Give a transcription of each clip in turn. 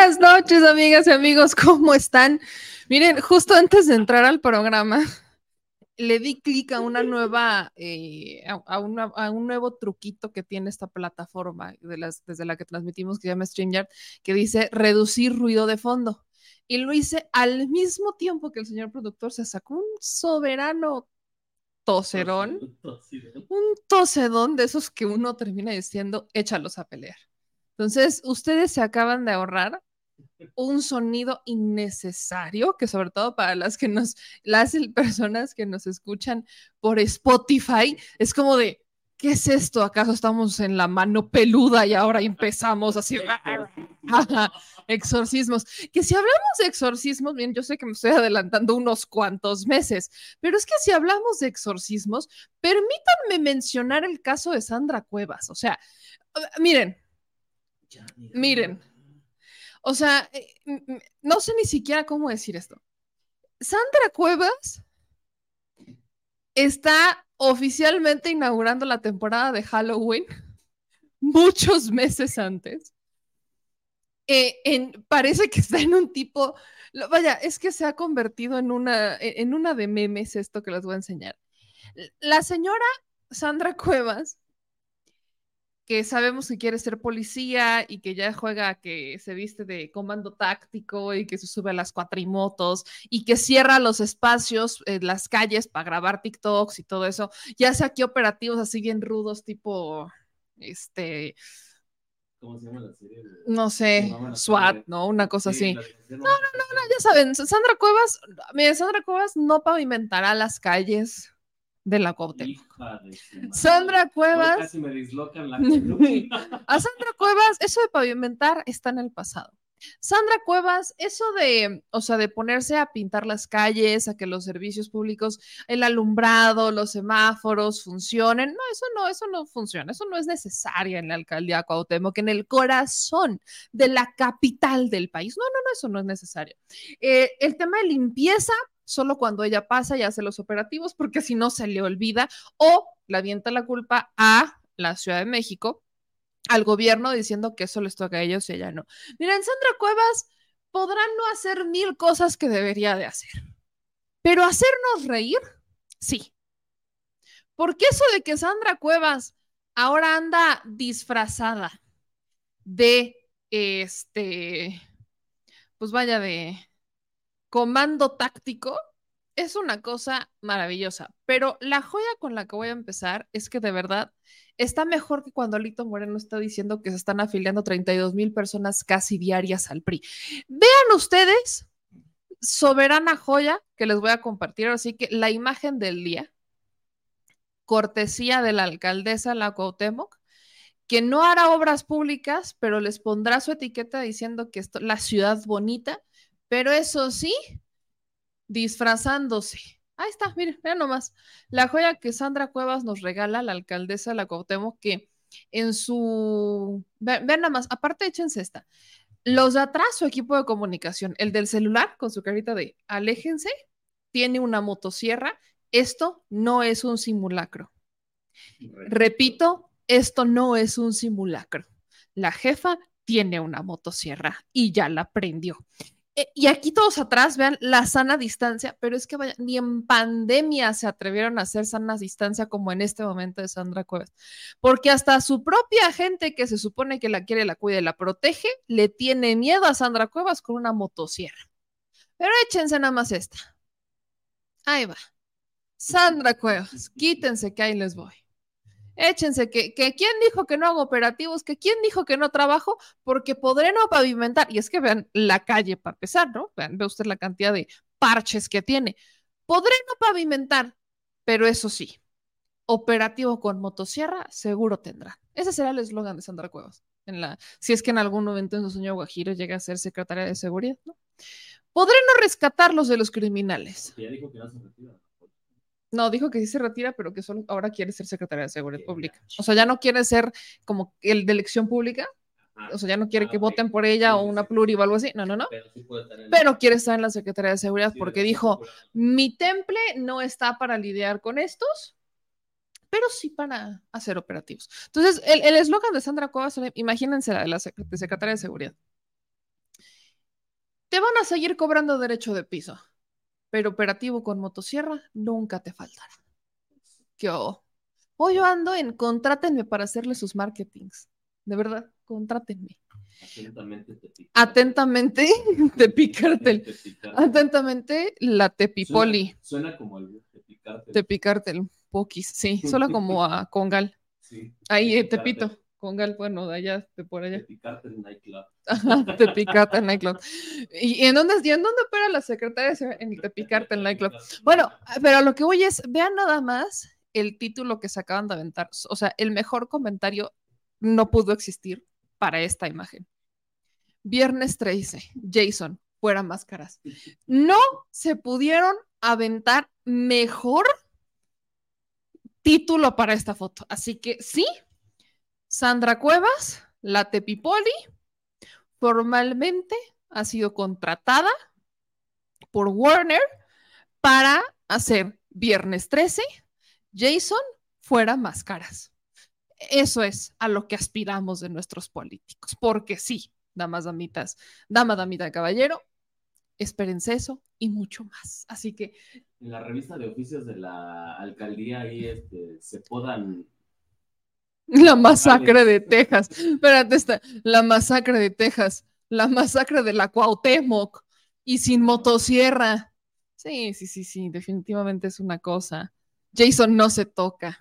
Buenas noches, amigas y amigos, ¿cómo están? Miren, justo antes de entrar al programa, le di clic a una nueva, eh, a, un nuevo truquito que tiene esta plataforma de las, desde la que transmitimos, que se llama StreamYard, que dice reducir ruido de fondo. Y lo hice al mismo tiempo que el señor productor se sacó un soberano toserón, un tosedón de esos que uno termina diciendo, échalos a pelear. Entonces, ustedes se acaban de ahorrar un sonido innecesario, que sobre todo para las que nos, las personas que nos escuchan por Spotify, es como de, ¿qué es esto? ¿Acaso estamos en la mano peluda y ahora empezamos así? exorcismos. Que si hablamos de exorcismos, bien, yo sé que me estoy adelantando unos cuantos meses, pero es que si hablamos de exorcismos, permítanme mencionar el caso de Sandra Cuevas. O sea, miren, miren, o sea, eh, no sé ni siquiera cómo decir esto. Sandra Cuevas está oficialmente inaugurando la temporada de Halloween muchos meses antes. Eh, parece que está en un tipo, vaya, es que se ha convertido en una, en una de memes esto que les voy a enseñar. La señora Sandra Cuevas que sabemos que quiere ser policía y que ya juega que se viste de comando táctico y que se sube a las cuatrimotos y que cierra los espacios, en las calles para grabar TikToks y todo eso, ya sea que operativos así bien rudos, tipo, este... ¿Cómo se llama la serie? No sé, SWAT, ¿no? Una cosa así. No, no, no, no, ya saben, Sandra Cuevas, mire, Sandra Cuevas no pavimentará las calles de la Cuauhtémoc. Sandra Cuevas. Casi me dislocan la A Sandra Cuevas, eso de pavimentar está en el pasado. Sandra Cuevas, eso de, o sea, de ponerse a pintar las calles, a que los servicios públicos, el alumbrado, los semáforos funcionen, no, eso no, eso no funciona, eso no es necesario en la alcaldía Cuauhtémoc, en el corazón de la capital del país. No, no, no, eso no es necesario. Eh, el tema de limpieza, solo cuando ella pasa y hace los operativos, porque si no se le olvida o le avienta la culpa a la Ciudad de México, al gobierno diciendo que eso les toca a ellos y ella no. Miren, Sandra Cuevas podrá no hacer mil cosas que debería de hacer, pero hacernos reír, sí. Porque eso de que Sandra Cuevas ahora anda disfrazada de este, pues vaya de comando táctico es una cosa maravillosa, pero la joya con la que voy a empezar es que de verdad está mejor que cuando Alito Moreno está diciendo que se están afiliando 32 mil personas casi diarias al PRI. Vean ustedes, soberana joya que les voy a compartir, así que la imagen del día, cortesía de la alcaldesa La Cuauhtémoc, que no hará obras públicas, pero les pondrá su etiqueta diciendo que esto, la ciudad bonita pero eso sí, disfrazándose. Ahí está, miren, vean nomás. La joya que Sandra Cuevas nos regala, la alcaldesa de la Cuauhtémoc, que en su... Vean, nada más, aparte échense esta. Los de atrás, su equipo de comunicación, el del celular con su carita de aléjense, tiene una motosierra. Esto no es un simulacro. Repito, esto no es un simulacro. La jefa tiene una motosierra y ya la prendió. Eh, y aquí todos atrás, vean la sana distancia, pero es que vaya, ni en pandemia se atrevieron a hacer sana distancia como en este momento de Sandra Cuevas, porque hasta su propia gente que se supone que la quiere, la cuida y la protege, le tiene miedo a Sandra Cuevas con una motosierra. Pero échense nada más esta. Ahí va. Sandra Cuevas, quítense que ahí les voy échense, que, quién dijo que no hago operativos, que quién dijo que no trabajo, porque podré no pavimentar. Y es que vean la calle para empezar, ¿no? Vean, ve usted la cantidad de parches que tiene. Podré no pavimentar, pero eso sí, operativo con motosierra, seguro tendrá. Ese será el eslogan de Sandra Cuevas. En la, si es que en algún momento en su sueño Guajiro llega a ser secretaria de seguridad, ¿no? Podré no rescatarlos de los criminales. Ya dijo que no se. No, dijo que sí se retira, pero que solo ahora quiere ser secretaria de Seguridad Pública. O sea, ya no quiere ser como el de elección pública. O sea, ya no quiere ah, que voten por ella o una pluri o algo así. No, no, no. Pero, quiere estar en la Secretaría de Seguridad porque dijo, mi temple no está para lidiar con estos, pero sí para hacer operativos. Entonces, el eslogan de Sandra Cuevas, imagínense la de la Secretaría de Seguridad. te van a seguir cobrando derecho de piso, pero operativo con motosierra nunca te faltará. Que oh, hoy yo ando en contrátenme para hacerle sus marketings. De verdad, contrátenme. Atentamente te pica. Atentamente. Atentamente, la Tepipoli. Suena, suena como el Tepicártel. Tepicártel, Pokis, sí, solo como a Congal. Sí. Ahí, eh. Tepito, Congal, bueno, de allá, de por allá. Tepicártel Nightclub. Ajá, Tepicártel Nightclub. ¿Y en dónde, y en dónde opera la secretaria? En el Tepicártel Nightclub. Bueno, pero lo que voy es, vean nada más el título que se acaban de aventar. O sea, el mejor comentario no pudo existir para esta imagen. Viernes 13, Jason, fuera máscaras. No se pudieron aventar mejor título para esta foto. Así que sí, Sandra Cuevas, la Tepipoli, formalmente ha sido contratada por Warner para hacer Viernes 13, Jason fuera máscaras. Eso es a lo que aspiramos de nuestros políticos, porque sí, damas, damitas, dama, damita, caballero, espérense eso y mucho más. Así que En la revista de oficios de la alcaldía ahí este, se podan. la masacre de Texas, espérate, esta, la masacre de Texas, la masacre de la Cuauhtémoc y sin motosierra. Sí, sí, sí, sí, definitivamente es una cosa. Jason no se toca.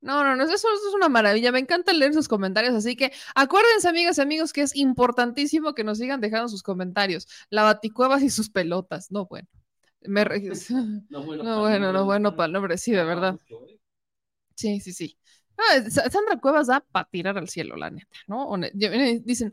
No, no, no, eso, eso es una maravilla. Me encanta leer sus comentarios, así que acuérdense, amigas y amigos, que es importantísimo que nos sigan dejando sus comentarios. La baticuevas y sus pelotas. No, bueno. Me re- No, bueno, No, bueno, no, bueno para el nombre, sí, de verdad. Sí, sí, sí. Ah, Sa- Sandra Cuevas da para tirar al cielo, la neta, ¿no? Eh, Dicen,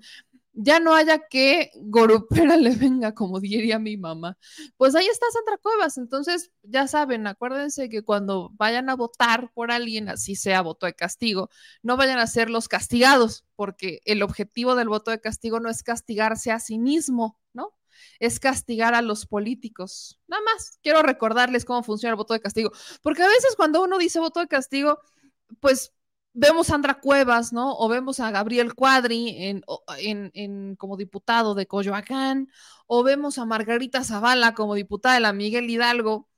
ya no haya que Gorupera le venga, como diría mi mamá. Pues ahí está Sandra Cuevas. Entonces, ya saben, acuérdense que cuando vayan a votar por alguien, así sea voto de castigo, no vayan a ser los castigados, porque el objetivo del voto de castigo no es castigarse a sí mismo, ¿no? Es castigar a los políticos. Nada más, quiero recordarles cómo funciona el voto de castigo, porque a veces cuando uno dice voto de castigo, pues vemos a Sandra Cuevas, ¿no? O vemos a Gabriel Cuadri en, en, en- como diputado de Coyoacán, o vemos a Margarita Zavala como diputada de la Miguel Hidalgo.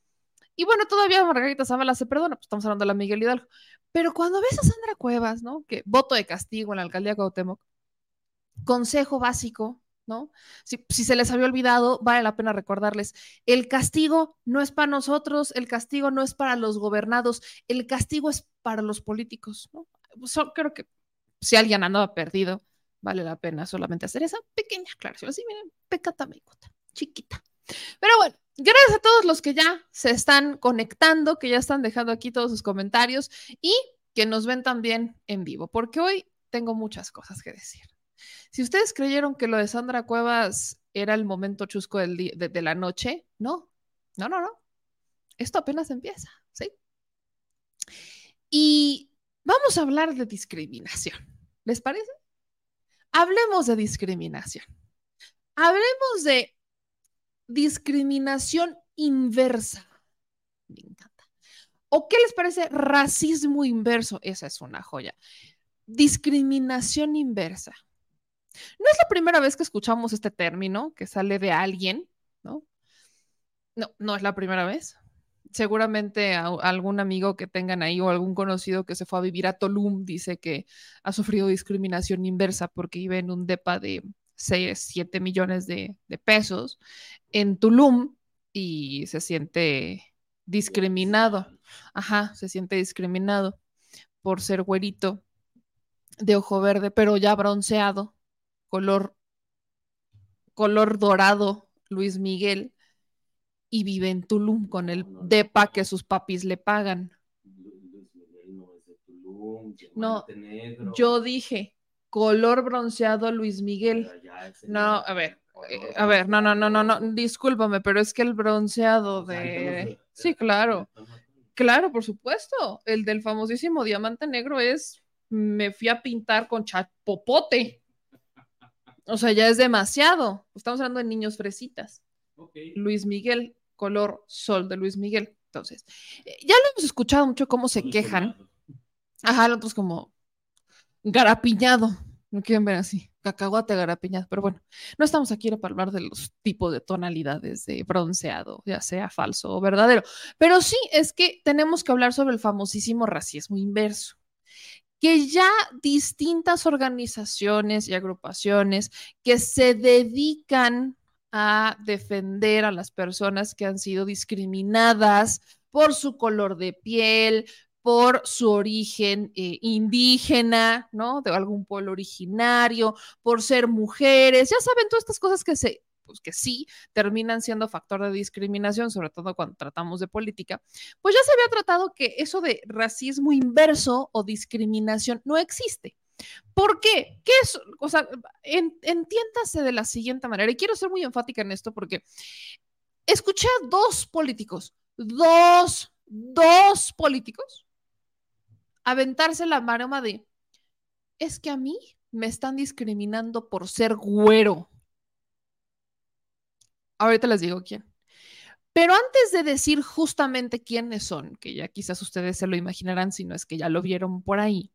Y bueno, todavía Margarita Zavala se perdona, pues estamos hablando de la Miguel Hidalgo. Pero cuando ves a Sandra Cuevas, ¿no? Que voto de castigo en la alcaldía de Cuauhtémoc, consejo básico, ¿no? Si, se les había olvidado, vale la pena recordarles, el castigo no es para nosotros, el castigo no es para los gobernados, el castigo es para los políticos. So- creo que si alguien andaba perdido, vale la pena solamente hacer esa pequeña aclaración. Así, miren, pecata mecota, chiquita. Pero bueno, gracias a todos los que ya se están conectando, que ya están dejando aquí todos sus comentarios y que nos ven también en vivo, porque hoy tengo muchas cosas que decir. Si ustedes creyeron que lo de Sandra Cuevas era el momento chusco del de, de la noche, no, no, no, no. Esto apenas empieza, ¿sí? Y vamos a hablar de discriminación. ¿Les parece? Hablemos de discriminación. Hablemos de discriminación inversa. Me encanta. ¿O qué les parece racismo inverso? Esa es una joya. Discriminación inversa. No es la primera vez que escuchamos este término que sale de alguien, ¿no? No, no es la primera vez. Seguramente a- algún amigo que tengan ahí o algún conocido que se fue a vivir a Tulum dice que ha sufrido discriminación inversa porque vive en un depa de 6, 7 millones de, de pesos en Tulum y se siente discriminado. Ajá, se siente discriminado por ser güerito de ojo verde, pero ya bronceado, color, color dorado, Luis Miguel, y vive en Tulum con el depa que sus papis le pagan. Luis Miguel no es de Tulum, No, Diamante Negro, Yo dije, color bronceado Luis Miguel. No, a ver, eh, a ver, no, no, no, no, no, discúlpame, pero es que el bronceado de... Sí, claro. Claro, por supuesto. El del famosísimo diamante negro es me fui a pintar con chapopote. O sea, ya es demasiado. Estamos hablando de niños fresitas. Luis Miguel, color sol de Luis Miguel. Entonces, eh, ya lo hemos escuchado mucho cómo se quejan. Ajá, el otro es como garapiñado. No quieren ver así. cacahuate garapiñas, pero bueno, no estamos aquí para hablar de los tipos de tonalidades de bronceado, ya sea falso o verdadero, pero sí es que tenemos que hablar sobre el famosísimo racismo inverso que ya distintas organizaciones y agrupaciones que se dedican a defender a las personas que han sido discriminadas por su color de piel, por su origen eh, indígena, ¿no? De algún pueblo originario, por ser mujeres, ya saben, todas estas cosas que se, pues que sí terminan siendo factor de discriminación, sobre todo cuando tratamos de política, pues ya se había tratado que eso de racismo inverso o discriminación no existe. ¿Por qué? ¿Qué es? O sea, entiéndase de la siguiente manera, y quiero ser muy enfática en esto porque escuché a dos políticos, dos, dos políticos aventarse la maroma de, es que a mí me están discriminando por ser güero. Ahorita les digo quién. Pero antes de decir justamente quiénes son, que ya quizás ustedes se lo imaginarán si no es que ya lo vieron por ahí,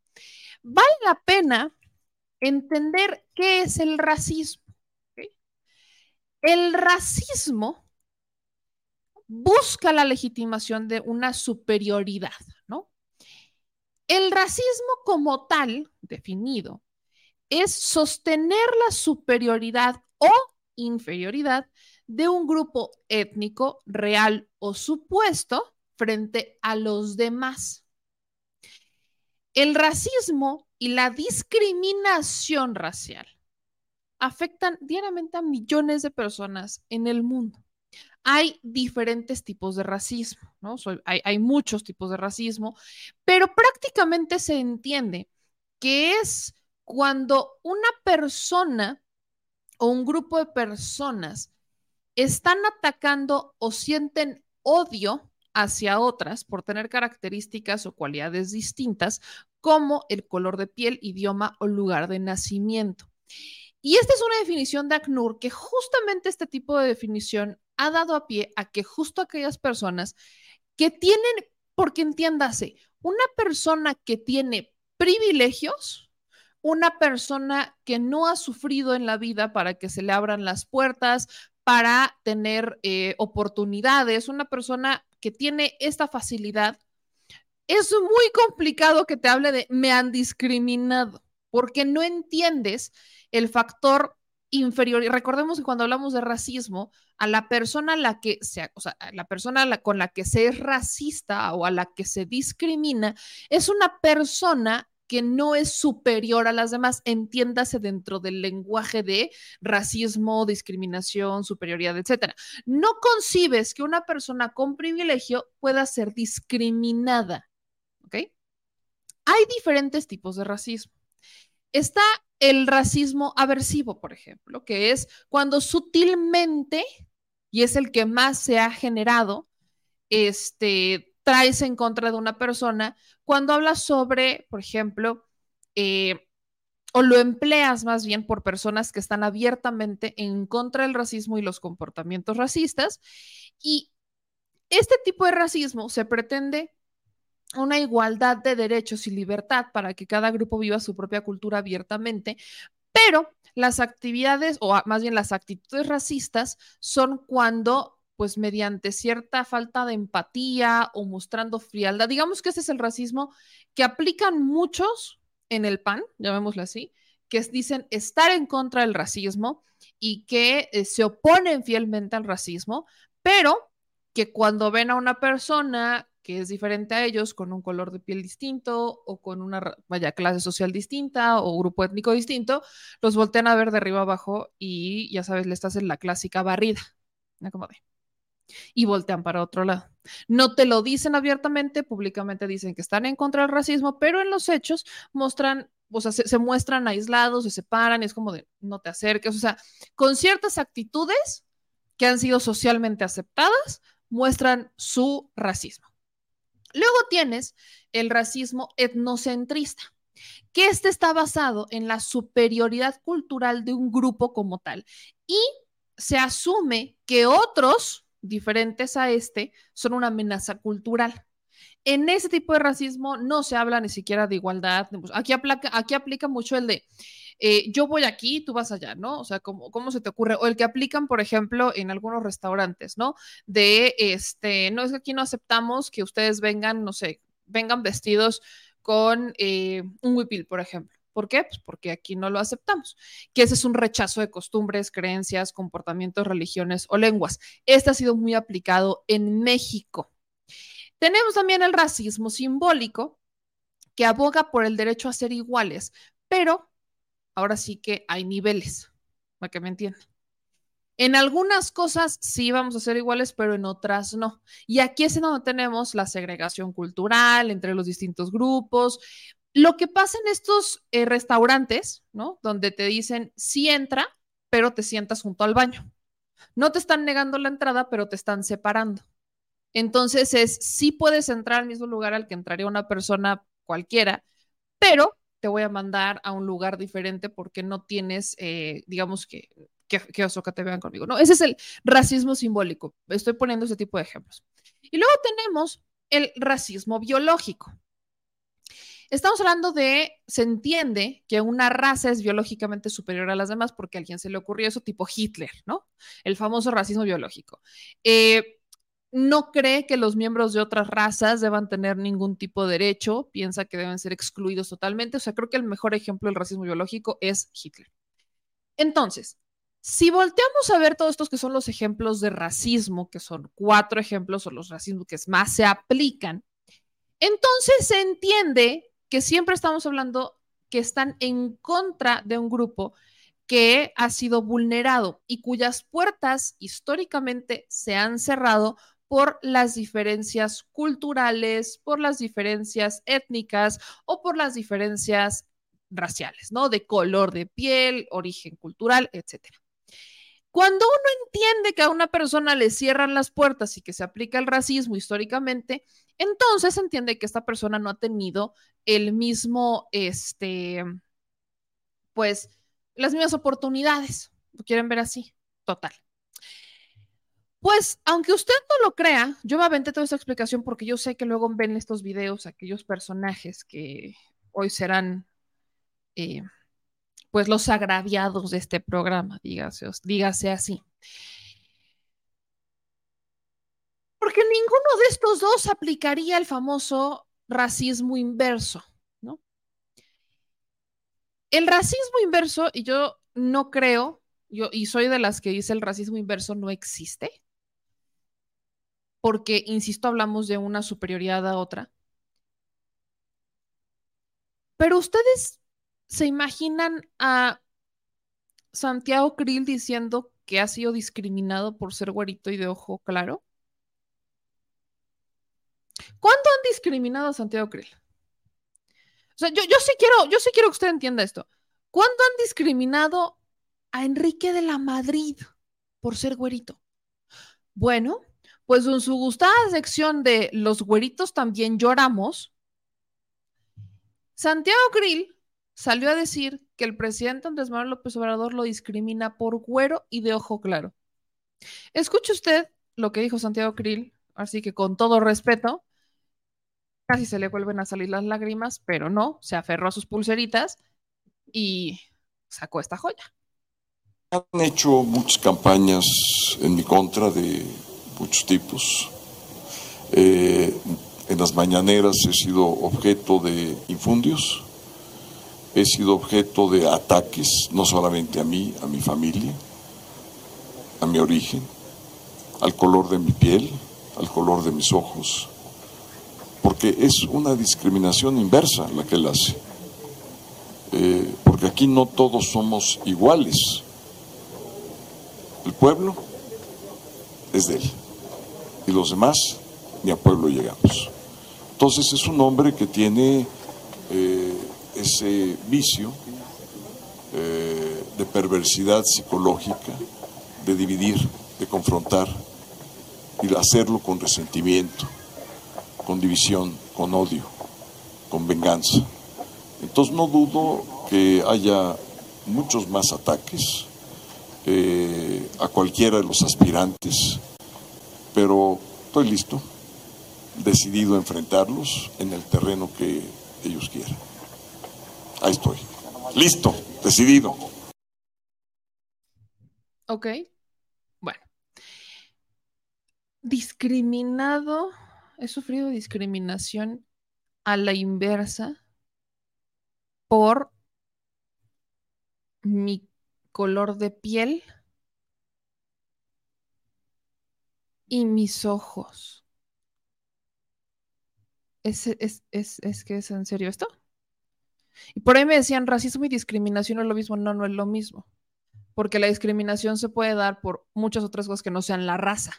vale la pena entender qué es el racismo. El racismo busca la legitimación de una superioridad, ¿no? El racismo como tal, definido, es sostener la superioridad o inferioridad de un grupo étnico real o supuesto frente a los demás. El racismo y la discriminación racial afectan diariamente a millones de personas en el mundo hay diferentes tipos de racismo, hay, muchos tipos de racismo, pero prácticamente se entiende que es cuando una persona o un grupo de personas están atacando o sienten odio hacia otras por tener características o cualidades distintas como el color de piel, idioma o lugar de nacimiento. Y esta es una definición de ACNUR que justamente este tipo de definición ha dado a pie a que justo aquellas personas que tienen, porque entiéndase, una persona que tiene privilegios, una persona que no ha sufrido en la vida para que se le abran las puertas, para tener eh, oportunidades, una persona que tiene esta facilidad, es muy complicado que te hable de me han discriminado, porque no entiendes el factor inferior. Y recordemos que cuando hablamos de racismo, a la persona la que se, o sea, la persona con la que se es racista o a la que se discrimina, es una persona que no es superior a las demás, entiéndase dentro del lenguaje de racismo, discriminación, superioridad, etcétera. No concibes que una persona con privilegio pueda ser discriminada, ¿ok? Hay diferentes tipos de racismo. Está el racismo aversivo, por ejemplo, que es cuando sutilmente, y es el que más se ha generado, este, traes en contra de una persona, cuando hablas sobre, por ejemplo, eh, o lo empleas más bien por personas que están abiertamente en contra del racismo y los comportamientos racistas. Y este tipo de racismo se pretende una igualdad de derechos y libertad para que cada grupo viva su propia cultura abiertamente, pero las actividades o más bien las actitudes racistas son cuando pues mediante cierta falta de empatía o mostrando frialdad, digamos que ese es el racismo que aplican muchos en el PAN, llamémoslo así, que dicen estar en contra del racismo y que eh, se oponen fielmente al racismo, pero que cuando ven a una persona que es diferente a ellos, con un color de piel distinto o con una vaya, clase social distinta o grupo étnico distinto, los voltean a ver de arriba abajo y ya sabes, le estás en la clásica barrida. Y voltean para otro lado. No te lo dicen abiertamente, públicamente dicen que están en contra del racismo, pero en los hechos muestran, o sea, se, muestran aislados, se separan, es como de no te acerques, o sea, con ciertas actitudes que han sido socialmente aceptadas, muestran su racismo. Luego tienes el racismo etnocentrista, que este está basado en la superioridad cultural de un grupo como tal y se asume que otros diferentes a este son una amenaza cultural. en ese tipo de racismo no se habla ni siquiera de igualdad. Aquí aplica, aquí aplica mucho el de eh, yo voy aquí, tú vas allá, ¿no? O sea, ¿cómo, ¿cómo se te ocurre? O el que aplican, por ejemplo, en algunos restaurantes, ¿no? De, este, no es que aquí no aceptamos que ustedes vengan, no sé, vengan vestidos con eh, un huipil, por ejemplo. ¿Por qué? Pues porque aquí no lo aceptamos, que ese es un rechazo de costumbres, creencias, comportamientos, religiones o lenguas. Este ha sido muy aplicado en México. Tenemos también el racismo simbólico, que aboga por el derecho a ser iguales, pero ahora sí que hay niveles, para que me entiendan. En algunas cosas sí vamos a ser iguales, pero en otras no. Y aquí es donde tenemos la segregación cultural entre los distintos grupos. Lo que pasa en estos eh, restaurantes, ¿no? Donde te dicen, sí entra, pero te sientas junto al baño. No te están negando la entrada, pero te están separando. Entonces es, sí puedes entrar al mismo lugar al que entraría una persona cualquiera, pero te voy a mandar a un lugar diferente porque no tienes, eh, digamos que, que, oso que te vean conmigo. No, ese es el racismo simbólico. Estoy poniendo ese tipo de ejemplos. Y luego tenemos el racismo biológico. Estamos hablando de, se entiende que una raza es biológicamente superior a las demás porque a alguien se le ocurrió eso tipo Hitler, ¿no? El famoso racismo biológico. Eh, no cree que los miembros de otras razas deban tener ningún tipo de derecho, piensa que deben ser excluidos totalmente. O sea, creo que el mejor ejemplo del racismo biológico es Hitler. Entonces, si volteamos a ver todos estos que son los ejemplos de racismo, que son cuatro ejemplos o los racismos que más se aplican, entonces se entiende que siempre estamos hablando que están en contra de un grupo que ha sido vulnerado y cuyas puertas históricamente se han cerrado por las diferencias culturales, por las diferencias étnicas o por las diferencias raciales, ¿no? De color de piel, origen cultural, etcétera. Cuando uno entiende que a una persona le cierran las puertas y que se aplica el racismo históricamente, entonces entiende que esta persona no ha tenido el mismo, este, pues, las mismas oportunidades. ¿Lo quieren ver así? Total. Pues, aunque usted no lo crea, yo me aventé toda esta explicación porque yo sé que luego ven estos videos aquellos personajes que hoy serán, eh, pues, los agraviados de este programa, dígase, dígase así. Porque ninguno de estos dos aplicaría el famoso racismo inverso, ¿no? El racismo inverso, y yo no creo, yo, y soy de las que dice el racismo inverso no existe porque, insisto, hablamos de una superioridad a otra. Pero ustedes se imaginan a Santiago Krill diciendo que ha sido discriminado por ser güerito y de ojo claro. ¿Cuándo han discriminado a Santiago Krill? O sea, yo, yo sí quiero, yo sí quiero que usted entienda esto. ¿Cuándo han discriminado a Enrique de la Madrid por ser güerito? Bueno, pues en su gustada sección de Los güeritos también lloramos, Santiago Grill salió a decir que el presidente Andrés Manuel López Obrador lo discrimina por güero y de ojo claro. Escuche usted lo que dijo Santiago Krill, así que con todo respeto, casi se le vuelven a salir las lágrimas, pero no, se aferró a sus pulseritas y sacó esta joya. Han hecho muchas campañas en mi contra de muchos tipos. Eh, en las mañaneras he sido objeto de infundios, he sido objeto de ataques, no solamente a mí, a mi familia, a mi origen, al color de mi piel, al color de mis ojos, porque es una discriminación inversa la que él hace, eh, porque aquí no todos somos iguales. El pueblo es de él y los demás ni a pueblo llegamos. Entonces es un hombre que tiene eh, ese vicio eh, de perversidad psicológica, de dividir, de confrontar y de hacerlo con resentimiento, con división, con odio, con venganza. Entonces no dudo que haya muchos más ataques eh, a cualquiera de los aspirantes pero estoy listo. decidido enfrentarlos en el terreno que ellos quieran. Ahí estoy. Listo, decidido. Ok. Bueno. Discriminado. He sufrido discriminación a la inversa por mi color de piel y mis ojos. ¿Es, es, es, es que es en serio esto? Y por ahí me decían, racismo y discriminación es lo mismo. No, no es lo mismo. Porque la discriminación se puede dar por muchas otras cosas que no sean la raza.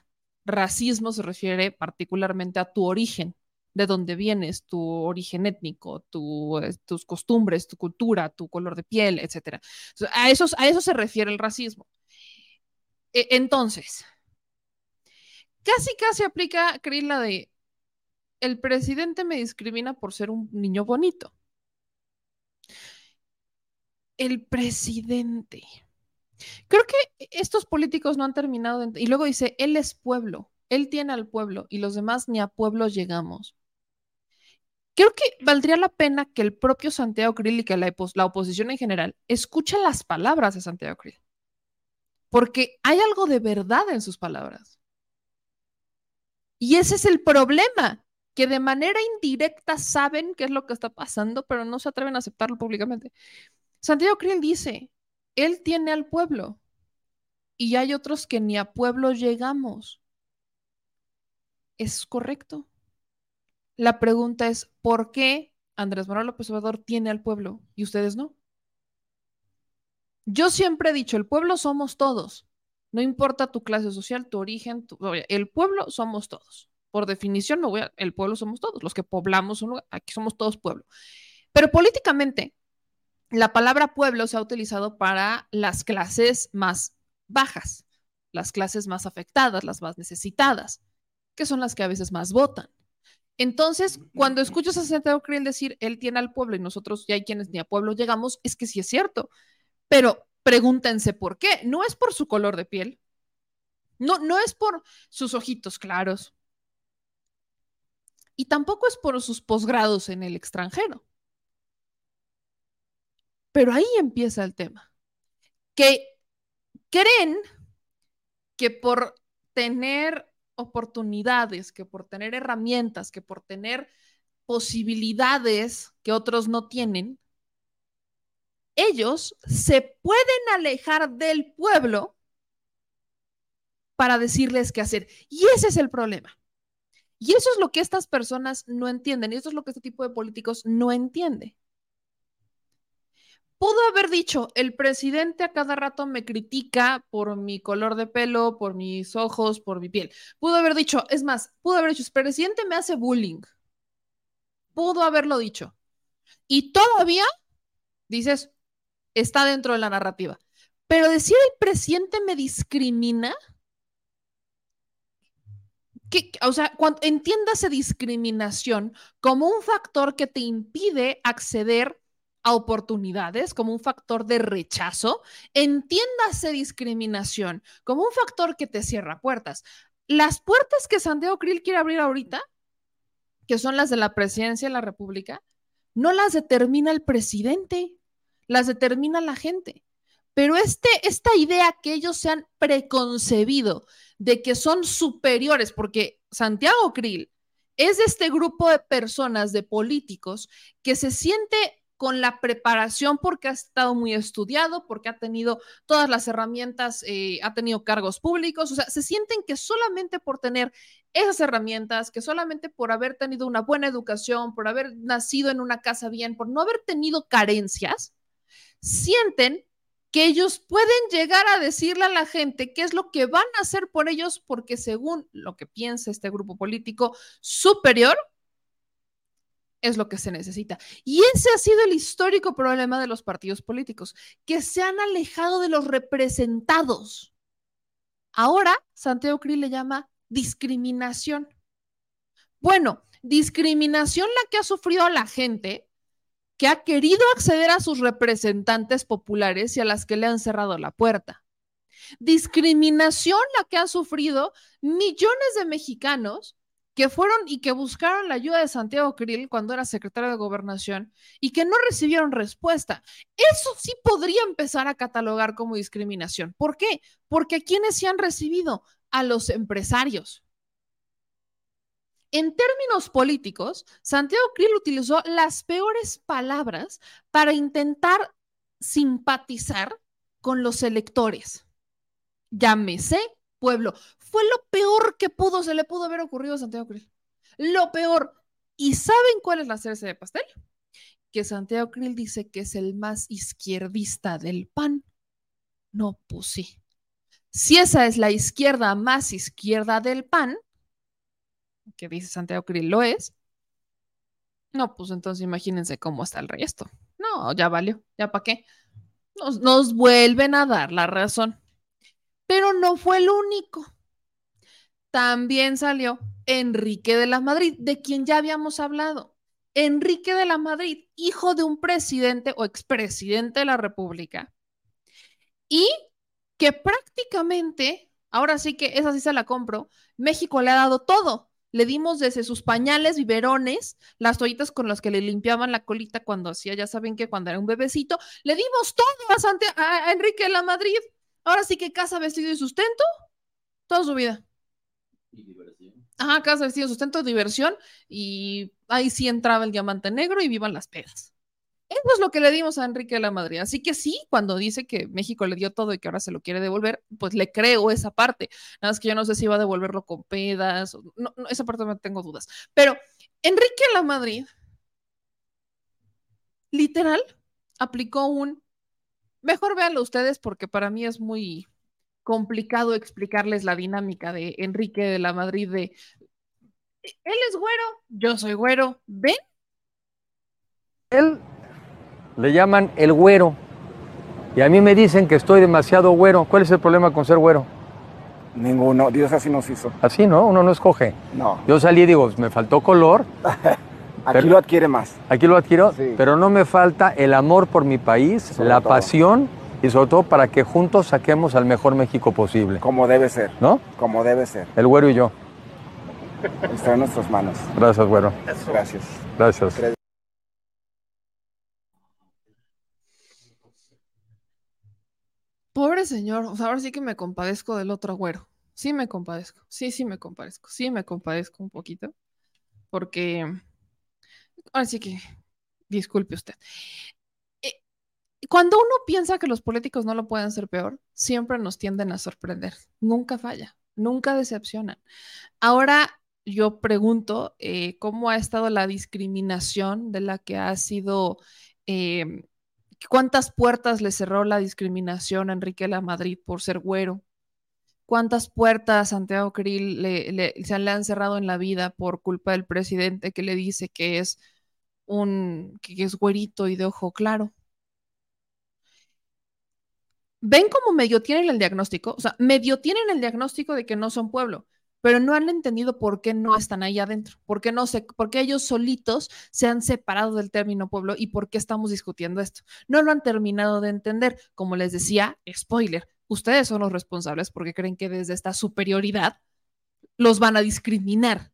Racismo se refiere particularmente a tu origen, de dónde vienes, tu origen étnico, eh, tus costumbres, tu cultura, tu color de piel, etc. A, esos, a eso se refiere el racismo. E, entonces, casi casi aplica, creí la de, el presidente me discrimina por ser un niño bonito el presidente. Creo que estos políticos no han terminado y luego dice, él es pueblo, él tiene al pueblo y los demás ni a pueblo llegamos. Creo que valdría la pena que el propio Santiago Krill y que la, la oposición en general escuche las palabras de Santiago Krill, porque hay algo de verdad en sus palabras. Y ese es el problema, que de manera indirecta saben qué es lo que está pasando, pero no se atreven a aceptarlo públicamente. Santiago Krill dice, él tiene al pueblo y hay otros que ni a pueblo llegamos. ¿Es correcto? La pregunta es, ¿por qué Andrés Manuel López Obrador tiene al pueblo y ustedes no? Yo siempre he dicho, el pueblo somos todos. No importa tu clase social, tu origen, el pueblo somos todos. Por definición, voy el pueblo somos todos. Los que poblamos un lugar, aquí somos todos pueblo. Pero políticamente, la palabra pueblo se ha utilizado para las clases más bajas, las clases más afectadas, las más necesitadas, que son las que a veces más votan. Entonces, cuando escuchas a Santiago Krill decir, él tiene al pueblo y nosotros ya hay quienes ni a pueblo llegamos, es que sí es cierto. Pero pregúntense por qué. No es por su color de piel. No, no es por sus ojitos claros. Y tampoco es por sus posgrados en el extranjero. Pero ahí empieza el tema. Que creen que por tener oportunidades, que por tener herramientas, que por tener posibilidades que otros no tienen, ellos se pueden alejar del pueblo para decirles qué hacer. Y ese es el problema. Y eso es lo que estas personas no entienden. Y eso es lo que este tipo de políticos no entiende. Pudo haber dicho, el presidente a cada rato me critica por mi color de pelo, por mis ojos, por mi piel. Pudo haber dicho, es más, pudo haber dicho, el presidente me hace bullying. Pudo haberlo dicho. Y todavía, dices, está dentro de la narrativa. Pero decir el presidente me discrimina, que, o sea, cuando entiéndase discriminación como un factor que te impide acceder oportunidades como un factor de rechazo, entiéndase discriminación como un factor que te cierra puertas. Las puertas que Santiago Krill quiere abrir ahorita, que son las de la presidencia de la República, no las determina el presidente, las determina la gente. Pero este, esta idea que ellos se han preconcebido de que son superiores, porque Santiago Krill es de este grupo de personas, de políticos, que se siente con la preparación porque ha estado muy estudiado, porque ha tenido todas las herramientas, eh, ha tenido cargos públicos, o sea, se sienten que solamente por tener esas herramientas, que solamente por haber tenido una buena educación, por haber nacido en una casa bien, por no haber tenido carencias, sienten que ellos pueden llegar a decirle a la gente qué es lo que van a hacer por ellos, porque según lo que piensa este grupo político superior, es lo que se necesita. Y ese ha sido el histórico problema de los partidos políticos, que se han alejado de los representados. Ahora, Santiago Krill le llama discriminación. Bueno, discriminación la que ha sufrido la gente que ha querido acceder a sus representantes populares y a las que le han cerrado la puerta. Discriminación la que han sufrido millones de mexicanos que fueron y que buscaron la ayuda de Santiago Krill cuando era secretario de gobernación y que no recibieron respuesta. Eso sí podría empezar a catalogar como discriminación. ¿Por qué? Porque quienes se han recibido a los empresarios. En términos políticos, Santiago Krill utilizó las peores palabras para intentar simpatizar con los electores. Llámese pueblo. Fue lo peor que pudo, se le pudo haber ocurrido a Santiago Krill. Lo peor. ¿Y saben cuál es la cereza de pastel? Que Santiago Krill dice que es el más izquierdista del PAN. No, pues sí. Si esa es la izquierda más izquierda del PAN, que dice Santiago Krill lo es, no, pues entonces imagínense cómo está el resto. No, ya valió, ya para qué. Nos, nos vuelven a dar la razón. Pero no fue el único. También salió Enrique de la Madrid, de quien ya habíamos hablado. Enrique de la Madrid, hijo de un presidente o expresidente de la República, y que prácticamente, ahora sí que esa sí se la compro, México le ha dado todo. Le dimos desde sus pañales, biberones, las toallitas con las que le limpiaban la colita cuando hacía, ya saben que cuando era un bebecito, le dimos todo a, a Enrique de la Madrid. Ahora sí que casa, vestido y sustento toda su vida. Y diversión. Ajá, casa, vestido, sustento, diversión. Y ahí sí entraba el diamante negro y vivan las pedas. Eso es lo que le dimos a Enrique de Madrid. Así que sí, cuando dice que México le dio todo y que ahora se lo quiere devolver, pues le creo esa parte. Nada más que yo no sé si va a devolverlo con pedas. Esa parte no tengo dudas. Pero Enrique de la Madrid, literal, aplicó un Mejor véanlo ustedes porque para mí es muy complicado explicarles la dinámica de Enrique de la Madrid de él es güero, yo soy güero, ¿ven? Él le llaman el güero y a mí me dicen que estoy demasiado güero. ¿Cuál es el problema con ser güero? Ninguno, Dios así nos hizo. Así, ¿no? Uno no escoge. No, Yo salí y digo, me faltó color, aquí Pero- lo adquiere más. aquí lo adquiero, Sí. pero no me falta el amor por mi país, Sobre la todo. pasión y sobre todo para que juntos saquemos al mejor México posible. Como debe ser, ¿No? como debe ser. El güero y yo. Está en nuestras manos. Gracias, güero. Gracias. Gracias. Pobre señor, o sea, ahora sí que me compadezco del otro güero. Sí me compadezco, sí, sí me compadezco, sí me compadezco un poquito, porque ahora sí que, disculpe usted. Cuando uno piensa que los políticos no lo pueden hacer peor, siempre nos tienden a sorprender. Nunca falla, nunca decepcionan. Ahora yo pregunto eh, cómo ha estado la discriminación de la que ha sido eh, ¿Cuántas puertas le cerró la discriminación a Enrique la Madrid por ser güero? ¿Cuántas puertas Santiago Krill le, le- se le han cerrado en la vida por culpa del presidente que le dice que es un que es güerito y de ojo claro? ¿Ven cómo medio tienen el diagnóstico? O sea, medio tienen el diagnóstico de que no son pueblo, pero no han entendido por qué no están ahí adentro, por qué no se, por qué ellos solitos se han separado del término pueblo y por qué estamos discutiendo esto. No lo han terminado de entender. Como les decía, spoiler, ustedes son los responsables porque creen que desde esta superioridad los van a discriminar.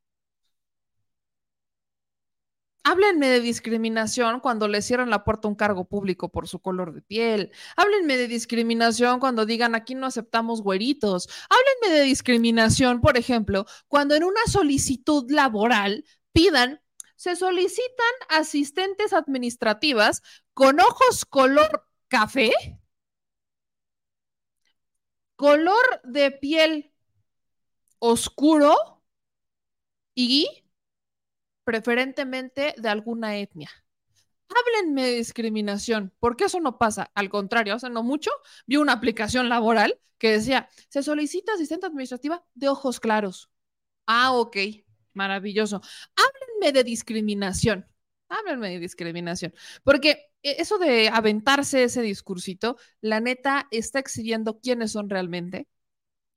Háblenme de discriminación cuando le cierran la puerta a un cargo público por su color de piel. Háblenme de discriminación cuando digan aquí no aceptamos güeritos. Háblenme de discriminación, por ejemplo, cuando en una solicitud laboral pidan, se solicitan asistentes administrativas con ojos color café, color de piel oscuro y preferentemente de alguna etnia. Háblenme de discriminación, porque eso no pasa. Al contrario, hace no mucho vi una aplicación laboral que decía, se solicita asistente administrativa de ojos claros. Ah, ok, maravilloso. Háblenme de discriminación. Háblenme de discriminación. Porque eh, eso de aventarse ese discursito, la neta está exhibiendo quiénes son realmente,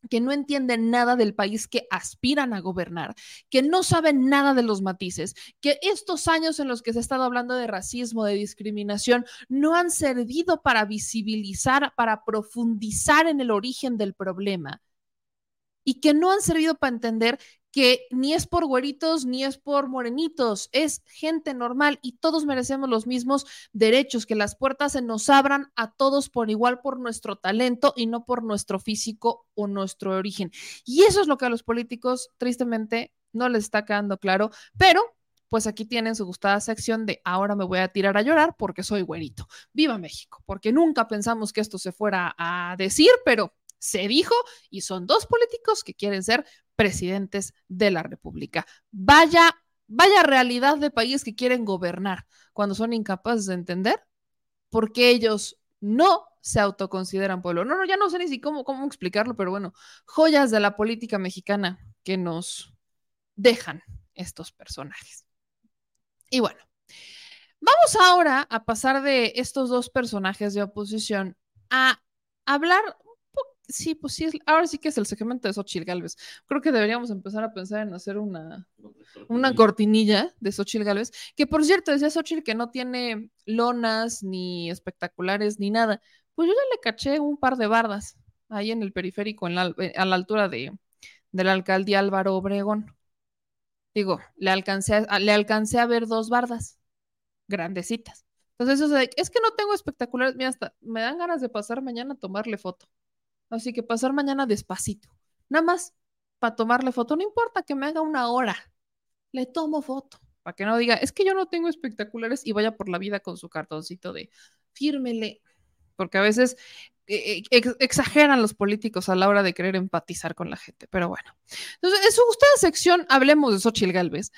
que no entienden nada del país que aspiran a gobernar, que no saben nada de los matices, que estos años en los que se ha estado hablando de racismo, de discriminación, no han servido para visibilizar, para profundizar en el origen del problema y que no han servido para entender que ni es por güeritos ni es por morenitos, es gente normal y todos merecemos los mismos derechos, que las puertas se nos abran a todos por igual por nuestro talento y no por nuestro físico o nuestro origen. Y eso es lo que a los políticos tristemente no les está quedando claro, pero pues aquí tienen su gustada sección de ahora me voy a tirar a llorar porque soy güerito. Viva México, porque nunca pensamos que esto se fuera a decir, pero se dijo y son dos políticos que quieren ser presidentes de la República. Vaya, vaya realidad de país que quieren gobernar cuando son incapaces de entender porque ellos no se autoconsideran pueblo. No, no, ya no sé ni si cómo, cómo explicarlo, pero bueno, joyas de la política mexicana que nos dejan estos personajes. Y bueno, vamos ahora a pasar de estos dos personajes de oposición a hablar sí, pues sí, ahora sí que es el segmento de Xochitl Galvez. Creo que deberíamos empezar a pensar en hacer una, una cortinilla de Xochitl Galvez, que por cierto decía Xochitl que no tiene lonas, ni espectaculares, ni nada. Pues yo ya le caché un par de bardas ahí en el periférico, en eh, a la altura de, de la alcaldía Álvaro Obregón. Digo, le alcancé a, le alcancé a ver dos bardas grandecitas. Entonces, eso es que no tengo espectaculares, mira, hasta me dan ganas de pasar mañana a tomarle foto. Así que pasar mañana despacito. Nada más para tomarle foto. No importa que me haga una hora. Le tomo foto. Para que no diga, es que yo no tengo espectaculares y vaya por la vida con su cartoncito de fírmele. Porque a veces eh, eh, exageran los políticos a la hora de querer empatizar con la gente. Pero bueno. Entonces, en su gustada sección, hablemos de Xochitl Galvez.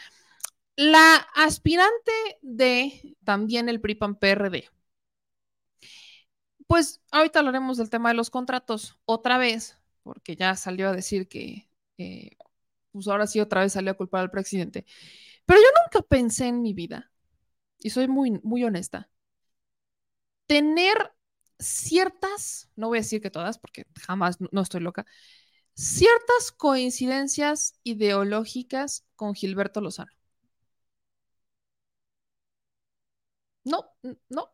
La aspirante de también el PRI-PAN-PRD pues ahorita hablaremos del tema de los contratos otra vez, porque ya salió a decir que, eh, pues ahora sí otra vez salió a culpar al presidente. Pero yo nunca pensé en mi vida, y soy muy, muy honesta, tener ciertas, no voy a decir que todas, porque jamás no estoy loca, ciertas coincidencias ideológicas con Gilberto Lozano. No, no,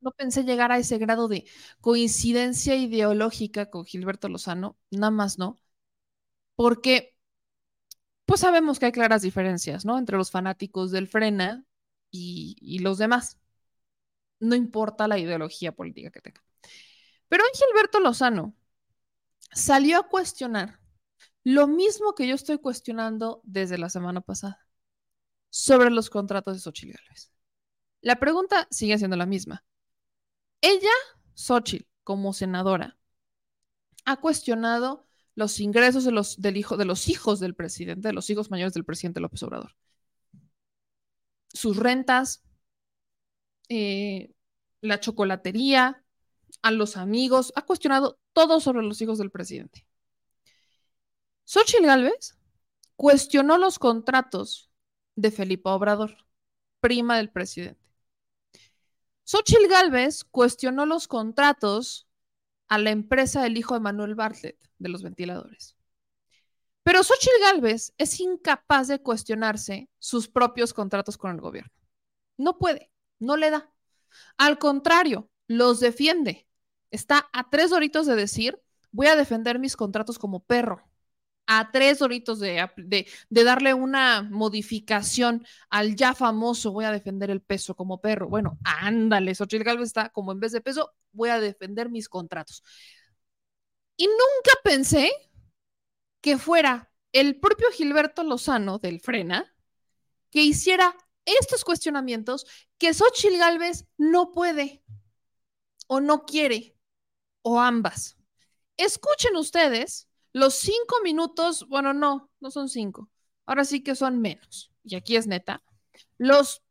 no, pensé llegar a ese grado de coincidencia ideológica con Gilberto Lozano, nada más no, porque pues sabemos que hay claras diferencias, ¿no? Entre los fanáticos del Frena y, los demás. No importa la ideología política que tenga. Pero Gilberto Lozano salió a cuestionar lo mismo que yo estoy cuestionando desde la semana pasada sobre los contratos de Xochitl Gálvez. La pregunta sigue siendo la misma. Ella, Xochitl, como senadora, ha cuestionado los ingresos de los, del hijo, de los hijos del presidente, de los hijos mayores del presidente López Obrador. Sus rentas, eh, la chocolatería, a los amigos, ha cuestionado todo sobre los hijos del presidente. Xochitl Gálvez cuestionó los contratos de Felipe Obrador, prima del presidente. Xochitl Galvez cuestionó los contratos a la empresa del hijo de Manuel Bartlett de los ventiladores. Pero Xochitl Galvez es incapaz de cuestionarse sus propios contratos con el gobierno. No puede, no le da. Al contrario, los defiende. Está a tres doritos de decir, voy a defender mis contratos como perro a tres horitos de, de, darle una modificación al ya famoso, voy a defender el peso como perro. Bueno, ándale, Xochitl Galvez está como en vez de peso, voy a defender mis contratos. Y nunca pensé que fuera el propio Gilberto Lozano del Frena que hiciera estos cuestionamientos que Xochitl Galvez no puede o no quiere o ambas. Escuchen ustedes los cinco minutos, bueno, no, no son cinco. Ahora sí que son menos. Y aquí es neta. Los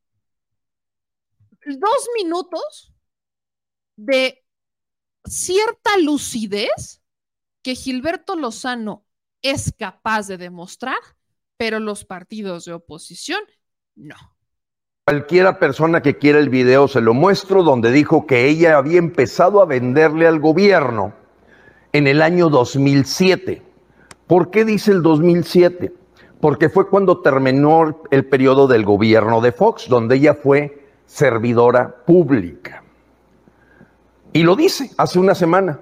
dos minutos de cierta lucidez que Gilberto Lozano es capaz de demostrar, pero los partidos de oposición no. Cualquiera persona que quiera el video se lo muestro donde dijo que ella había empezado a venderle al gobierno en el año 2007. ¿Por qué dice el 2007? Porque fue cuando terminó el periodo del gobierno de Fox, donde ella fue servidora pública. Y lo dice hace una semana.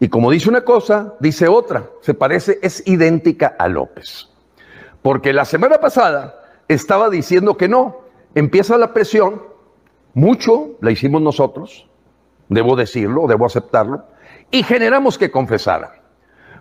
Y como dice una cosa, dice otra. Se parece, es idéntica a López. Porque la semana pasada estaba diciendo que no. Empieza la presión, mucho la hicimos nosotros, debo decirlo, debo aceptarlo, y generamos que confesara.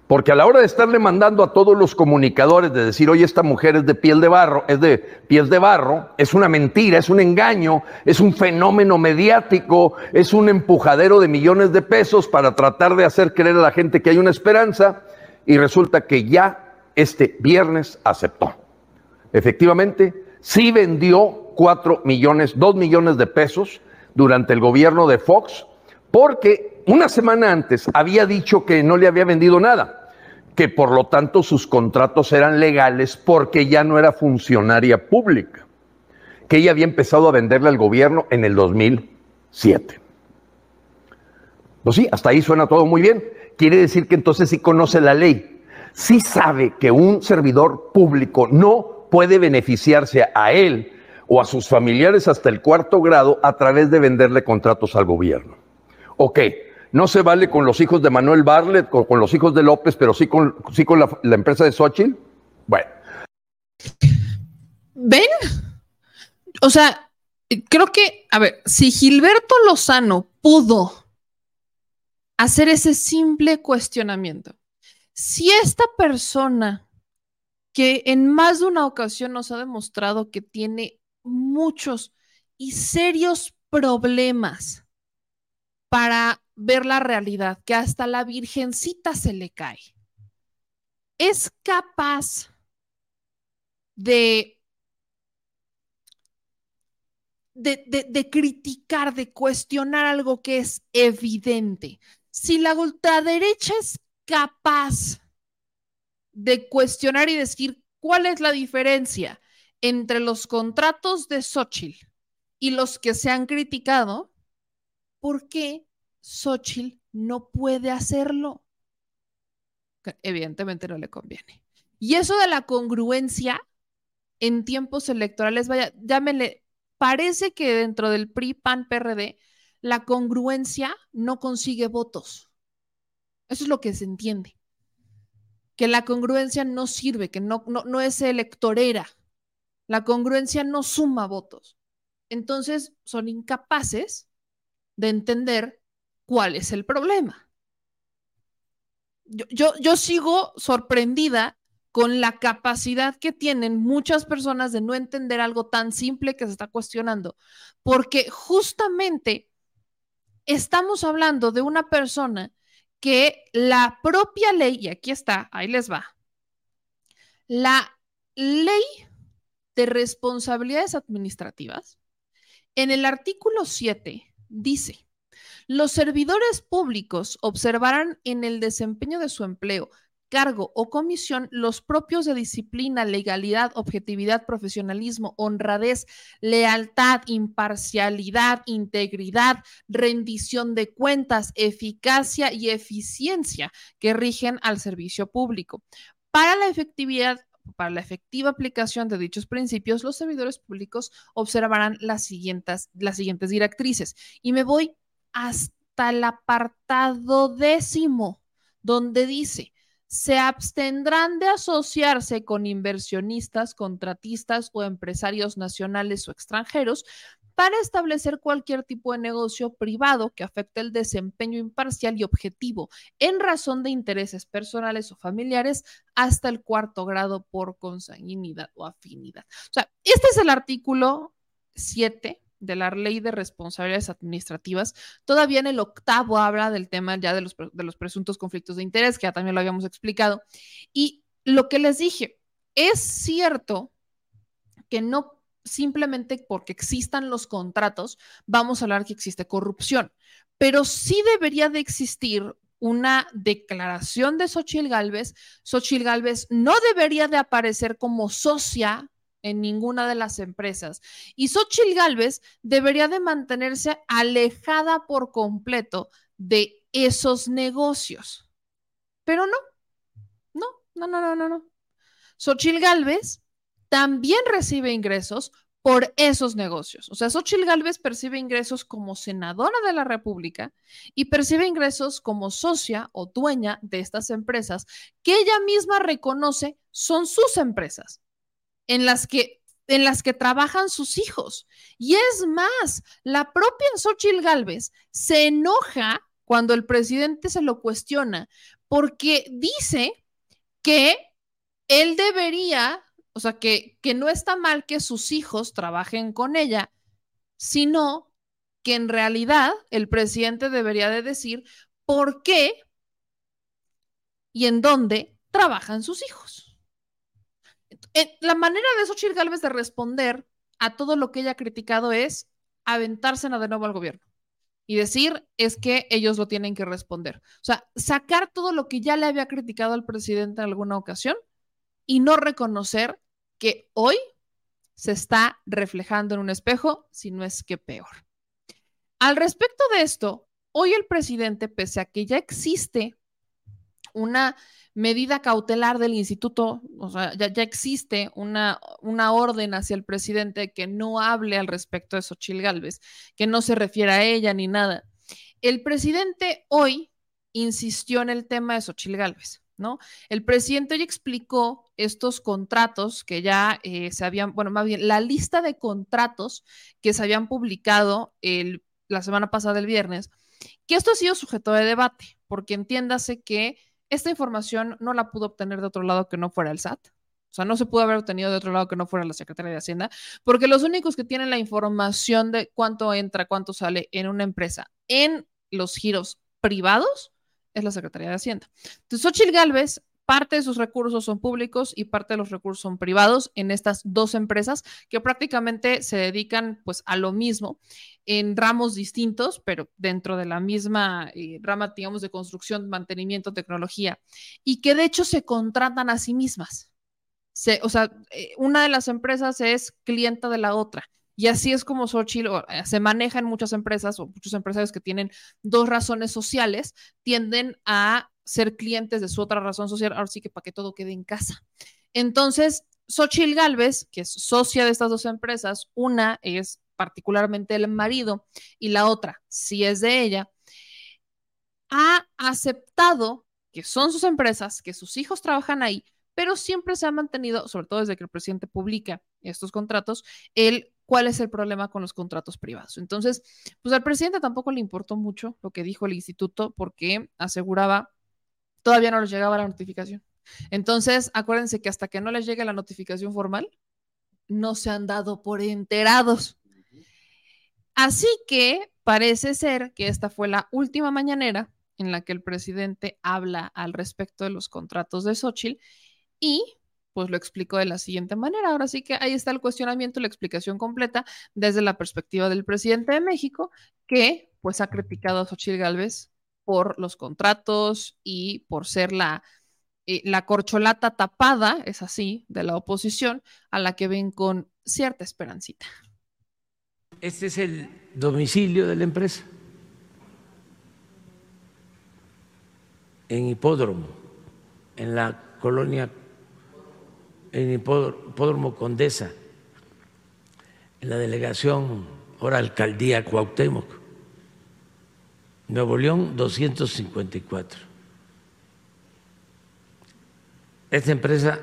Porque a la hora de estarle mandando a todos los comunicadores de decir, oye, esta mujer es de piel de barro, es de pies de barro, es una mentira, es un engaño, es un fenómeno mediático, es un empujadero de millones de pesos para tratar de hacer creer a la gente que hay una esperanza, y resulta que ya este viernes aceptó. Efectivamente, sí vendió cuatro millones, dos millones de pesos durante el gobierno de Fox, porque una semana antes había dicho que no le había vendido nada, que por lo tanto sus contratos eran legales porque ya no era funcionaria pública, que ella había empezado a venderle al gobierno en el 2007. Pues sí, hasta ahí suena todo muy bien. Quiere decir que entonces sí conoce la ley, sí sabe que un servidor público no puede beneficiarse a él o a sus familiares hasta el cuarto grado a través de venderle contratos al gobierno. Ok, no se vale con los hijos de Manuel Barlet, con, con los hijos de López, pero sí con, sí con la, la empresa de Xochitl. Bueno, ¿Ven? O sea, creo que, a ver, si Gilberto Lozano pudo hacer ese simple cuestionamiento, si esta persona que en más de una ocasión nos ha demostrado que tiene muchos y serios problemas para ver la realidad, que hasta la virgencita se le cae, es capaz de de, de, criticar, de cuestionar algo que es evidente. Si la ultraderecha es capaz de cuestionar y decir cuál es la diferencia entre los contratos de Xochitl y los que se han criticado, ¿por qué Xochitl no puede hacerlo? Evidentemente no le conviene. Y eso de la congruencia en tiempos electorales, vaya, llámenle parece que dentro del PRI, PAN, PRD, la congruencia no consigue votos. Eso es lo que se entiende. Que la congruencia no sirve, que no, no, no es electorera. La congruencia no suma votos. Entonces son incapaces de entender cuál es el problema. Yo, yo, sigo sorprendida con la capacidad que tienen muchas personas de no entender algo tan simple que se está cuestionando, porque justamente estamos hablando de una persona que la propia ley, y aquí está, ahí les va, la ley de responsabilidades administrativas, en el artículo 7 dice, los servidores públicos observarán en el desempeño de su empleo cargo o comisión los propios de disciplina, legalidad, objetividad, profesionalismo, honradez, lealtad, imparcialidad, integridad, rendición de cuentas, eficacia y eficiencia que rigen al servicio público. Para la efectividad para la efectiva aplicación de dichos principios, los servidores públicos observarán las siguientes, las siguientes directrices. Y me voy hasta el apartado décimo, donde dice, se abstendrán de asociarse con inversionistas, contratistas o empresarios nacionales o extranjeros para establecer cualquier tipo de negocio privado que afecte el desempeño imparcial y objetivo en razón de intereses personales o familiares hasta el cuarto grado por consanguinidad o afinidad. O sea, este es el artículo 7 de la ley de responsabilidades administrativas. Todavía en el octavo habla del tema ya de los, de los presuntos conflictos de interés, que ya también lo habíamos explicado. Y lo que les dije, es cierto que no simplemente porque existan los contratos vamos a hablar que existe corrupción, pero sí debería de existir una declaración de Xochil Gálvez. Xochil Gálvez no debería de aparecer como socia en ninguna de las empresas. Y Xochil Gálvez debería de mantenerse alejada por completo de esos negocios. Pero no, no, no, no, no, no, no. Xochil Gálvez también recibe ingresos por esos negocios. O sea, Xochil Gálvez percibe ingresos como senadora de la República y percibe ingresos como socia o dueña de estas empresas que ella misma reconoce son sus empresas en las que en las que trabajan sus hijos. Y es más, la propia Xochitl Galvez se enoja cuando el presidente se lo cuestiona, porque dice que él debería, o sea, que, que no está mal que sus hijos trabajen con ella, sino que en realidad el presidente debería de decir por qué y en dónde trabajan sus hijos. Eh, la manera de Xochitl Gálvez de responder a todo lo que ella ha criticado es aventarse de nuevo al gobierno y decir es que ellos lo tienen que responder. O sea, sacar todo lo que ya le había criticado al presidente en alguna ocasión y no reconocer que hoy se está reflejando en un espejo, si no es que peor. Al respecto de esto, hoy el presidente, pese a que ya existe una medida cautelar del instituto, o sea, ya, existe una, una, orden hacia el presidente que no hable al respecto de Xochil Gálvez, que no se refiera a ella ni nada. El presidente hoy insistió en el tema de Xochil Gálvez. ¿no? El presidente ya explicó estos contratos que ya eh, se habían, bueno, más bien, la lista de contratos que se habían publicado el, la semana pasada, el viernes, que esto ha sido sujeto de debate, porque entiéndase que esta información no la pudo obtener de otro lado que no fuera el SAT. O sea, no se pudo haber obtenido de otro lado que no fuera la Secretaría de Hacienda, porque los únicos que tienen la información de cuánto entra, cuánto sale en una empresa en los giros privados es la Secretaría de Hacienda. Entonces, Xochitl Galvez, parte de sus recursos son públicos y parte de los recursos son privados en estas dos empresas que prácticamente se dedican pues a lo mismo en ramos distintos, pero dentro de la misma eh, rama, digamos, de construcción, mantenimiento, tecnología, y que de hecho se contratan a sí mismas. o sea, eh, una de las empresas es clienta de la otra. Y así es como Xochitl eh, se maneja en muchas empresas o muchos empresarios que tienen dos razones sociales, tienden a ser clientes de su otra razón social, ahora sí que para que todo quede en casa. Entonces, Xochitl Galvez, que es socia de estas dos empresas, una es particularmente el marido y la otra, si es de ella, ha aceptado que son sus empresas, que sus hijos trabajan ahí, pero siempre se ha mantenido, sobre todo desde que el presidente publica estos contratos, el cuál es el problema con los contratos privados. Entonces, pues al presidente tampoco le importó mucho lo que dijo el instituto porque aseguraba, todavía no les llegaba la notificación. Entonces, acuérdense que hasta que no les llegue la notificación formal, no se han dado por enterados. Así que parece ser que esta fue la última mañanera en la que el presidente habla al respecto de los contratos de Xochitl y pues lo explico de la siguiente manera. Ahora sí que ahí está el cuestionamiento, la explicación completa desde la perspectiva del presidente de México, que pues ha criticado a Xochitl Gálvez por los contratos y por ser la, eh, la corcholata tapada, es así, de la oposición, a la que ven con cierta esperancita. Este es el domicilio de la empresa. En Hipódromo, en la colonia en Hipódromo Condesa, en la delegación, ahora alcaldía Cuauhtémoc, Nuevo León 254. Esta empresa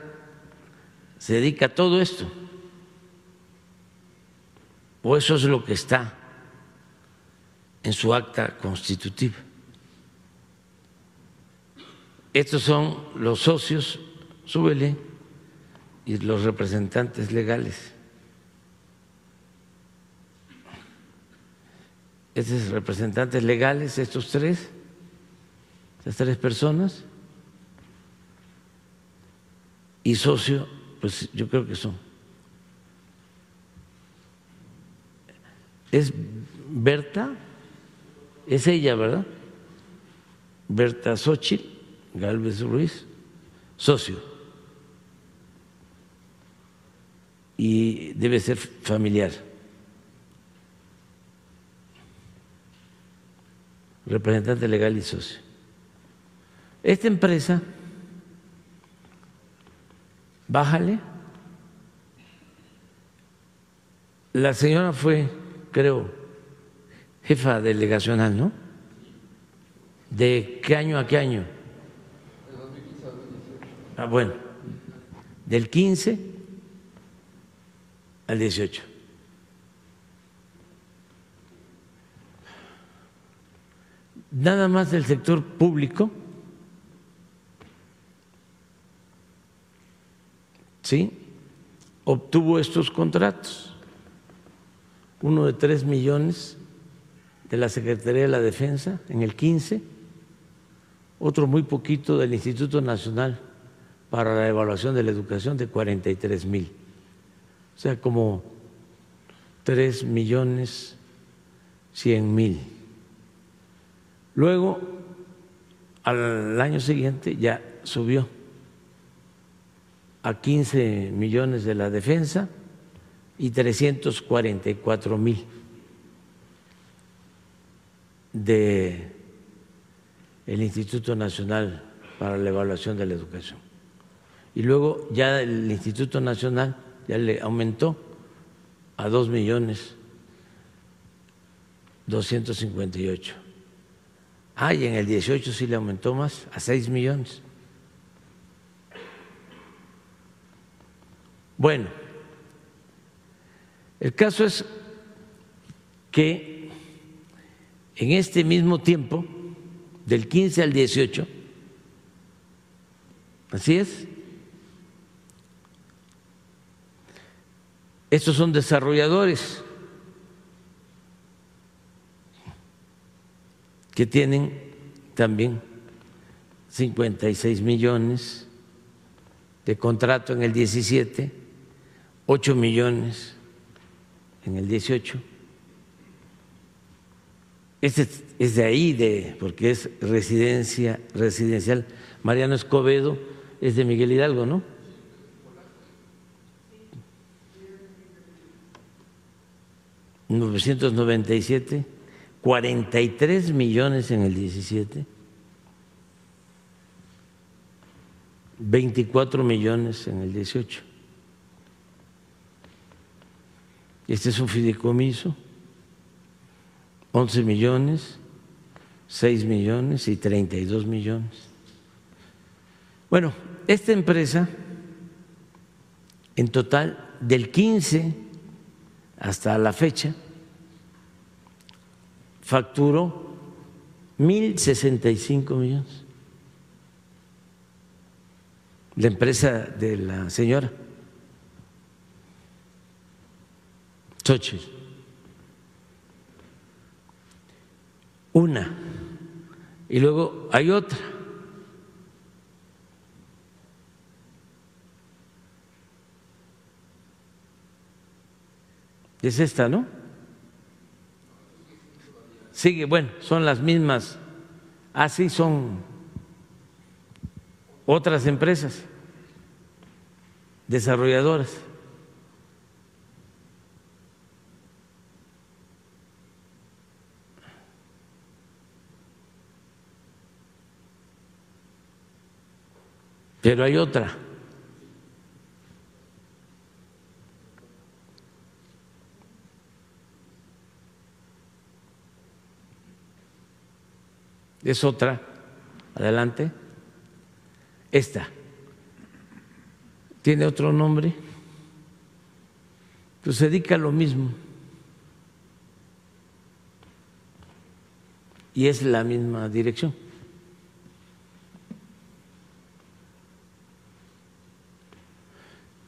se dedica a todo esto, o eso es lo que está en su acta constitutiva. Estos son los socios, súbele y los representantes legales. Estos representantes legales, estos tres, estas tres personas, y socio, pues yo creo que son. Es Berta, es ella, ¿verdad? Berta Xochitl Galvez Ruiz, socio. Y debe ser familiar. Representante legal y socio. Esta empresa, bájale. La señora fue, creo, jefa delegacional, ¿no? ¿De qué año a qué año? Ah, bueno, del 15 al 18. Nada más del sector público, ¿sí? Obtuvo estos contratos, uno de tres millones de la Secretaría de la Defensa en el 15, otro muy poquito del Instituto Nacional para la Evaluación de la Educación de 43 mil, o sea, como tres millones cien mil. Luego, al año siguiente ya subió a 15 millones de la defensa y 344 mil de el Instituto Nacional para la Evaluación de la Educación. Y luego ya el Instituto Nacional ya le aumentó a dos millones doscientos cincuenta y ocho. Ah, y en el 18 sí le aumentó más, a seis millones. Bueno, el caso es que en este mismo tiempo, del 15 al 18, así es, estos son desarrolladores que tienen también 56 millones de contrato en el 17, 8 millones en el 18. Este es de ahí, de, porque es residencia residencial. Mariano Escobedo es de Miguel Hidalgo, ¿no? ¿997? 43 millones en el 17, 24 millones en el 18. Este es un fideicomiso, 11 millones, 6 millones y 32 millones. Bueno, esta empresa, en total, del 15 hasta la fecha, facturó 1.065 millones. La empresa de la señora Xochitl. Una. Y luego hay otra. Es esta, ¿no? Sigue, bueno, son las mismas, así son otras empresas desarrolladoras. Pero hay otra. Es otra. Adelante. Esta. ¿Tiene otro nombre? Pues se dedica a lo mismo. Y es la misma dirección.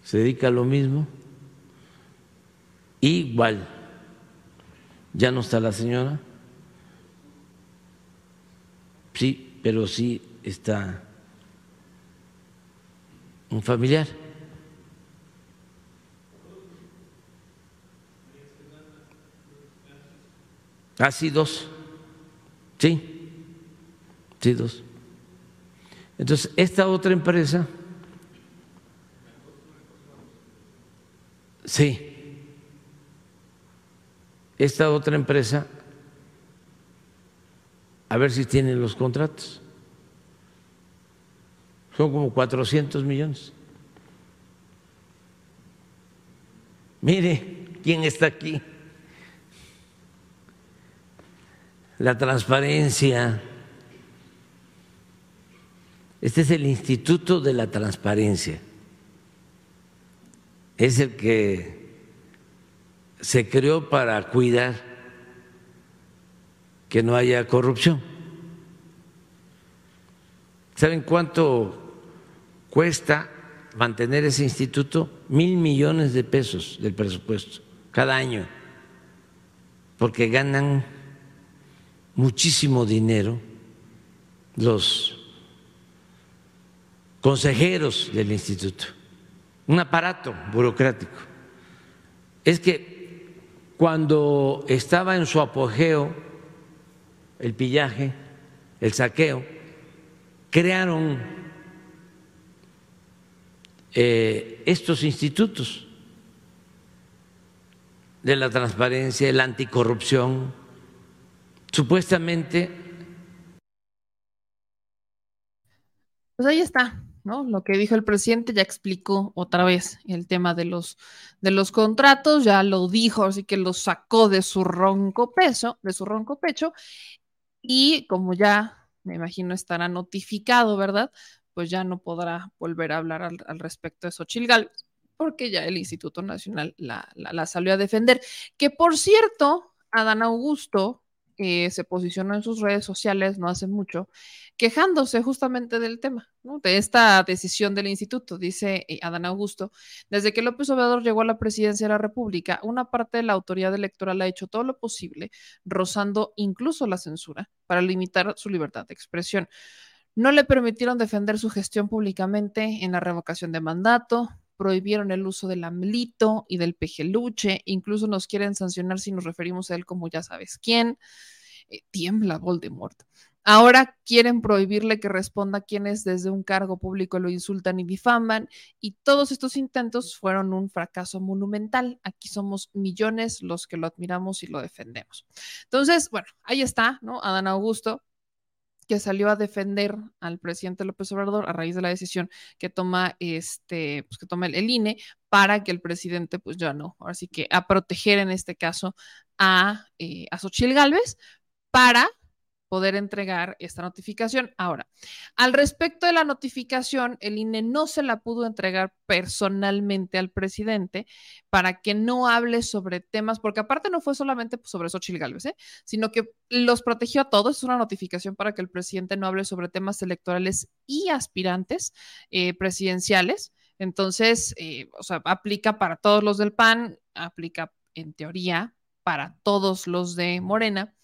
Se dedica a lo mismo. Igual. Ya no está la señora. Sí, pero sí está un familiar. Ah, sí, dos. Sí, sí, dos. Entonces, esta otra empresa, sí, esta otra empresa a ver si tienen los contratos. Son como 400 millones. Mire quién está aquí. La transparencia. Este es el Instituto de la Transparencia. Es el que se creó para cuidar que no haya corrupción. ¿Saben cuánto cuesta mantener ese instituto? Mil millones de pesos del presupuesto cada año, porque ganan muchísimo dinero los consejeros del instituto, un aparato burocrático. Es que cuando estaba en su apogeo el pillaje, el saqueo, crearon eh, estos institutos de la transparencia, la anticorrupción, supuestamente. Pues ahí está, ¿no? Lo que dijo el presidente ya explicó otra vez el tema de los, de los contratos, ya lo dijo, así que lo sacó de su ronco peso, de su ronco pecho, y como ya me imagino estará notificado, ¿verdad? Pues ya no podrá volver a hablar al, respecto de Xochil Gálvez, porque ya el Instituto Nacional la, la salió a defender. Que por cierto, Adán Augusto eh, se posicionó en sus redes sociales no hace mucho, quejándose justamente del tema, ¿no? de esta decisión del instituto. Dice eh, Adán Augusto, desde que López Obrador llegó a la presidencia de la República, una parte de la autoridad electoral ha hecho todo lo posible, rozando incluso la censura, para limitar su libertad de expresión. No le permitieron defender su gestión públicamente en la revocación de mandato, prohibieron el uso del amlito y del pejeluche, incluso nos quieren sancionar si nos referimos a él como ya sabes quién. Eh, tiembla Voldemort. Ahora quieren prohibirle que responda a quienes desde un cargo público lo insultan y difaman, y todos estos intentos fueron un fracaso monumental. Aquí somos millones los que lo admiramos y lo defendemos. Entonces, bueno, ahí está, ¿no? Adán Augusto, que salió a defender al presidente López Obrador a raíz de la decisión que toma este, pues que toma el, INE para que el presidente, pues ya no, ahora sí que a proteger en este caso a, eh, a Xochil Gálvez para poder entregar esta notificación. Ahora, al respecto de la notificación, el INE no se la pudo entregar personalmente al presidente para que no hable sobre temas, porque aparte no fue solamente sobre Xochitl Gálvez, ¿eh? sino que los protegió a todos. Es una notificación para que el presidente no hable sobre temas electorales y aspirantes eh, presidenciales. Entonces, eh, o sea, aplica para todos los del PAN, aplica en teoría para todos los de Morena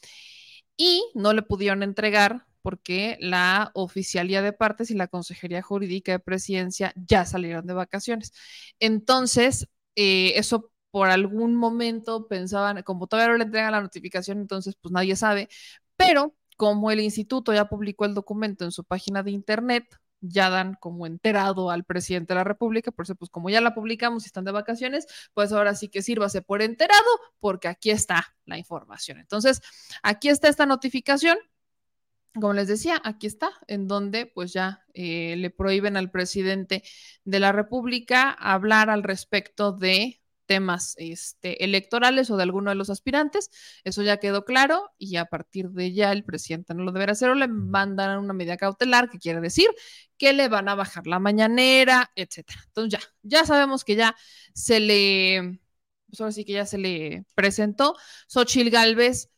y no le pudieron entregar porque la oficialía de partes y la Consejería Jurídica de Presidencia ya salieron de vacaciones. Entonces, eh, eso por algún momento pensaban, como todavía no le entregan la notificación, entonces pues nadie sabe, pero como el instituto ya publicó el documento en su página de internet, ya dan como enterado al presidente de la República, por eso pues como ya la publicamos y están de vacaciones, pues ahora sí que sírvase por enterado, porque aquí está la información. Entonces, aquí está esta notificación. Como les decía, aquí está, en donde pues ya eh, le prohíben al presidente de la República hablar al respecto de temas este, electorales o de alguno de los aspirantes. Eso ya quedó claro y a partir de ya el presidente no lo deberá hacer o le mandan una medida cautelar, que quiere decir que le van a bajar la mañanera, etcétera. Entonces ya, ya sabemos que ya se le, pues ahora sí que ya se le presentó. Xochil Gálvez,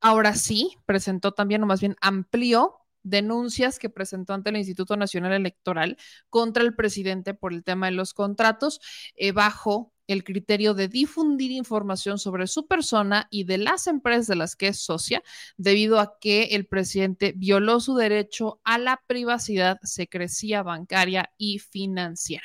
ahora sí, presentó también, o más bien amplió denuncias que presentó ante el Instituto Nacional Electoral contra el presidente por el tema de los contratos eh, bajo el criterio de difundir información sobre su persona y de las empresas de las que es socia, debido a que el presidente violó su derecho a la privacidad, secrecía bancaria y financiera.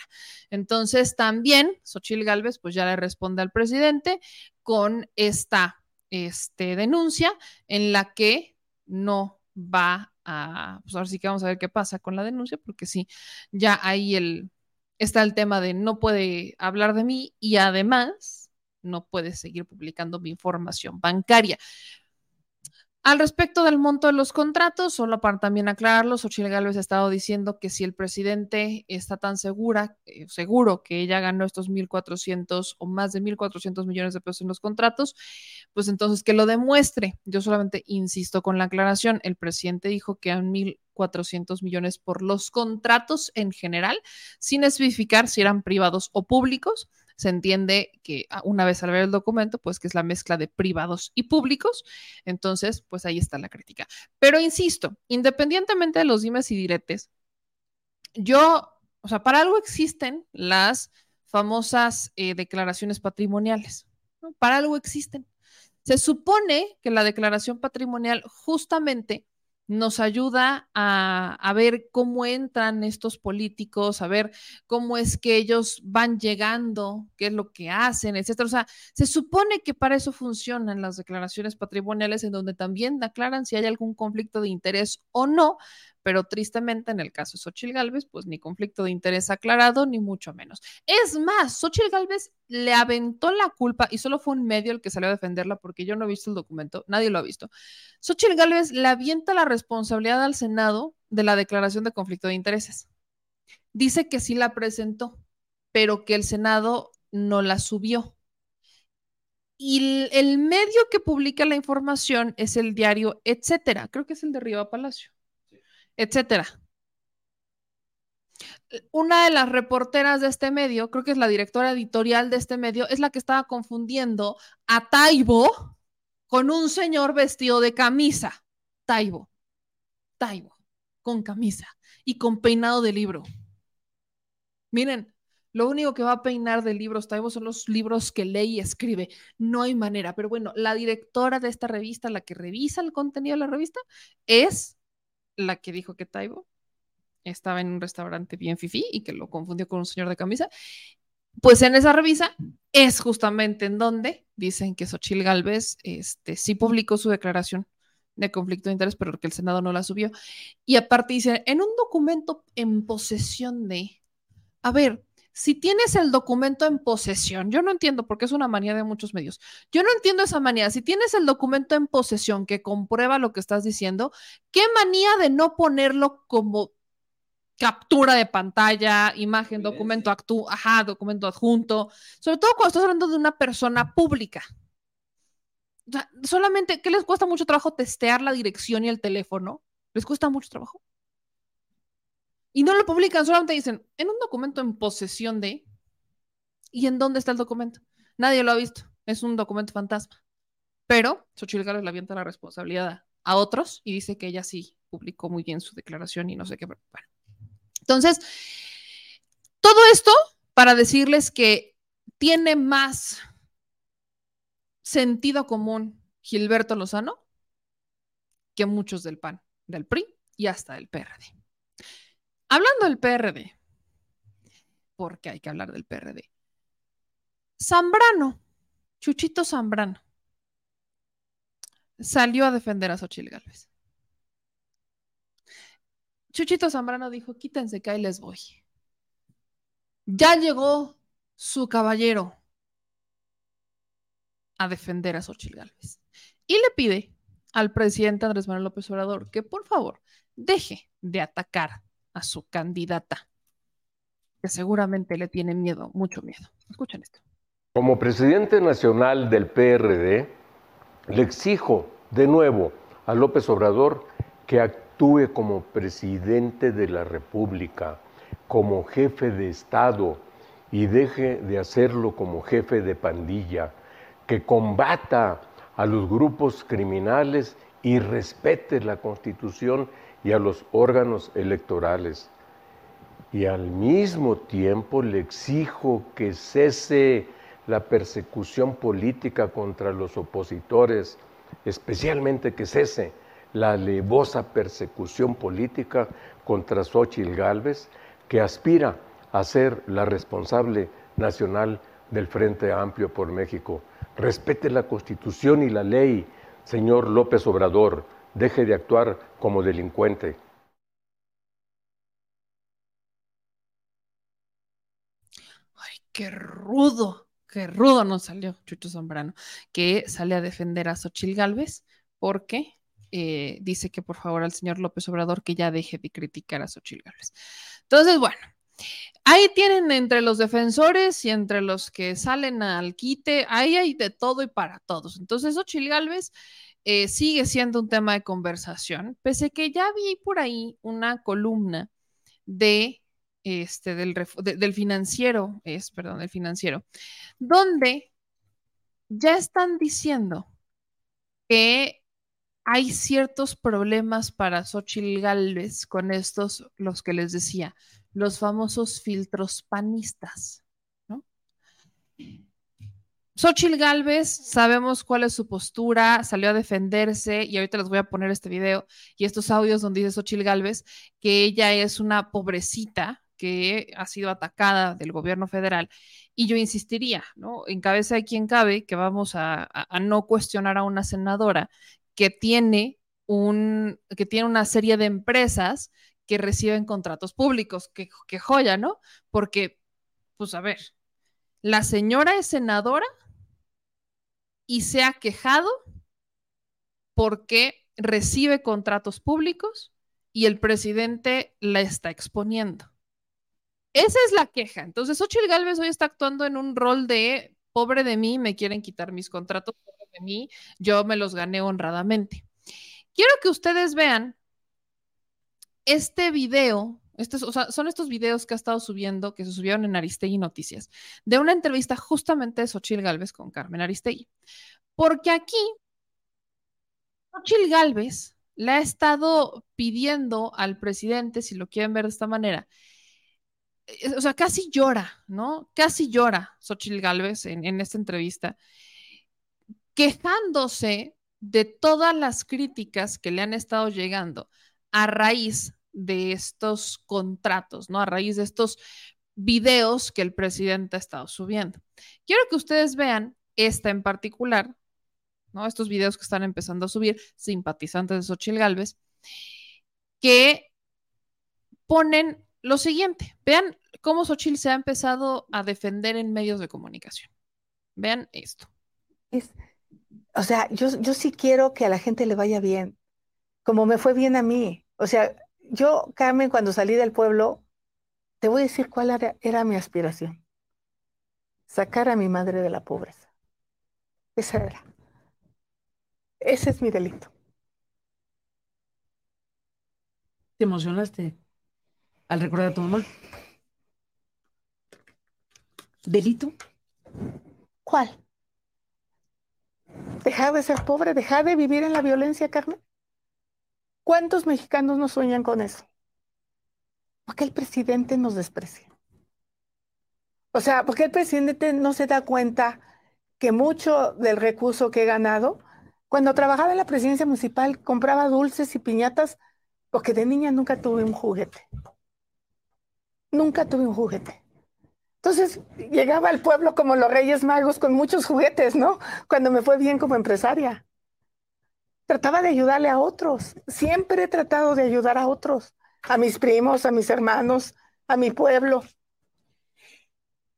Entonces, también Xochil Gálvez, pues ya le responde al presidente con esta este, denuncia en la que no va a, pues ahora sí que vamos a ver qué pasa con la denuncia, porque sí, ya ahí el, está el tema de no puede hablar de mí y además no puede seguir publicando mi información bancaria. Al respecto del monto de los contratos, solo para también aclararlo, Xochitl Gálvez ha estado diciendo que si el presidente está tan segura, eh, seguro que ella ganó estos 1.400 o más de 1.400 millones de pesos en los contratos, pues entonces que lo demuestre. Yo solamente insisto con la aclaración, el presidente dijo que han 1.400 millones por los contratos en general, sin especificar si eran privados o públicos. Se entiende que ah, una vez al ver el documento, pues que es la mezcla de privados y públicos. Entonces, pues ahí está la crítica. Pero insisto, independientemente de los dimes y diretes, yo, o sea, para algo existen las famosas eh, declaraciones patrimoniales. Para algo existen. Se supone que la declaración patrimonial justamente nos ayuda a, a, ver cómo entran estos políticos, a ver cómo es que ellos van llegando, qué es lo que hacen, etcétera. O sea, se supone que para eso funcionan las declaraciones patrimoniales, en donde también aclaran si hay algún conflicto de interés o no, pero tristemente en el caso de Xochitl Galvez, pues ni conflicto de interés aclarado, ni mucho menos. Es más, Xochitl Galvez le aventó la culpa y solo fue un medio el que salió a defenderla porque yo no he visto el documento, nadie lo ha visto. Xochitl Galvez le avienta la responsabilidad al Senado de la declaración de conflicto de intereses. Dice que sí la presentó, pero que el Senado no la subió. Y el medio que publica la información es el diario Etcétera, creo que es el de Riva Palacio etcétera. Una de las reporteras de este medio, creo que es la directora editorial de este medio, es la que estaba confundiendo a Taibo con un señor vestido de camisa. Taibo, Taibo, con camisa y con peinado de libro. Miren, lo único que va a peinar de libros Taibo son los libros que lee y escribe. No hay manera. Pero bueno, la directora de esta revista, la que revisa el contenido de la revista, es la que dijo que Taibo estaba en un restaurante bien fifi y que lo confundió con un señor de camisa. Pues en esa revista es justamente en donde dicen que Xochil Gálvez este, sí publicó su declaración de conflicto de interés, pero que el Senado no la subió. Y aparte dice, en un documento en posesión de, a ver, si tienes el documento en posesión, yo no entiendo porque es una manía de muchos medios. Yo no entiendo esa manía. Si tienes el documento en posesión que comprueba lo que estás diciendo, ¿qué manía de no ponerlo como captura de pantalla, imagen, documento actu ajá, documento adjunto, sobre todo cuando estás hablando de una persona pública? O sea, solamente, ¿qué les cuesta mucho trabajo testear la dirección y el teléfono? ¿Les cuesta mucho trabajo? Y no lo publican, solamente dicen, en un documento en posesión de... ¿Y en dónde está el documento? Nadie lo ha visto. Es un documento fantasma. Pero Xochitl Gálvez le avienta la responsabilidad a, otros y dice que ella sí publicó muy bien su declaración y no sé qué. Bueno. Entonces, todo esto para decirles que tiene más sentido común Gilberto Lozano que muchos del PAN, del PRI y hasta del PRD. Hablando del PRD, porque hay que hablar del PRD. Zambrano, Chuchito Zambrano, salió a defender a Xochitl Gálvez. Chuchito Zambrano dijo, quítense que ahí les voy. Ya llegó su caballero a defender a Xochitl Gálvez. Y le pide al presidente Andrés Manuel López Obrador que por favor deje de atacar a su candidata, que seguramente le tiene miedo, mucho miedo. Escuchen esto. Como presidente nacional del PRD, le exijo de nuevo a López Obrador que actúe como presidente de la República, como jefe de Estado y deje de hacerlo como jefe de pandilla, que combata a los grupos criminales y respete la Constitución y a los órganos electorales. Y al mismo tiempo le exijo que cese la persecución política contra los opositores, especialmente que cese la alevosa persecución política contra Xochitl Gálvez, que aspira a ser la responsable nacional del Frente Amplio por México. Respete la Constitución y la ley, señor López Obrador deje de actuar como delincuente. Ay, qué rudo, qué rudo nos salió Chucho Zambrano, que sale a defender a Xochil Gálvez porque eh, dice que por favor al señor López Obrador que ya deje de criticar a Xochil Gálvez. Entonces, bueno, ahí tienen entre los defensores y entre los que salen al quite, ahí hay de todo y para todos. Entonces, Xochil Gálvez eh, sigue siendo un tema de conversación, pese que ya vi por ahí una columna de este, del, del financiero, es, perdón, del financiero, donde ya están diciendo que hay ciertos problemas para Xochitl Galvez con estos, los que les decía, los famosos filtros panistas, ¿no? Xochitl Galvez, sabemos cuál es su postura, salió a defenderse y ahorita les voy a poner este video y estos audios donde dice Xochitl Galvez que ella es una pobrecita que ha sido atacada del gobierno federal y yo insistiría, ¿no? En cabeza de quien cabe que vamos a, no cuestionar a una senadora que tiene, un, que tiene una serie de empresas que reciben contratos públicos. Qué, qué joya, ¿no? Porque, pues a ver, la señora es senadora y se ha quejado porque recibe contratos públicos y el presidente la está exponiendo. Esa es la queja. Entonces, Ochil Gálvez hoy está actuando en un rol de pobre de mí, me quieren quitar mis contratos, pobre de mí, yo me los gané honradamente. Quiero que ustedes vean este video, estos, o sea, son estos videos que ha estado subiendo, que se subieron en Aristegui Noticias, de una entrevista justamente de Xochil Gálvez con Carmen Aristegui. Porque aquí, Xochil Gálvez le ha estado pidiendo al presidente, si lo quieren ver de esta manera, o sea, casi llora, ¿no? Casi llora Xochitl Galvez en, en esta entrevista, quejándose de todas las críticas que le han estado llegando a raíz de estos contratos, ¿no? A raíz de estos videos que el presidente ha estado subiendo. Quiero que ustedes vean esta en particular, ¿no? Estos videos que están empezando a subir, simpatizantes de Xochitl Galvez, que ponen lo siguiente, vean cómo Xochitl se ha empezado a defender en medios de comunicación. Vean esto. Es, o sea, yo, yo sí quiero que a la gente le vaya bien, como me fue bien a mí. O sea, yo, Carmen, cuando salí del pueblo, te voy a decir cuál era, era mi aspiración. Sacar a mi madre de la pobreza. Esa era. Ese es mi delito. ¿Te emocionaste? al recordar a tu mamá. ¿Delito? ¿Cuál? ¿Dejar de ser pobre? ¿Dejar de vivir en la violencia, Carmen? ¿Cuántos mexicanos no sueñan con eso? ¿Por qué el presidente nos desprecia? O sea, ¿por qué el presidente no se da cuenta que mucho del recurso que he ganado, cuando trabajaba en la presidencia municipal, compraba dulces y piñatas porque de niña nunca tuve un juguete? Nunca tuve un juguete. Entonces llegaba al pueblo como los Reyes Magos con muchos juguetes, ¿no? Cuando me fue bien como empresaria. Trataba de ayudarle a otros. Siempre he tratado de ayudar a otros, a mis primos, a mis hermanos, a mi pueblo.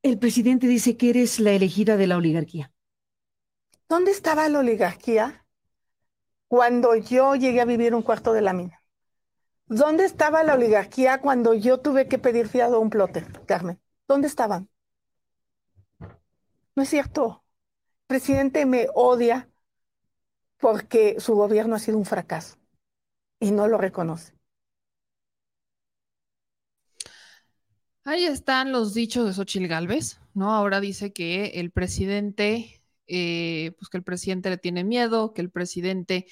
El presidente dice que eres la elegida de la oligarquía. ¿Dónde estaba la oligarquía cuando yo llegué a vivir un cuarto de la mina? ¿Dónde estaba la oligarquía cuando yo tuve que pedir fiado a un plotter, Carmen? ¿Dónde estaban? No es cierto. El presidente me odia porque su gobierno ha sido un fracaso y no lo reconoce. Ahí están los dichos de Xochil Gálvez, ¿no? Ahora dice que el presidente eh, pues que el presidente le tiene miedo, que el presidente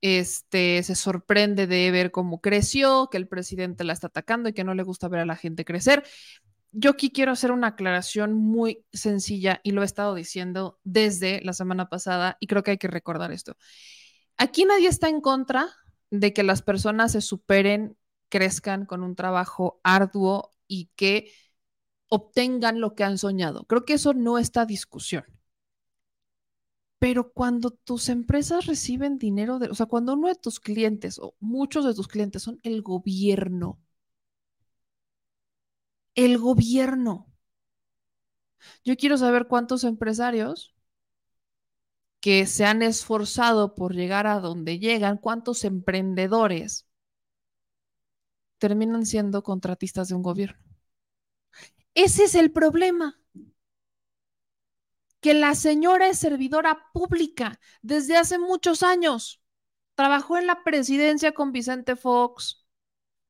este, se sorprende de ver cómo creció, que el presidente la está atacando y que no le gusta ver a la gente crecer. Yo aquí quiero hacer una aclaración muy sencilla y lo he estado diciendo desde la semana pasada y creo que hay que recordar esto. Aquí nadie está en contra de que las personas se superen, crezcan con un trabajo arduo y que obtengan lo que han soñado. Creo que eso no está discusión. Pero cuando tus empresas reciben dinero, de, o sea, cuando uno de tus clientes o muchos de tus clientes son el gobierno, el gobierno. Yo quiero saber cuántos empresarios que se han esforzado por llegar a donde llegan, cuántos emprendedores terminan siendo contratistas de un gobierno. Ese es el problema que la señora es servidora pública desde hace muchos años. Trabajó en la presidencia con Vicente Fox,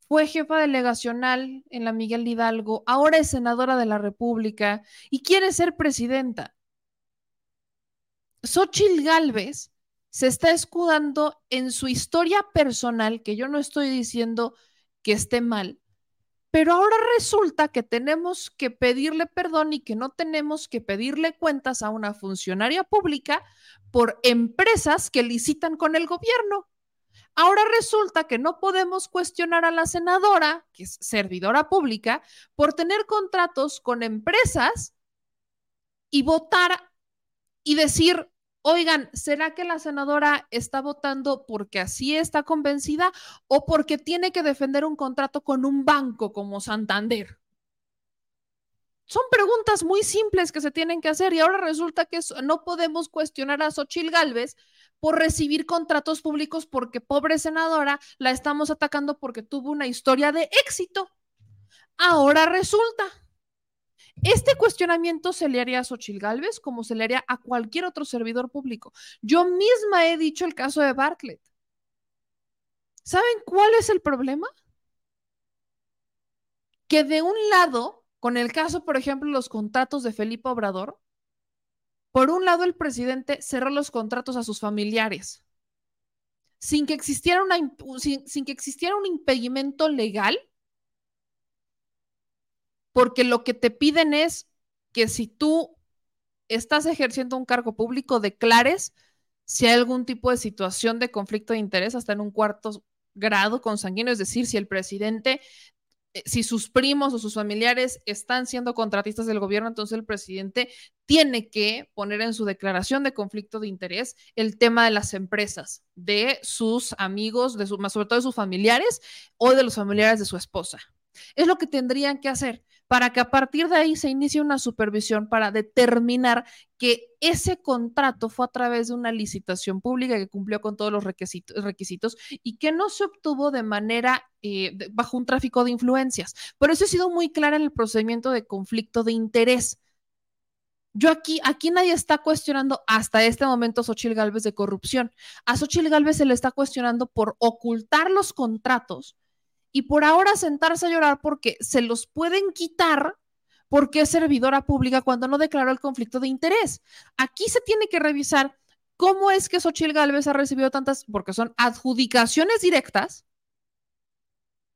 fue jefa delegacional en la Miguel Hidalgo, ahora es senadora de la República y quiere ser presidenta. Xochitl Gálvez se está escudando en su historia personal, que yo no estoy diciendo que esté mal, pero ahora resulta que tenemos que pedirle perdón y que no tenemos que pedirle cuentas a una funcionaria pública por empresas que licitan con el gobierno. Ahora resulta que no podemos cuestionar a la senadora, que es servidora pública, por tener contratos con empresas y votar y decir, oigan, ¿será que la senadora está votando porque así está convencida o porque tiene que defender un contrato con un banco como Santander? Son preguntas muy simples que se tienen que hacer y ahora resulta que no podemos cuestionar a Xochil Gálvez por recibir contratos públicos porque pobre senadora la estamos atacando porque tuvo una historia de éxito. Ahora resulta este cuestionamiento se le haría a Xochil Gálvez como se le haría a cualquier otro servidor público. Yo misma he dicho el caso de Bartlett. ¿Saben cuál es el problema? Que de un lado, con el caso, por ejemplo, los contratos de Felipe Obrador, por un lado el presidente cerró los contratos a sus familiares sin que existiera, sin, que existiera un impedimento legal porque lo que te piden es que si tú estás ejerciendo un cargo público, declares si hay algún tipo de situación de conflicto de interés hasta en un cuarto grado consanguíneo, es decir, si el presidente, si sus primos o sus familiares están siendo contratistas del gobierno, entonces el presidente tiene que poner en su declaración de conflicto de interés el tema de las empresas, de sus amigos, de su, más sobre todo de sus familiares o de los familiares de su esposa. Es lo que tendrían que hacer para que a partir de ahí se inicie una supervisión para determinar que ese contrato fue a través de una licitación pública que cumplió con todos los requisitos, y que no se obtuvo de manera eh, bajo un tráfico de influencias. Por eso he sido muy clara en el procedimiento de conflicto de interés. Yo aquí, aquí nadie está cuestionando hasta este momento a Xochil Gálvez de corrupción. A Xochil Gálvez se le está cuestionando por ocultar los contratos y por ahora sentarse a llorar porque se los pueden quitar porque es servidora pública cuando no declaró el conflicto de interés. Aquí se tiene que revisar cómo es que Xochil Gálvez ha recibido tantas, porque son adjudicaciones directas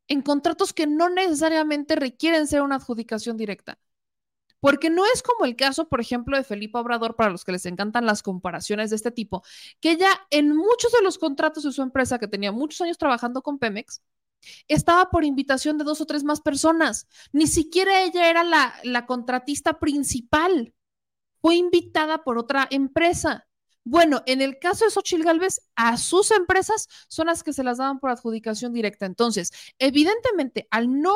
en contratos que no necesariamente requieren ser una adjudicación directa. Porque no es como el caso, por ejemplo, de Felipe Obrador, para los que les encantan las comparaciones de este tipo, que ella en muchos de los contratos de su empresa, que tenía muchos años trabajando con Pemex, estaba por invitación de dos o tres más personas. Ni siquiera ella era la, la contratista principal. Fue invitada por otra empresa. Bueno, en el caso de Xochil Gálvez, a sus empresas son las que se las daban por adjudicación directa. Entonces, evidentemente, al no,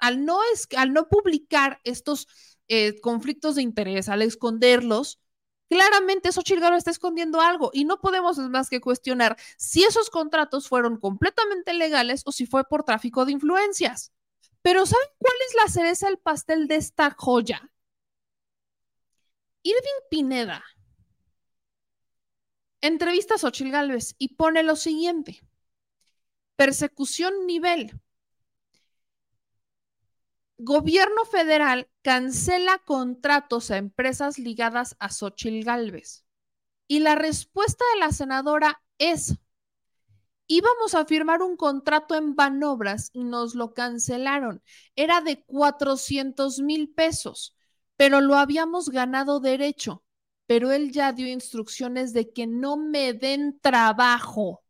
al no, es, al no publicar estos eh, conflictos de interés, al esconderlos, Claramente Xochitl Gálvez está escondiendo algo y no podemos más que cuestionar si esos contratos fueron completamente legales o si fue por tráfico de influencias. Pero ¿saben cuál es la cereza del pastel de esta joya? Irving Pineda entrevista a Xochitl Gálvez y pone lo siguiente. Persecución nivel Gobierno federal cancela contratos a empresas ligadas a Xochil Gálvez. Y la respuesta de la senadora es, íbamos a firmar un contrato en Banobras y nos lo cancelaron. Era de 400 mil pesos, pero lo habíamos ganado derecho. Pero él ya dio instrucciones de que no me den trabajo.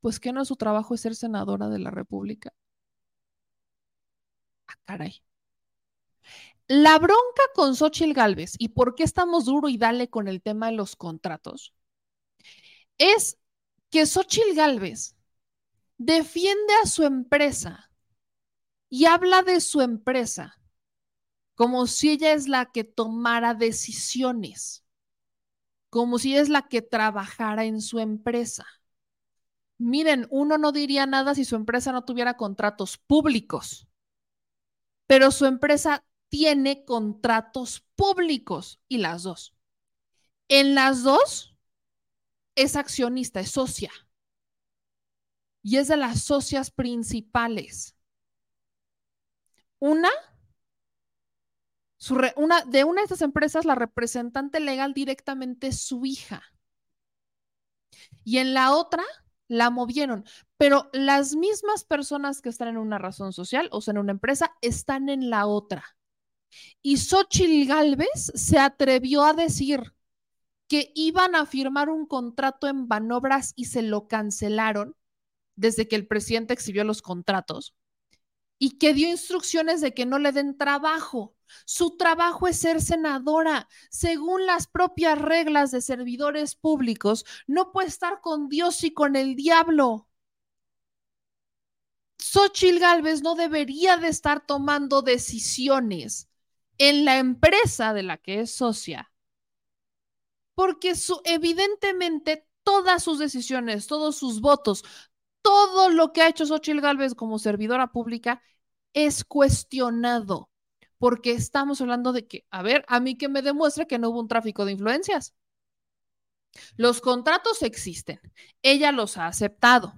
Pues que no su trabajo es ser senadora de la República. Ah, caray. La bronca con Xochitl Galvez y por qué estamos duro y dale con el tema de los contratos es que Xochitl Galvez defiende a su empresa y habla de su empresa como si ella es la que tomara decisiones, como si ella es la que trabajara en su empresa. Miren, uno no diría nada si su empresa no tuviera contratos públicos pero su empresa tiene contratos públicos y las dos. En las dos es accionista, es socia. y es de las socias principales. Una, de una de estas empresas, la representante legal directamente es su hija. Y en la otra la movieron, pero las mismas personas que están en una razón social, o sea, en una empresa, están en la otra. Y Xochitl Gálvez se atrevió a decir que iban a firmar un contrato en Banobras y se lo cancelaron desde que el presidente exhibió los contratos y que dio instrucciones de que no le den trabajo. Su trabajo es ser senadora. Según las propias reglas de servidores públicos, no puede estar con Dios y con el diablo. Xochitl Gálvez no debería de estar tomando decisiones en la empresa de la que es socia, porque su, evidentemente todas sus decisiones, todos sus votos, todo lo que ha hecho Xochitl Gálvez como servidora pública es cuestionado, porque estamos hablando de que, a ver, a mí que me demuestre que no hubo un tráfico de influencias. Los contratos existen, ella los ha aceptado.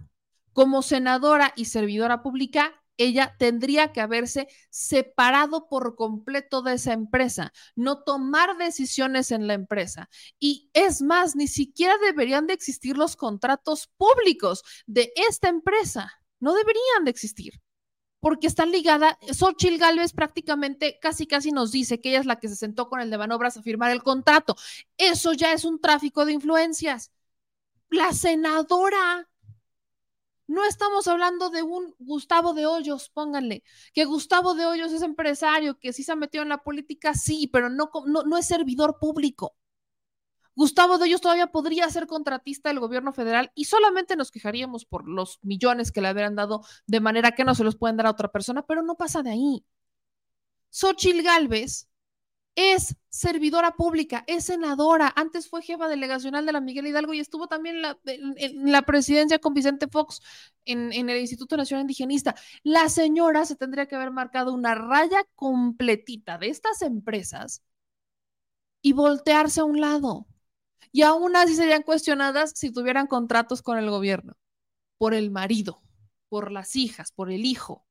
Como senadora y servidora pública, ella tendría que haberse separado por completo de esa empresa, no tomar decisiones en la empresa. Y es más, ni siquiera deberían de existir los contratos públicos de esta empresa. No deberían de existir. Porque están ligadas, Xochitl Gálvez prácticamente casi casi nos dice que ella es la que se sentó con el de Manobras a firmar el contrato. Eso ya es un tráfico de influencias. La senadora no estamos hablando de un Gustavo de Hoyos, pónganle, que Gustavo de Hoyos es empresario, que sí se ha metido en la política, sí, pero no, es servidor público. Gustavo de Hoyos todavía podría ser contratista del gobierno federal y solamente nos quejaríamos por los millones que le habrían dado de manera que no se los pueden dar a otra persona, pero no pasa de ahí. Xochitl Gálvez es servidora pública, es senadora, antes fue jefa delegacional de la Miguel Hidalgo y estuvo también en la, en, en la presidencia con Vicente Fox en, en, el Instituto Nacional Indigenista. La señora se tendría que haber marcado una raya completita de estas empresas y voltearse a un lado. Y aún así serían cuestionadas si tuvieran contratos con el gobierno, por el marido, por las hijas, por el hijo.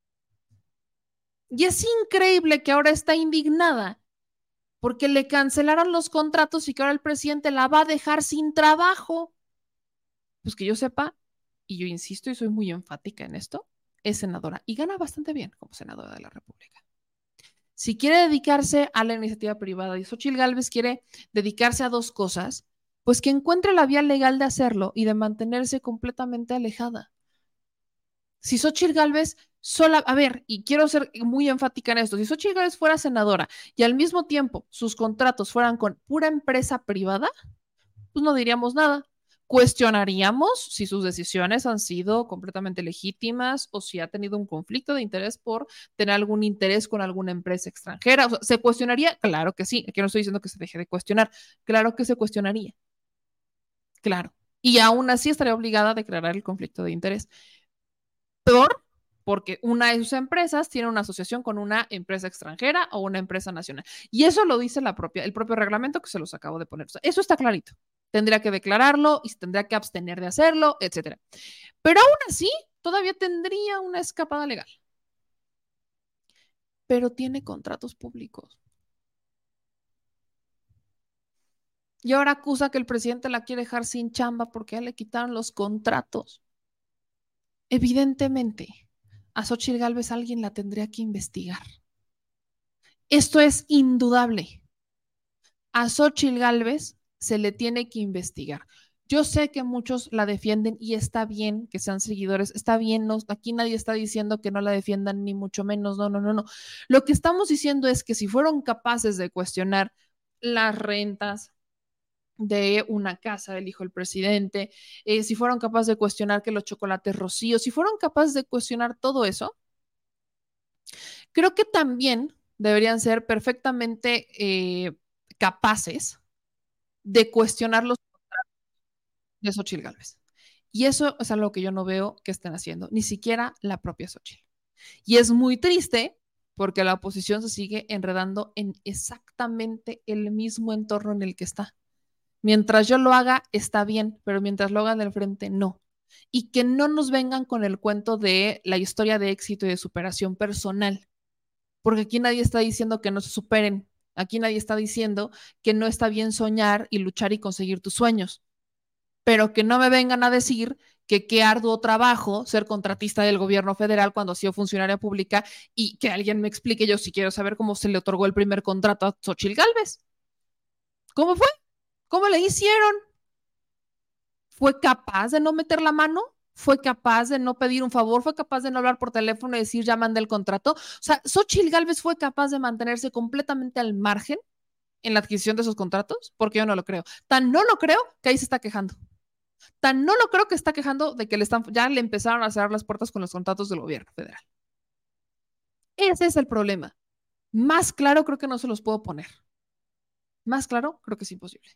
Y es increíble que ahora está indignada porque le cancelaron los contratos y que ahora el presidente la va a dejar sin trabajo. Pues que yo sepa, y yo insisto y soy muy enfática en esto, es senadora y gana bastante bien como senadora de la República. Si quiere dedicarse a la iniciativa privada y Xochitl Gálvez quiere dedicarse a dos cosas, pues que encuentre la vía legal de hacerlo y de mantenerse completamente alejada. Si Xochitl Gálvez sola, a ver, y quiero ser muy enfática en esto, si Xochitl Gálvez fuera senadora y al mismo tiempo sus contratos fueran con pura empresa privada, pues no diríamos nada. Cuestionaríamos si sus decisiones han sido completamente legítimas o si ha tenido un conflicto de interés por tener algún interés con alguna empresa extranjera. ¿Se cuestionaría? Claro que sí. Aquí no estoy diciendo que se deje de cuestionar. Claro que se cuestionaría. Claro. Y aún así estaría obligada a declarar el conflicto de interés. Peor, porque una de sus empresas tiene una asociación con una empresa extranjera o una empresa nacional. Y eso lo dice la propia, el propio reglamento que se los acabo de poner. Eso está clarito. Tendría que declararlo y tendría que abstener de hacerlo, etcétera. Pero aún así, todavía tendría una escapada legal. Pero tiene contratos públicos. Y ahora acusa que el presidente la quiere dejar sin chamba porque ya le quitaron los contratos. Evidentemente, a Xochitl Gálvez alguien la tendría que investigar. Esto es indudable. A Xochitl Gálvez se le tiene que investigar. Yo sé que muchos la defienden y está bien que sean seguidores, está bien, no, aquí nadie está diciendo que no la defiendan, ni mucho menos, no, no, no, no. Lo que estamos diciendo es que si fueron capaces de cuestionar las rentas, de una casa del hijo del presidente, eh, si fueron capaces de cuestionar que los chocolates rocíos, si fueron capaces de cuestionar todo eso, creo que también deberían ser perfectamente eh, capaces de cuestionar los de Xochitl Gálvez. Y eso es algo que yo no veo que estén haciendo, ni siquiera la propia Xochitl. Y es muy triste porque la oposición se sigue enredando en exactamente el mismo entorno en el que está. Mientras yo lo haga, está bien, pero mientras lo hagan del frente, no. y que no nos vengan con el cuento de la historia de éxito y de superación personal, porque aquí nadie está diciendo que no se superen, aquí nadie está diciendo que no está bien soñar y luchar y conseguir tus sueños, pero que no me vengan a decir que qué arduo trabajo ser contratista del gobierno federal cuando ha sido funcionaria pública y que alguien me explique, yo si quiero saber cómo se le otorgó el primer contrato a Xochil Gálvez. ¿Cómo fue? ¿Cómo le hicieron? ¿Fue capaz de no meter la mano? ¿Fue capaz de no pedir un favor? ¿Fue capaz de no hablar por teléfono y decir ya mandé el contrato? O sea, Xochil Gálvez fue capaz de mantenerse completamente al margen en la adquisición de esos contratos, porque yo no lo creo. Tan no lo creo que ahí se está quejando. Tan no lo creo que está quejando de que le están, ya le empezaron a cerrar las puertas con los contratos del gobierno federal. Ese es el problema. Más claro creo que no se los puedo poner. Más claro creo que es imposible.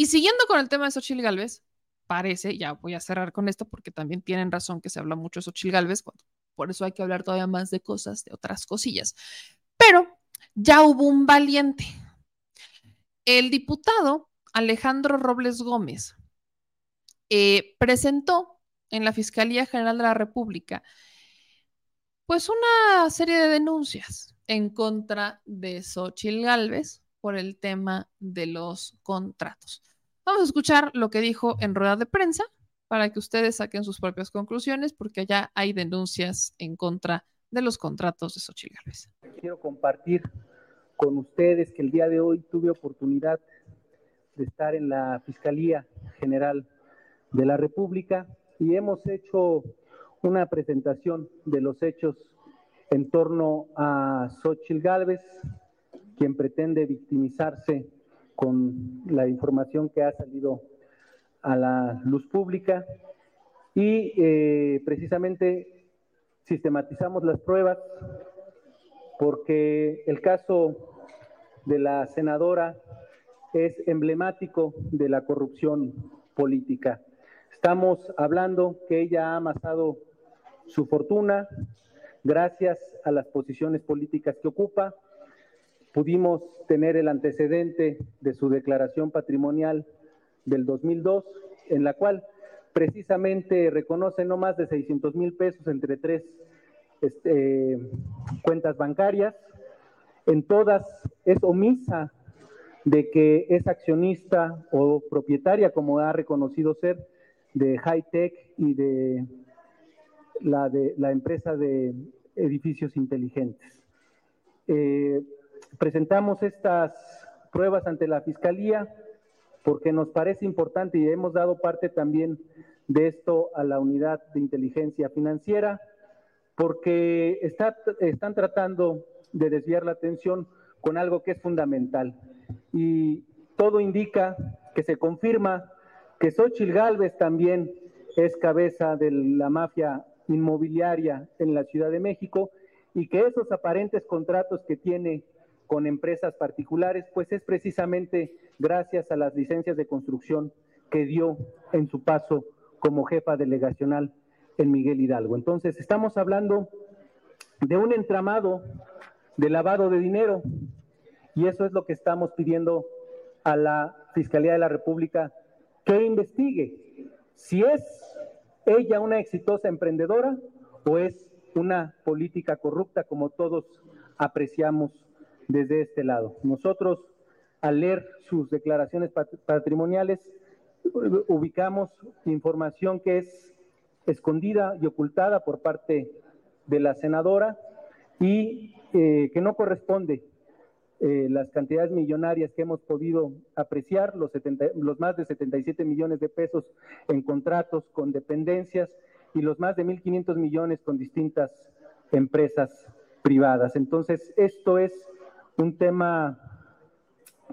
Y siguiendo con el tema de Xochitl Galvez, parece, ya voy a cerrar con esto porque también tienen razón que se habla mucho de Xochitl Galvez, por eso hay que hablar todavía más de cosas, de otras cosillas. Pero ya hubo un valiente. El diputado Alejandro Robles Gómez eh, presentó en la Fiscalía General de la República pues una serie de denuncias en contra de Xochitl Galvez por el tema de los contratos. Vamos a escuchar lo que dijo en rueda de prensa para que ustedes saquen sus propias conclusiones, porque allá hay denuncias en contra de los contratos de Xochitl Galvez. Quiero compartir con ustedes que el día de hoy tuve oportunidad de estar en la Fiscalía General de la República y hemos hecho una presentación de los hechos en torno a Xochitl Gálvez, quien pretende victimizarse con la información que ha salido a la luz pública y eh, precisamente sistematizamos las pruebas porque el caso de la senadora es emblemático de la corrupción política. Estamos hablando que ella ha amasado su fortuna gracias a las posiciones políticas que ocupa. Pudimos tener el antecedente de su declaración patrimonial del 2002, en la cual precisamente reconoce no más de 600 mil pesos entre tres este, cuentas bancarias. En todas es omisa de que es accionista o propietaria, como ha reconocido ser, de High Tech y de la, de la empresa de edificios inteligentes. Eh, presentamos estas pruebas ante la Fiscalía porque nos parece importante y hemos dado parte también de esto a la unidad de inteligencia financiera, porque está, están tratando de desviar la atención con algo que es fundamental. Y todo indica que se confirma que Xochitl Gálvez también es cabeza de la mafia inmobiliaria en la Ciudad de México y que esos aparentes contratos que tiene con empresas particulares, pues es precisamente gracias a las licencias de construcción que dio en su paso como jefa delegacional en Miguel Hidalgo. Entonces, estamos hablando de un entramado de lavado de dinero y eso es lo que estamos pidiendo a la Fiscalía de la República que investigue si es ella una exitosa emprendedora o es una política corrupta como todos apreciamos desde este lado. Nosotros, al leer sus declaraciones patrimoniales, ubicamos información que es escondida y ocultada por parte de la senadora y eh, que no corresponde eh, las cantidades millonarias que hemos podido apreciar, los, los más de 77 millones de pesos en contratos con dependencias y los más de 1.500 millones con distintas empresas privadas. Entonces, esto es un tema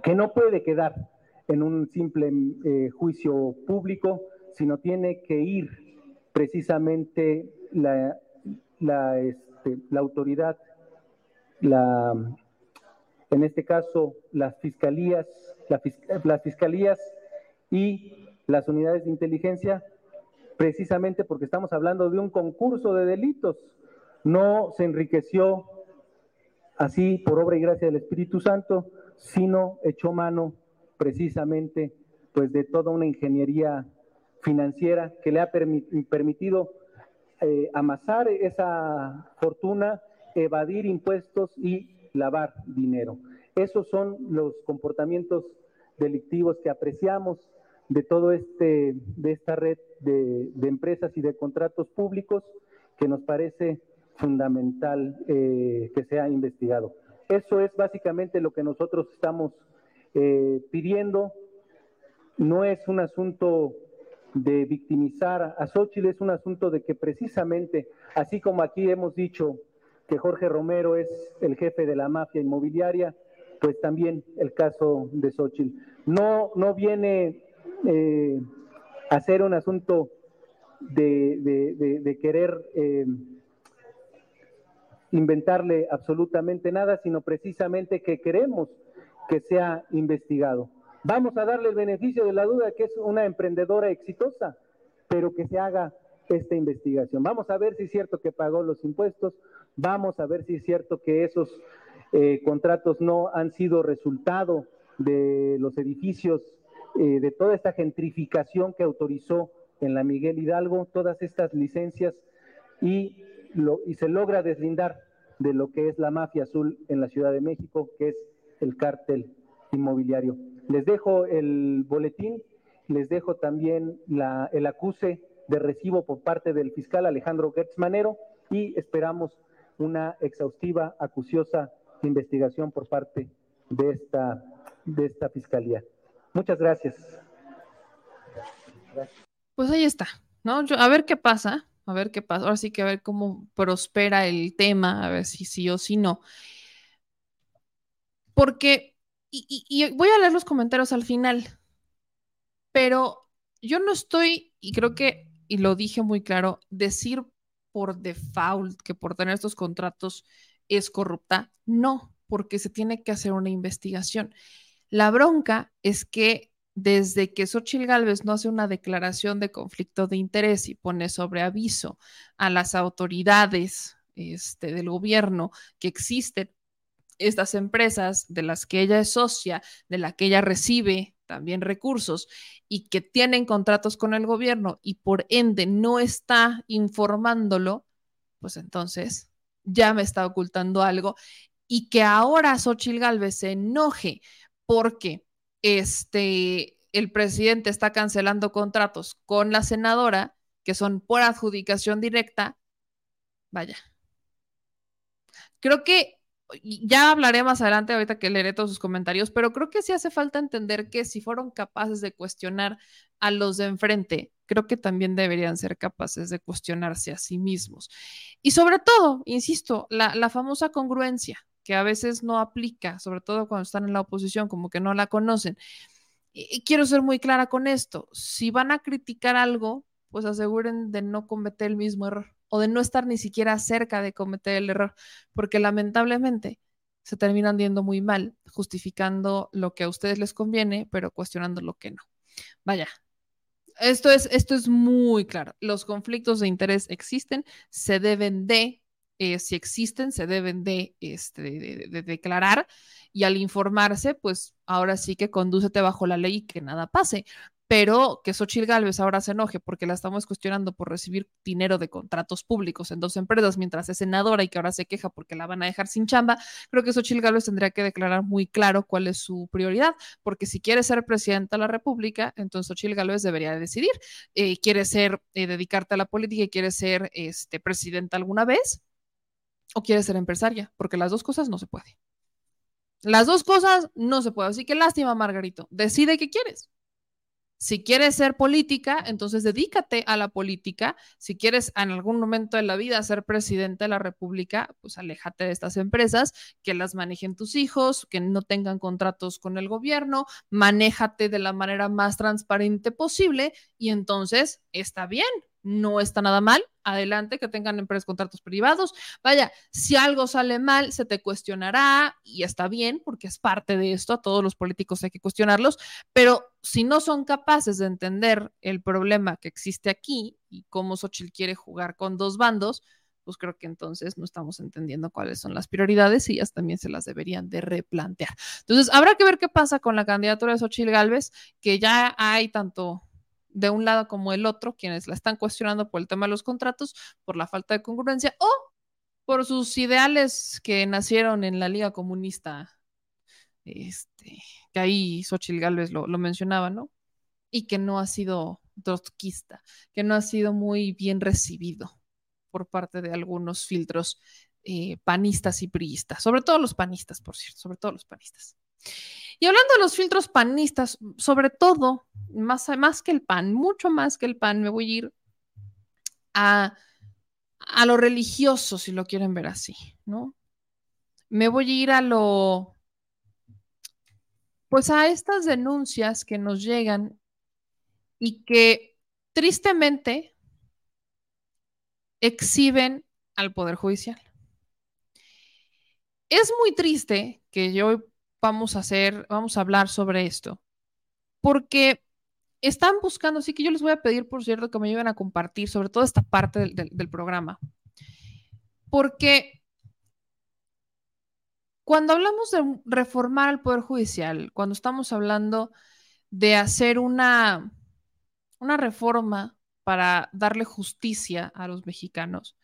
que no puede quedar en un simple eh, juicio público, sino tiene que ir precisamente la, la, este, la autoridad, la en este caso las fiscalías, las fiscalías y las unidades de inteligencia, precisamente porque estamos hablando de un concurso de delitos. No se enriqueció así por obra y gracia del Espíritu Santo, sino echó mano precisamente pues de toda una ingeniería financiera que le ha permi- permitido eh, amasar esa fortuna, evadir impuestos y lavar dinero. Esos son los comportamientos delictivos que apreciamos de todo este, de esta red de, de empresas y de contratos públicos que nos parece fundamental eh, que sea investigado. Eso es básicamente lo que nosotros estamos eh, pidiendo. No es un asunto de victimizar a Xochitl, es un asunto de que precisamente, así como aquí hemos dicho que Jorge Romero es el jefe de la mafia inmobiliaria, pues también el caso de Xochitl. No, no viene eh, a ser un asunto de, querer inventarle absolutamente nada, sino precisamente que queremos que sea investigado. Vamos a darle el beneficio de la duda que es una emprendedora exitosa, pero que se haga esta investigación. Vamos a ver si es cierto que pagó los impuestos, vamos a ver si es cierto que esos eh, contratos no han sido resultado de los edificios, eh, de toda esta gentrificación que autorizó en la Miguel Hidalgo, todas estas licencias y, y se logra deslindar de lo que es la mafia azul en la Ciudad de México, que es el cártel inmobiliario. Les dejo el boletín, les dejo también la, el acuse de recibo por parte del fiscal Alejandro Gertz Manero y esperamos una exhaustiva, acuciosa investigación por parte de esta, de esta fiscalía. Muchas gracias. Pues ahí está, ¿no? Yo, a ver qué pasa, a ver qué pasa. Ahora sí que a ver cómo prospera el tema, a ver si sí o si no. Porque, y, y- voy a leer los comentarios al final, pero yo no estoy, y creo que, y lo dije muy claro, decir por default que por tener estos contratos es corrupta, no, porque se tiene que hacer una investigación. La bronca es que desde que Xochitl Gálvez no hace una declaración de conflicto de interés y pone sobre aviso a las autoridades este, del gobierno que existen estas empresas de las que ella es socia, de la que ella recibe también recursos y que tienen contratos con el gobierno y por ende no está informándolo, pues entonces ya me está ocultando algo y que ahora Xochitl Gálvez se enoje porque este, el presidente está cancelando contratos con la senadora que son por adjudicación directa, vaya. Creo que ya hablaré más adelante, ahorita que leeré todos sus comentarios, pero creo que sí hace falta entender que si fueron capaces de cuestionar a los de enfrente, creo que también deberían ser capaces de cuestionarse a sí mismos. Y sobre todo, insisto, la, la famosa congruencia, que a veces no aplica, sobre todo cuando están en la oposición, como que no la conocen. Y, quiero ser muy clara con esto, si van a criticar algo, pues aseguren de no cometer el mismo error o de no estar ni siquiera cerca de cometer el error, porque lamentablemente se terminan viendo muy mal, justificando lo que a ustedes les conviene, pero cuestionando lo que no. Vaya, esto es, esto es muy claro. Los conflictos de interés existen, se deben de, eh, si existen, se deben de, este, de, de, de declarar y al informarse, pues ahora sí que condúcete bajo la ley y que nada pase. Pero que Xochitl Gálvez ahora se enoje porque la estamos cuestionando por recibir dinero de contratos públicos en dos empresas mientras es senadora y que ahora se queja porque la van a dejar sin chamba, creo que Xochitl Gálvez tendría que declarar muy claro cuál es su prioridad, porque si quiere ser presidenta de la República, entonces Xochitl Gálvez debería de decidir, eh, quiere ser, eh, dedicarte a la política y quiere ser este, presidenta alguna vez o quiere ser empresaria, porque las dos cosas no se puede. Las dos cosas no se puede, así que lástima, Margarito, decide qué quieres. Si quieres ser política, entonces dedícate a la política. Si quieres en algún momento de la vida ser presidente de la República, pues aléjate de estas empresas, que las manejen tus hijos, que no tengan contratos con el gobierno, manéjate de la manera más transparente posible y entonces está bien, no está nada mal. Adelante, que tengan empresas, contratos privados. Vaya, si algo sale mal, se te cuestionará y está bien, porque es parte de esto. A todos los políticos hay que cuestionarlos, pero si no son capaces de entender el problema que existe aquí y cómo Xochitl quiere jugar con dos bandos, pues creo que entonces no estamos entendiendo cuáles son las prioridades y ellas también se las deberían de replantear. Entonces, habrá que ver qué pasa con la candidatura de Xochitl Galvez, que ya hay tanto de un lado como el otro, quienes la están cuestionando por el tema de los contratos, por la falta de congruencia o por sus ideales que nacieron en la Liga Comunista, este, que ahí Xochitl Gálvez lo, lo mencionaba, ¿no? Y que no ha sido trotskista, que no ha sido muy bien recibido por parte de algunos filtros eh, panistas y priistas, sobre todo los panistas, por cierto, sobre todo los panistas. Y hablando de los filtros panistas, sobre todo, más, más que el pan, mucho más que el pan, me voy a ir a, a lo religioso, si lo quieren ver así, ¿no? Me voy a ir a lo, pues a estas denuncias que nos llegan y que tristemente exhiben al Poder Judicial. Es muy triste que hoy vamos a hacer, vamos a hablar sobre esto, porque están buscando, así que yo les voy a pedir, por cierto, que me ayuden a compartir sobre todo esta parte del, del, programa, porque cuando hablamos de reformar el Poder Judicial, cuando estamos hablando de hacer una, una reforma para darle justicia a los mexicanos,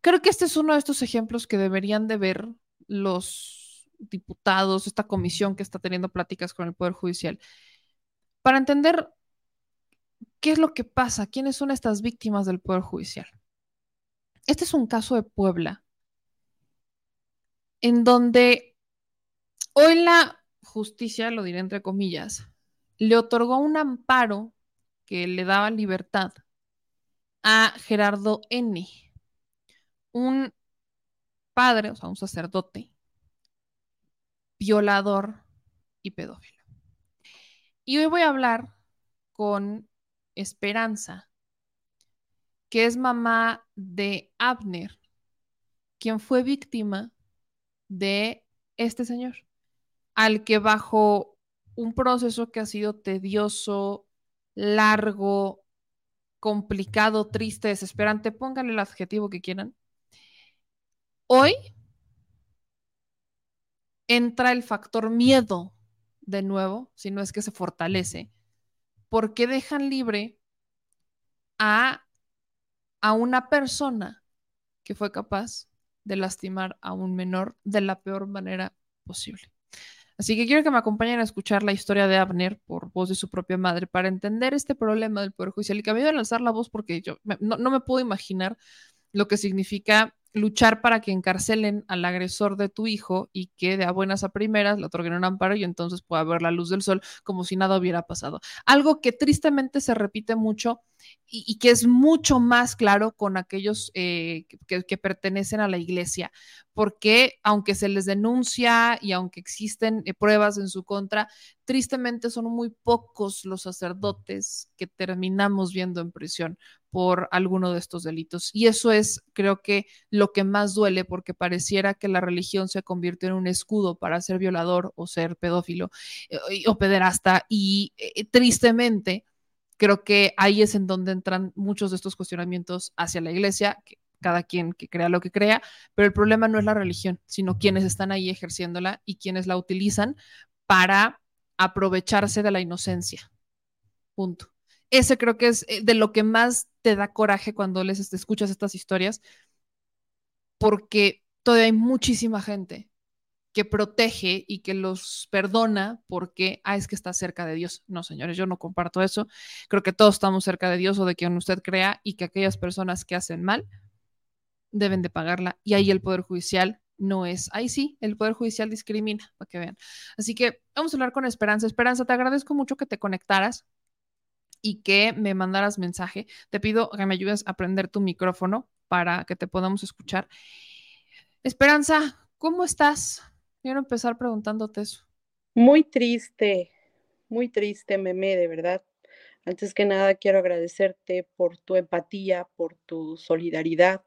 creo que este es uno de estos ejemplos que deberían de ver los diputados, esta comisión que está teniendo pláticas con el Poder Judicial, para entender qué es lo que pasa, quiénes son estas víctimas del Poder Judicial. Este es un caso de Puebla, en donde hoy la justicia, lo diré entre comillas, le otorgó un amparo que le daba libertad a Gerardo N., un padre, o sea, un sacerdote, violador y pedófilo. Y hoy voy a hablar con Esperanza, que es mamá de Abner, quien fue víctima de este señor, al que bajo un proceso que ha sido tedioso, largo, complicado, triste, desesperante, pónganle el adjetivo que quieran, hoy entra el factor miedo de nuevo, si no es que se fortalece, porque dejan libre a, a una persona que fue capaz de lastimar a un menor de la peor manera posible. Así que quiero que me acompañen a escuchar la historia de Abner por voz de su propia madre para entender este problema del Poder Judicial y que me ayuden a lanzar la voz porque yo no, no me puedo imaginar lo que significa luchar para que encarcelen al agresor de tu hijo y que de a buenas a primeras le otorguen un amparo y entonces pueda ver la luz del sol como si nada hubiera pasado. Algo que tristemente se repite mucho y, que es mucho más claro con aquellos eh, que, que, pertenecen a la iglesia, porque aunque se les denuncia y aunque existen eh, pruebas en su contra, tristemente son muy pocos los sacerdotes que terminamos viendo en prisión por alguno de estos delitos. Y eso es, creo que, lo que más duele, porque pareciera que la religión se convirtió en un escudo para ser violador o ser pedófilo eh, o pederasta. Y eh, tristemente, creo que ahí es en donde entran muchos de estos cuestionamientos hacia la iglesia, cada quien que crea lo que crea, pero el problema no es la religión, sino quienes están ahí ejerciéndola y quienes la utilizan para aprovecharse de la inocencia. Punto. Ese creo que es eh, de lo que más te da coraje cuando les escuchas estas historias, porque todavía hay muchísima gente que protege y que los perdona porque, ah, es que está cerca de Dios. No, señores, yo no comparto eso. Creo que todos estamos cerca de Dios o de quien usted crea y que aquellas personas que hacen mal deben de pagarla. Y ahí el Poder Judicial no es, ahí sí, el Poder Judicial discrimina, para que vean. Así que vamos a hablar con Esperanza. Esperanza, te agradezco mucho que te conectaras y que me mandaras mensaje. Te pido que me ayudes a prender tu micrófono para que te podamos escuchar. Esperanza, ¿cómo estás? Quiero empezar preguntándote eso. Muy triste, muy triste, meme, de verdad. Antes que nada, quiero agradecerte por tu empatía, por tu solidaridad,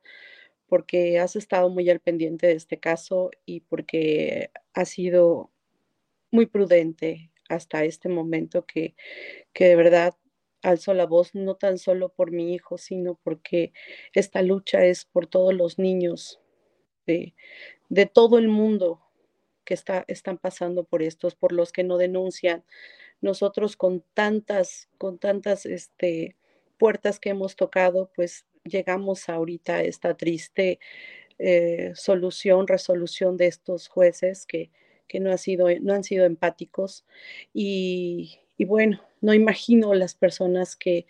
porque has estado muy al pendiente de este caso y porque has sido muy prudente hasta este momento que, que de verdad alzo la voz no tan solo por mi hijo, sino porque esta lucha es por todos los niños de, de todo el mundo que está, están pasando por estos, por los que no denuncian, nosotros con tantas, con tantas este, puertas que hemos tocado, pues llegamos ahorita a esta triste eh, solución, resolución de estos jueces que, que no, ha sido, no han sido empáticos. Y, y bueno, no imagino las personas que,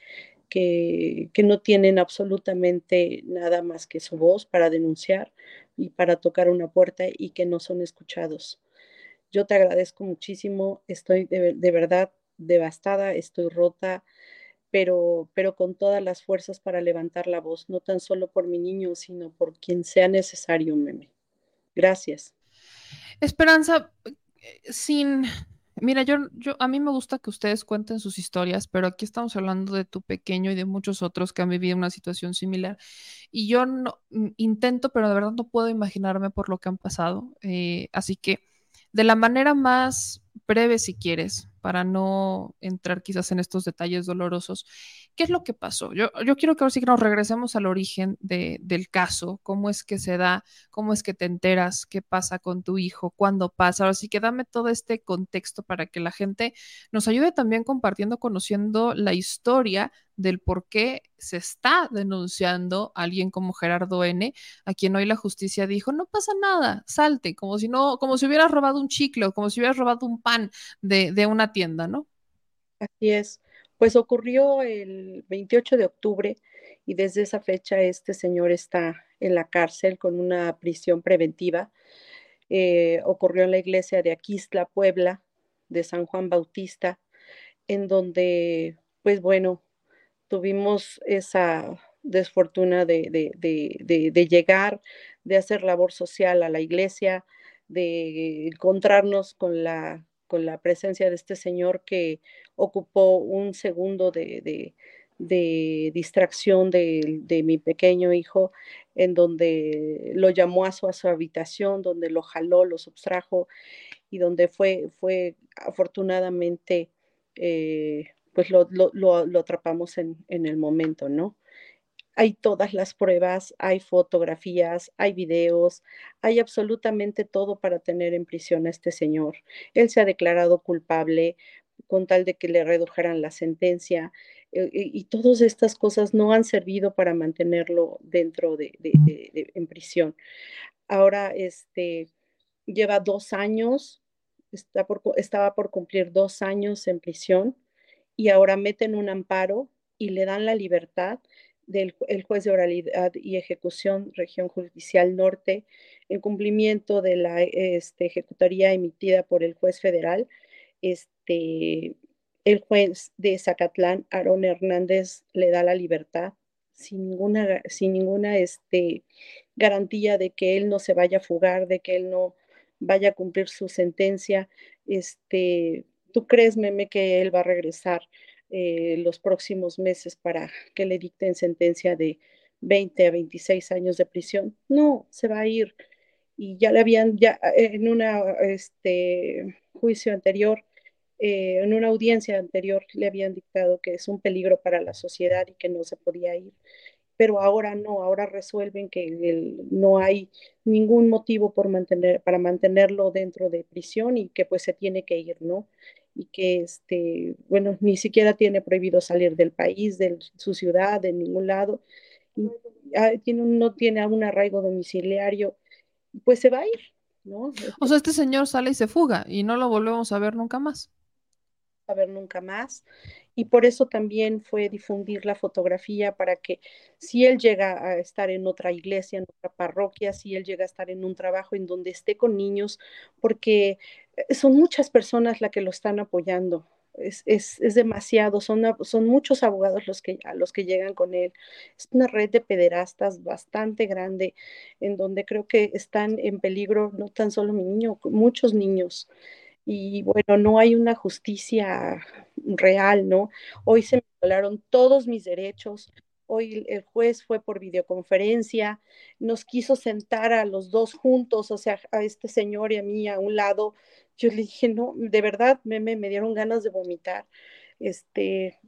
que, que, no tienen absolutamente nada más que su voz para denunciar y para tocar una puerta y que no son escuchados. Yo te agradezco muchísimo, estoy de, de verdad devastada, estoy rota, pero, pero con todas las fuerzas para levantar la voz, no tan solo por mi niño, sino por quien sea necesario, meme. Gracias. Esperanza, sin, mira, yo, yo, a mí me gusta que ustedes cuenten sus historias, pero aquí estamos hablando de tu pequeño y de muchos otros que han vivido una situación similar. Y yo no, intento, pero de verdad no puedo imaginarme por lo que han pasado. Eh, así que, de la manera más breve, si quieres, para no entrar quizás en estos detalles dolorosos. ¿Qué es lo que pasó? Yo, yo quiero que ahora sí que nos regresemos al origen de, del caso, cómo es que se da, cómo es que te enteras, qué pasa con tu hijo, cuándo pasa. Ahora sí que dame todo este contexto para que la gente nos ayude también compartiendo, conociendo la historia del por qué se está denunciando a alguien como Gerardo N., a quien hoy la justicia dijo, no pasa nada, salte, como si no, como si hubieras robado un chicle como si hubieras robado un pan de, de una tienda, ¿no? Así es. Pues ocurrió el 28 de octubre y desde esa fecha este señor está en la cárcel con una prisión preventiva. Eh, ocurrió en la iglesia de Aquistla, Puebla, de San Juan Bautista, en donde, pues bueno, tuvimos esa desfortuna de, de, de, llegar, de hacer labor social a la iglesia, de encontrarnos con la, con la presencia de este señor que ocupó un segundo de, distracción de, mi pequeño hijo, en donde lo llamó a su, a su habitación, donde lo jaló, lo subtrajo y donde fue, fue afortunadamente eh, pues lo, lo, lo, atrapamos en, en, el momento, ¿no? Hay todas las pruebas, hay fotografías, hay videos, hay absolutamente todo para tener en prisión a este señor. Él se ha declarado culpable con tal de que le redujeran la sentencia eh, y todas estas cosas no han servido para mantenerlo dentro de, de, de, en prisión. Ahora, este, lleva dos años, está por, estaba por cumplir dos años en prisión y ahora meten un amparo y le dan la libertad del el juez de oralidad y ejecución, región judicial norte, en cumplimiento de la este, ejecutoría emitida por el juez federal, este, el juez de Zacatlán, Aarón Hernández, le da la libertad sin ninguna, sin ninguna este, garantía de que él no se vaya a fugar, de que él no vaya a cumplir su sentencia. Este, ¿Tú crees, Meme, que él va a regresar eh, los próximos meses para que le dicten sentencia de 20 a 26 años de prisión? No, se va a ir. Y ya le habían, ya en un este, juicio anterior, eh, en una audiencia anterior, le habían dictado que es un peligro para la sociedad y que no se podía ir pero ahora no, ahora resuelven que no hay ningún motivo por mantener, para mantenerlo dentro de prisión y que pues se tiene que ir, ¿no? Y que, este, bueno, ni siquiera tiene prohibido salir del país, de su ciudad, de ningún lado, y, ah, tiene no tiene un arraigo domiciliario, pues se va a ir, ¿no? O sea, este señor sale y se fuga y no lo volvemos a ver nunca más. A ver nunca más. Y por eso también fue difundir la fotografía para que si él llega a estar en otra iglesia, en otra parroquia, si él llega a estar en un trabajo en donde esté con niños, porque eh, son muchas personas las que lo están apoyando. Es, es, es demasiado, son, son muchos abogados los que, a los que llegan con él. Es una red de pederastas bastante grande, en donde creo que están en peligro no tan solo mi niño, muchos niños. Y bueno, no hay una justicia real, ¿no? Hoy se me violaron todos mis derechos, Hoy el juez fue por videoconferencia, nos quiso sentar a los dos juntos, o sea, a este señor y a mí a un lado. Yo le dije, no, de verdad, me, me, me dieron ganas de vomitar. Este,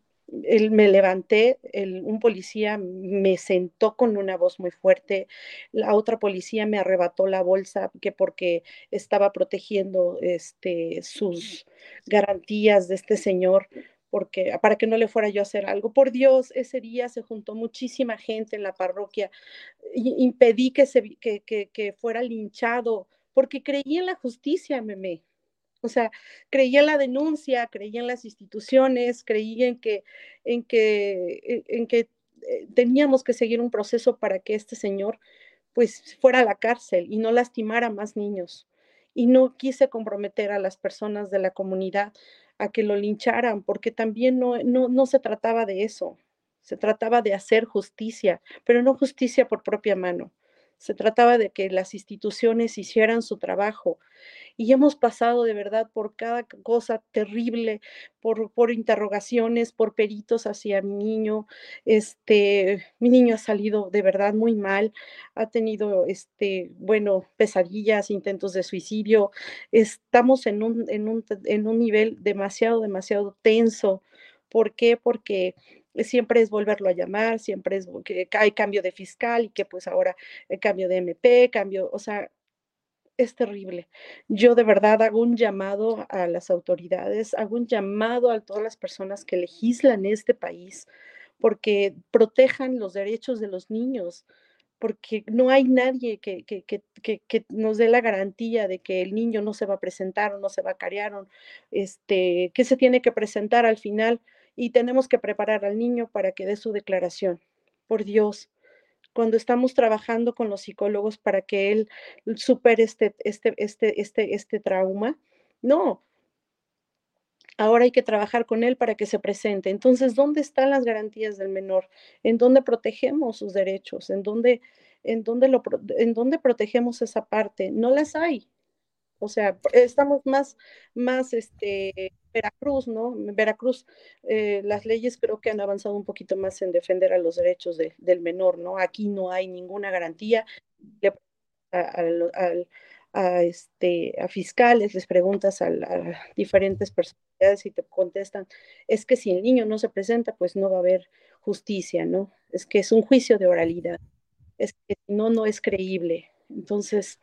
él, me levanté, un policía me sentó con una voz muy fuerte, la otra policía me arrebató la bolsa que porque estaba protegiendo este, sus garantías de este señor, porque para que no le fuera yo a hacer algo. Por Dios, ese día se juntó muchísima gente en la parroquia, impedí que, se, que, que, que fuera linchado, porque creí en la justicia, meme. O sea, creía en la denuncia, creía en las instituciones, creía en que, en que, e, en que eh, teníamos que seguir un proceso para que este señor pues fuera a la cárcel y no lastimara más niños. Y no quise comprometer a las personas de la comunidad a que lo lincharan, porque también no, no, no se trataba de eso. Se trataba de hacer justicia, pero no justicia por propia mano. Se trataba de que las instituciones hicieran su trabajo y hemos pasado de verdad por cada cosa terrible, por, por interrogaciones, por peritos hacia mi niño. Este, mi niño ha salido de verdad muy mal, ha tenido, este, bueno, pesadillas, intentos de suicidio. Estamos en un, en un, en un nivel demasiado, demasiado tenso. ¿Por qué? Porque siempre es volverlo a llamar, siempre es que hay cambio de fiscal y que pues ahora el cambio de MP, cambio, o sea, es terrible. Yo de verdad hago un llamado a las autoridades, hago un llamado a todas las personas que legislan este país porque protejan los derechos de los niños, porque no hay nadie que, que, que, que, nos dé la garantía de que el niño no se va a presentar o no se va a carear, este, que se tiene que presentar al final y tenemos que preparar al niño para que dé su declaración. Por Dios, cuando estamos trabajando con los psicólogos para que él supere este, este, este, este, este trauma. No, ahora hay que trabajar con él para que se presente. Entonces, ¿dónde están las garantías del menor? ¿En dónde protegemos sus derechos? ¿En dónde, en dónde, lo, en dónde protegemos esa parte? No las hay. O sea, estamos más, más, este, Veracruz, ¿no? Veracruz, eh, las leyes creo que han avanzado un poquito más en defender a los derechos del menor, ¿no? Aquí no hay ninguna garantía. A, este, a fiscales, les preguntas a, diferentes personalidades y te contestan, es que si el niño no se presenta, pues no va a haber justicia, ¿no? Es que es un juicio de oralidad, es que no, no es creíble. Entonces,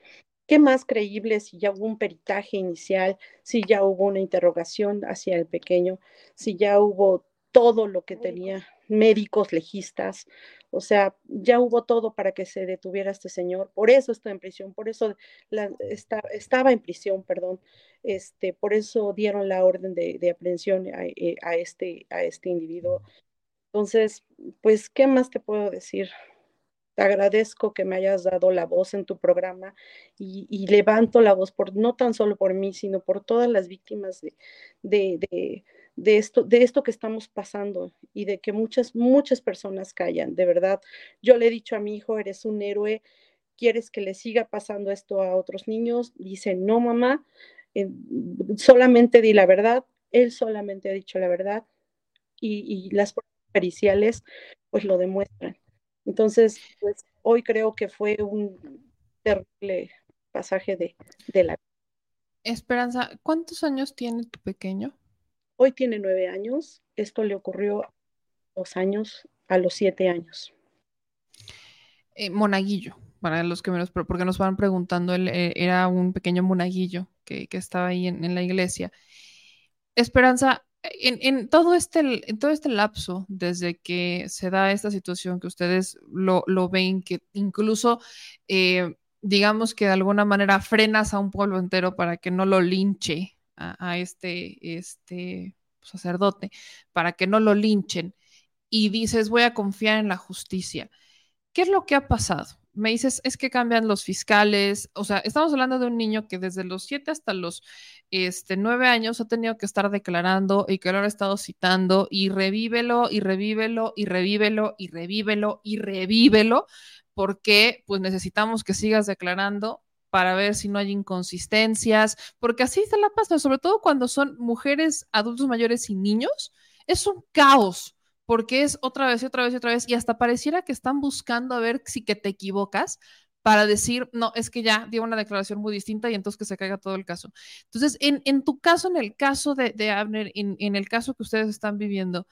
¿Qué más creíble si ya hubo un peritaje inicial, si ya hubo una interrogación hacia el pequeño, si ya hubo todo lo que tenía médicos, legistas, o sea, ya hubo todo para que se detuviera este señor, por eso está en prisión, por eso estaba en prisión, perdón, este, por eso dieron la orden de, aprehensión a, eh, a, este, a este individuo. Entonces, pues, ¿qué más te puedo decir? Te agradezco que me hayas dado la voz en tu programa y, levanto la voz por no tan solo por mí, sino por todas las víctimas de, de, de, esto, de esto que estamos pasando y de que muchas, muchas personas callan. De verdad, yo le he dicho a mi hijo, eres un héroe, quieres que le siga pasando esto a otros niños. Dice, no, mamá, solamente di la verdad. Él solamente ha dicho la verdad y, y las periciales pues lo demuestran. Entonces, pues hoy creo que fue un terrible pasaje de, de la Esperanza, ¿cuántos años tiene tu pequeño? Hoy tiene nueve años. Esto le ocurrió dos años, a los siete años. Eh, monaguillo, para los que menos, porque nos van preguntando, él eh, era un pequeño monaguillo que, estaba ahí en, en, la iglesia. Esperanza, en, todo este, en todo este lapso, desde que se da esta situación que ustedes lo, ven, que incluso, eh, digamos que de alguna manera frenas a un pueblo entero para que no lo linche a, este, este sacerdote, para que no lo linchen, y dices, voy a confiar en la justicia. ¿Qué es lo que ha pasado? Me dices, es que cambian los fiscales, o sea, estamos hablando de un niño que desde los siete hasta los este, 9 años ha tenido que estar declarando y que lo ha estado citando y revívelo y revívelo y revívelo y revívelo y revívelo, porque pues necesitamos que sigas declarando para ver si no hay inconsistencias, porque así se la pasa, sobre todo cuando son mujeres, adultos mayores y niños, es un caos porque es otra vez y otra vez y otra vez, y hasta pareciera que están buscando a ver si que te equivocas para decir, no, es que ya dio una declaración muy distinta y entonces que se caiga todo el caso. Entonces, en, tu caso, en el caso de, Abner, en, el caso que ustedes están viviendo,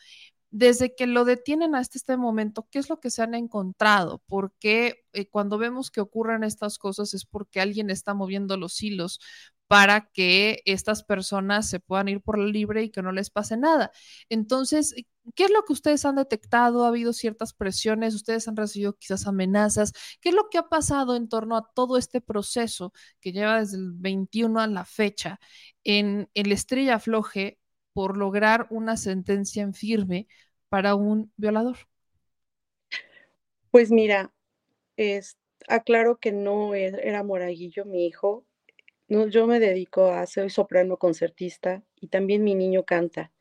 desde que lo detienen hasta este momento, ¿qué es lo que se han encontrado? Porque eh, cuando vemos que ocurren estas cosas es porque alguien está moviendo los hilos para que estas personas se puedan ir por libre y que no les pase nada. Entonces, ¿qué es lo que ustedes han detectado? ¿Ha habido ciertas presiones? ¿Ustedes han recibido quizás amenazas? ¿Qué es lo que ha pasado en torno a todo este proceso que lleva desde el 21 a la fecha en el Estrella Floje por lograr una sentencia en firme para un violador? Pues mira, es, aclaro que no e-, era Moraguillo mi hijo, yo me dedico a ser soprano concertista y también mi niño canta.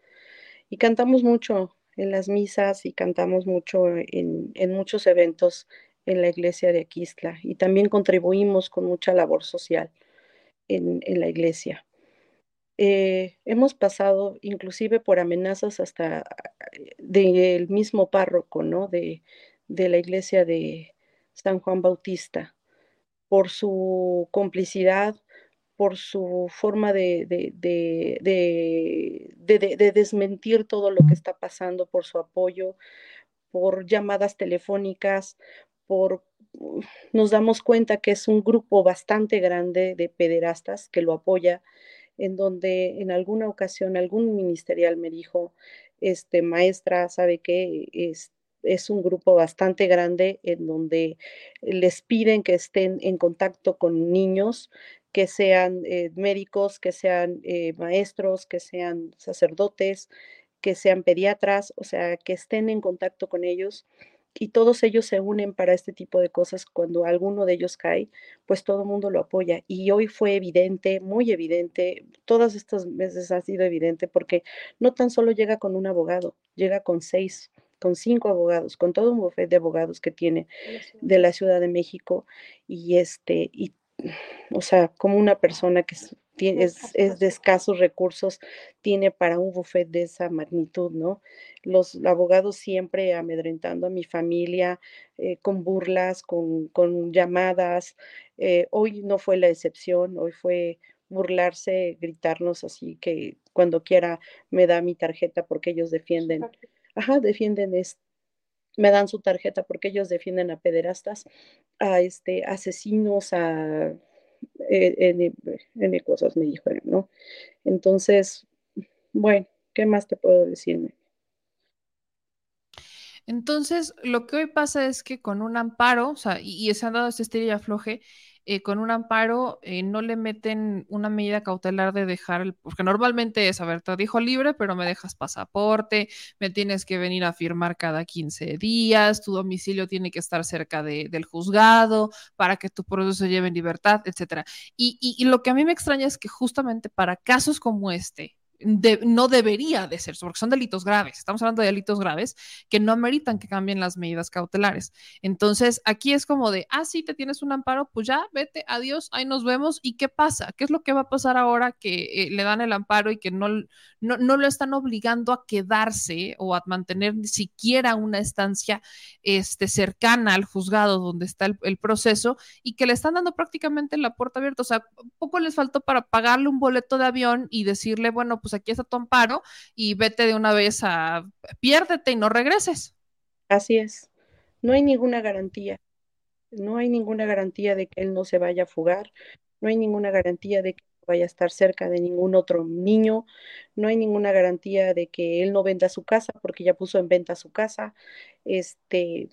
Y cantamos mucho en las misas y cantamos mucho en, muchos eventos en la iglesia de Aquistla y también contribuimos con mucha labor social en, la iglesia. Eh, hemos pasado inclusive por amenazas hasta eh, del mismo párroco, ¿no? De, de la iglesia de San Juan Bautista, por su complicidad, por su forma de, de, desmentir todo lo que está pasando, por su apoyo, por llamadas telefónicas, por nos damos cuenta que es un grupo bastante grande de pederastas que lo apoya, en donde en alguna ocasión algún ministerial me dijo, este, maestra, ¿sabe qué? Es, es un grupo bastante grande en donde les piden que estén en contacto con niños, que sean eh, médicos, que sean eh, maestros, que sean sacerdotes, que sean pediatras, o sea, que estén en contacto con ellos y todos ellos se unen para este tipo de cosas. Cuando alguno de ellos cae, pues todo el mundo lo apoya. Y hoy fue evidente, muy evidente, todas estas veces ha sido evidente porque no tan solo llega con un abogado, llega con seis, con cinco abogados, con todo un bufete de abogados que tiene de la Ciudad de México y este y o sea, como una persona que es, de escasos recursos tiene para un buffet de esa magnitud, ¿no? Los abogados siempre amedrentando a mi familia eh, con burlas, con, llamadas. Eh, hoy no fue la excepción, hoy fue burlarse, gritarnos así que cuando quiera me da mi tarjeta porque ellos defienden, ajá, defienden esto me dan su tarjeta porque ellos defienden a pederastas, a este, asesinos, a eh, N, cosas me dijo, ¿no? Entonces, bueno, ¿qué más te puedo decirme? Entonces, lo que hoy pasa es que con un amparo, o sea, y, se han dado este estilo y afloje, eh, con un amparo eh, no le meten una medida cautelar de dejar, el, porque normalmente es, a ver, te dijo libre, pero me dejas pasaporte, me tienes que venir a firmar cada 15 días, tu domicilio tiene que estar cerca del juzgado para que tu proceso lleve en libertad, etcétera. y lo que a mí me extraña es que justamente para casos como este, no debería de ser, porque son delitos graves. Estamos hablando de delitos graves que no ameritan que cambien las medidas cautelares. Entonces, aquí es como de, ah, sí, te tienes un amparo, pues ya, vete, adiós, ahí nos vemos. ¿Y qué pasa? ¿Qué es lo que va a pasar ahora que eh, le dan el amparo y que no, no, no, lo están obligando a quedarse o a mantener ni siquiera una estancia este, cercana al juzgado donde está el, el proceso y que le están dando prácticamente la puerta abierta? O sea, poco les faltó para pagarle un boleto de avión y decirle, bueno, pues pues aquí está tu amparo y vete de una vez a, piérdete y no regreses. Así es, no hay ninguna garantía, no hay ninguna garantía de que él no se vaya a fugar, no hay ninguna garantía de que vaya a estar cerca de ningún otro niño, no hay ninguna garantía de que él no venda su casa porque ya puso en venta su casa, este,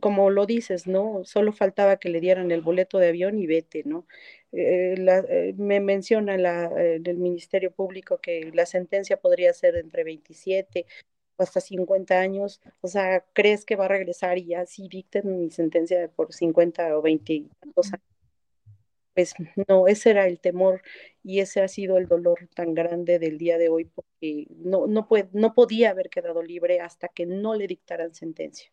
como lo dices, ¿no? Solo faltaba que le dieran el boleto de avión y vete, ¿no? Eh, eh, me menciona la, eh, el Ministerio Público que la sentencia podría ser entre 27 o hasta 50 años. O sea, ¿crees que va a regresar y ya sí dicten mi sentencia por 50 o 20 años? Pues no, ese era el temor y ese ha sido el dolor tan grande del día de hoy porque no, no, puede, no podía haber quedado libre hasta que no le dictaran sentencia.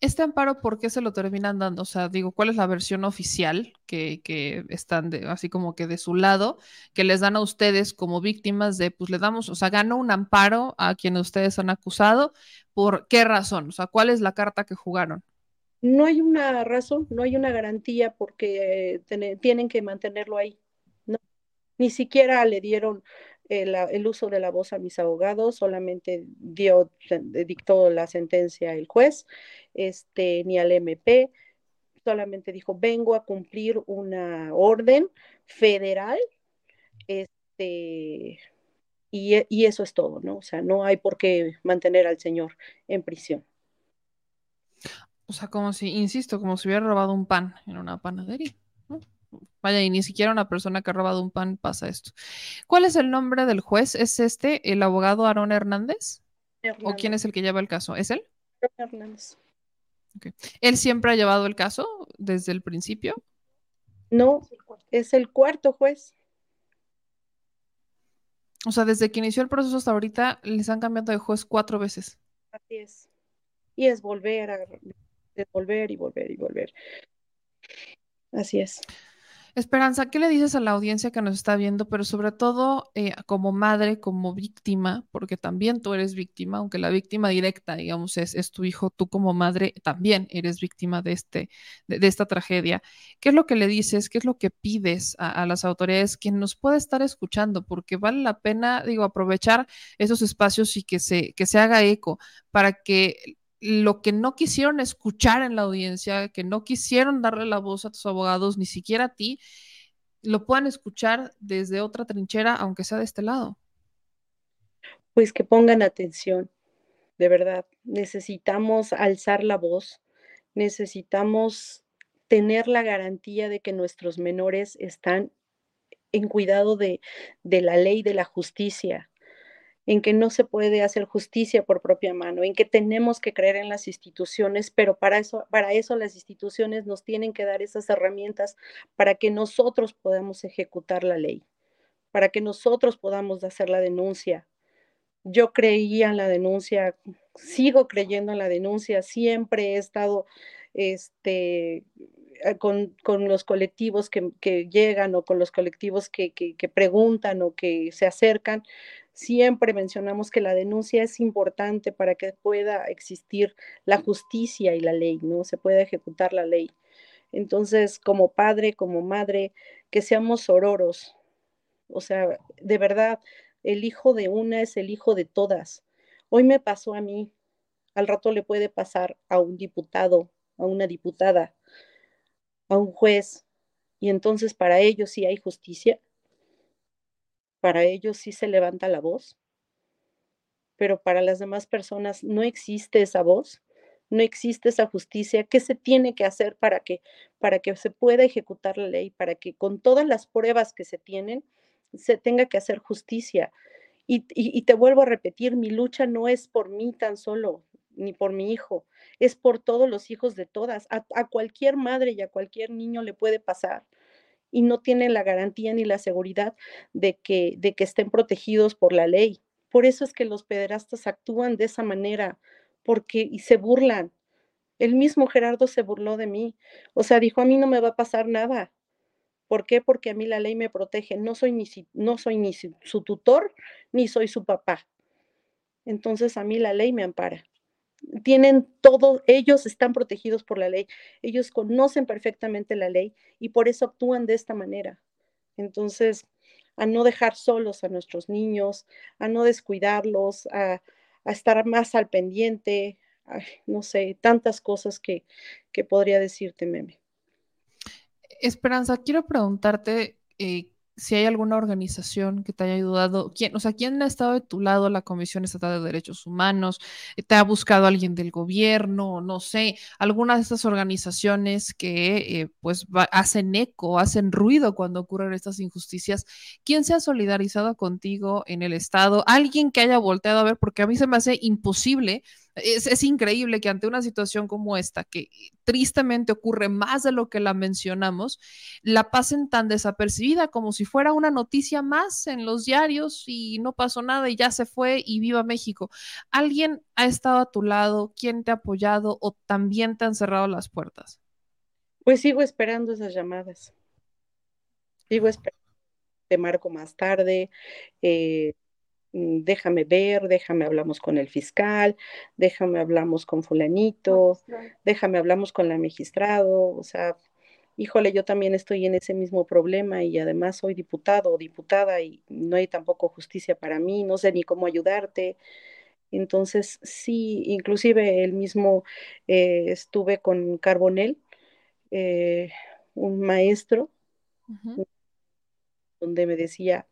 Este amparo, ¿por qué se lo terminan dando? O sea, digo, ¿cuál es la versión oficial que, que están de, así como que de su lado, que les dan a ustedes como víctimas de, pues le damos, o sea, ganó un amparo a quienes ustedes han acusado? ¿Por qué razón? O sea, ¿cuál es la carta que jugaron? No hay una razón, no hay una garantía porque tienen que mantenerlo ahí. No, ni siquiera le dieron el, el, uso de la voz a mis abogados, solamente dio, dictó la sentencia el juez, este, ni al MP, solamente dijo, vengo a cumplir una orden federal, este, y, y eso es todo, ¿no? O sea, no hay por qué mantener al señor en prisión. O sea, como si, insisto, como si hubiera robado un pan en una panadería. Vaya, y ni siquiera una persona que ha robado un pan pasa esto. ¿Cuál es el nombre del juez? ¿Es este, el abogado Aarón Hernández? Hernández. ¿O quién es el que lleva el caso? ¿Es él? Hernández. Okay. ¿Él siempre ha llevado el caso desde el principio? No, es el cuarto juez. O sea, desde que inició el proceso hasta ahorita les han cambiado de juez cuatro veces. Así es. Y es volver a volver y volver y volver. Así es. Esperanza, ¿qué le dices a la audiencia que nos está viendo, pero sobre todo eh, como madre, como víctima, porque también tú eres víctima, aunque la víctima directa, digamos, es, es tu hijo, tú como madre también eres víctima de, este, de, esta tragedia. ¿Qué es lo que le dices? ¿Qué es lo que pides a, las autoridades? Quien nos puede estar escuchando, porque vale la pena, digo, aprovechar esos espacios y que se, que se haga eco para que lo que no quisieron escuchar en la audiencia, que no quisieron darle la voz a tus abogados, ni siquiera a ti, lo puedan escuchar desde otra trinchera, aunque sea de este lado. Pues que pongan atención, de verdad. Necesitamos alzar la voz, necesitamos tener la garantía de que nuestros menores están en cuidado de, de la ley, de la justicia, en que no se puede hacer justicia por propia mano, en que tenemos que creer en las instituciones, pero para eso, para eso las instituciones nos tienen que dar esas herramientas para que nosotros podamos ejecutar la ley, para que nosotros podamos hacer la denuncia. Yo creía en la denuncia, sigo creyendo en la denuncia, siempre he estado este, con, con, los colectivos que, llegan o con los colectivos que, que, preguntan o que se acercan, Siempre mencionamos que la denuncia es importante para que pueda existir la justicia y la ley, ¿no? Se pueda ejecutar la ley. Entonces, como padre, como madre, que seamos sororos. O sea, de verdad, el hijo de una es el hijo de todas. Hoy me pasó a mí, al rato le puede pasar a un diputado, a una diputada, a un juez, y entonces para ellos sí hay justicia para ellos sí se levanta la voz, pero para las demás personas no existe esa voz, no existe esa justicia. ¿Qué se tiene que hacer para que, para que se pueda ejecutar la ley, para que con todas las pruebas que se tienen, se tenga que hacer justicia? Y, te vuelvo a repetir, mi lucha no es por mí tan solo, ni por mi hijo, es por todos los hijos de todas. A, a cualquier madre y a cualquier niño le puede pasar y no tienen la garantía ni la seguridad de que, de que estén protegidos por la ley. Por eso es que los pederastas actúan de esa manera, porque y se burlan. El mismo Gerardo se burló de mí. O sea, dijo, a mí no me va a pasar nada. ¿Por qué? Porque a mí la ley me protege. No soy ni, no soy ni su tutor, ni soy su papá. Entonces a mí la ley me ampara tienen todo, ellos están protegidos por la ley, ellos conocen perfectamente la ley y por eso actúan de esta manera. Entonces, a no dejar solos a nuestros niños, a no descuidarlos, a, estar más al pendiente, no sé, tantas cosas que, que, podría decirte, Meme. Esperanza, quiero preguntarte, eh, si hay alguna organización que te haya ayudado, ¿quién, o sea, quién ha estado de tu lado la Comisión Estatal de Derechos Humanos? ¿Te ha buscado alguien del gobierno? No sé, alguna de estas organizaciones que eh, pues va, hacen eco, hacen ruido cuando ocurren estas injusticias. ¿Quién se ha solidarizado contigo en el Estado? ¿Alguien que haya volteado a ver? Porque a mí se me hace imposible es, increíble que ante una situación como esta, que tristemente ocurre más de lo que la mencionamos, la pasen tan desapercibida como si fuera una noticia más en los diarios y no pasó nada y ya se fue y viva México. ¿Alguien ha estado a tu lado? ¿Quién te ha apoyado o también te han cerrado las puertas? Pues sigo esperando esas llamadas. Sigo esperando. Te marco más tarde. Eh, déjame ver, déjame hablamos con el fiscal, déjame hablamos con fulanito, déjame hablamos con la magistrado, o sea, híjole, yo también estoy en ese mismo problema y además soy diputado o diputada y no hay tampoco justicia para mí, no sé ni cómo ayudarte. Entonces, sí, inclusive el mismo eh, estuve con Carbonel, eh, un maestro, donde me decía,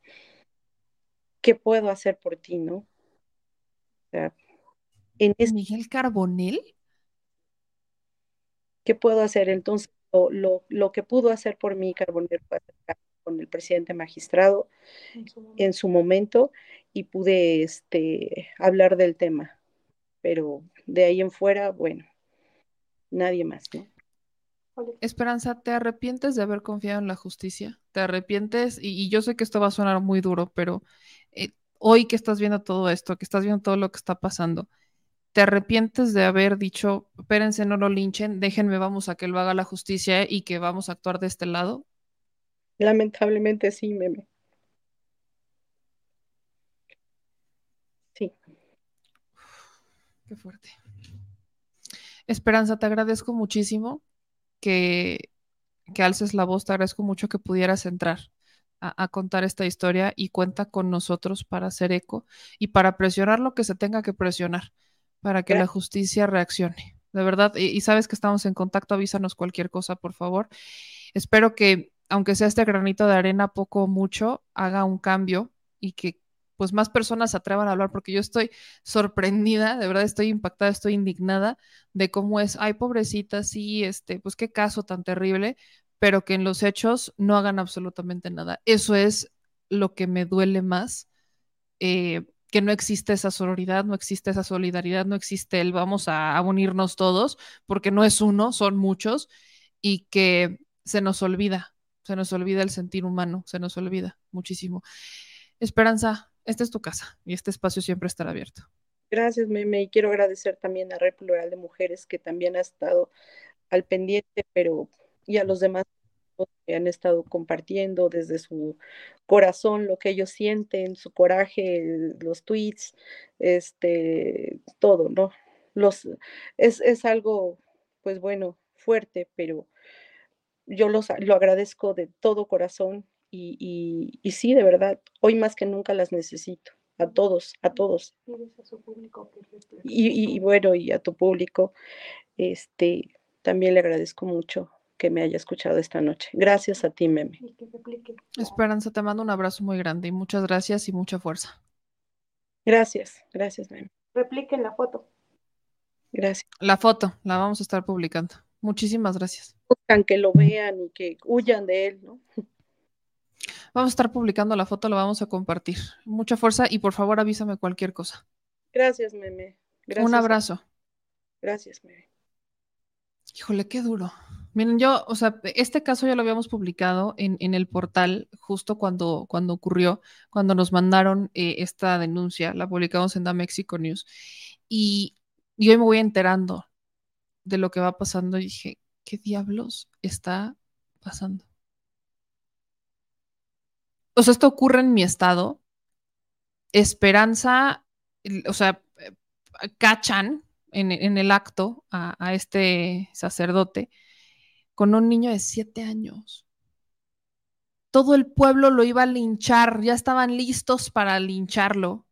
¿qué puedo hacer por ti, no? O sea, en Miguel Carbonel. ¿Qué puedo hacer? Entonces, lo, lo, que pudo hacer por mí Carbonel fue con el presidente magistrado en su, momento y pude este, hablar del tema. Pero de ahí en fuera, bueno, nadie más, ¿no? Esperanza, ¿te arrepientes de haber confiado en la justicia? ¿Te arrepientes? Y, yo sé que esto va a sonar muy duro, pero eh, hoy que estás viendo todo esto, que estás viendo todo lo que está pasando, ¿te arrepientes de haber dicho, espérense, no lo linchen, déjenme, vamos a que él haga la justicia y que vamos a actuar de este lado? Lamentablemente sí, meme. Sí. Qué fuerte. Esperanza, te agradezco muchísimo que, que alces la voz, te agradezco mucho que pudieras entrar a, contar esta historia y cuenta con nosotros para hacer eco y para presionar lo que se tenga que presionar para que la justicia reaccione. De verdad, y, sabes que estamos en contacto, avísanos cualquier cosa, por favor. Espero que, aunque sea este granito de arena, poco o mucho, haga un cambio y que pues más personas se atrevan a hablar, porque yo estoy sorprendida, de verdad estoy impactada, estoy indignada de cómo es, ay, pobrecita, sí, este, pues qué caso tan terrible, pero que en los hechos no hagan absolutamente nada. Eso es lo que me duele más, eh, que no existe esa sororidad, no existe esa solidaridad, no existe el vamos a, unirnos todos, porque no es uno, son muchos, y que se nos olvida, se nos olvida el sentir humano, se nos olvida muchísimo. Esperanza, esta es tu casa y este espacio siempre estará abierto. Gracias, Meme, y quiero agradecer también a Red Plural de Mujeres que también ha estado al pendiente, pero y a los demás que han estado compartiendo desde su corazón lo que ellos sienten, su coraje, los tweets, este, todo, ¿no? Los, es, es algo, pues bueno, fuerte, pero yo los, lo agradezco de todo corazón y, y, sí, de verdad, hoy más que nunca las necesito, a todos, a todos. Y, y, bueno, y a tu público, este, también le agradezco mucho que me haya escuchado esta noche. Gracias a ti, Meme. Esperanza, te mando un abrazo muy grande y muchas gracias y mucha fuerza. Gracias, gracias, Meme. Repliquen la foto. Gracias. La foto, la vamos a estar publicando. Muchísimas gracias. Buscan que lo vean y que huyan de él, ¿no? Vamos a estar publicando la foto, la vamos a compartir. Mucha fuerza y por favor avísame cualquier cosa. Gracias, meme. Gracias. Un abrazo. Gracias, meme. Híjole, qué duro. Miren, yo, o sea, este caso ya lo habíamos publicado en, en el portal justo cuando, cuando ocurrió, cuando nos mandaron eh, esta denuncia, la publicamos en Da Mexico News. Y, y hoy me voy enterando de lo que va pasando y dije, ¿qué diablos está pasando? o sea, esto ocurre en mi estado. Esperanza, o sea, eh, cachan en, el acto a, este sacerdote con un niño de siete años. Todo el pueblo lo iba a linchar, ya estaban listos para lincharlo.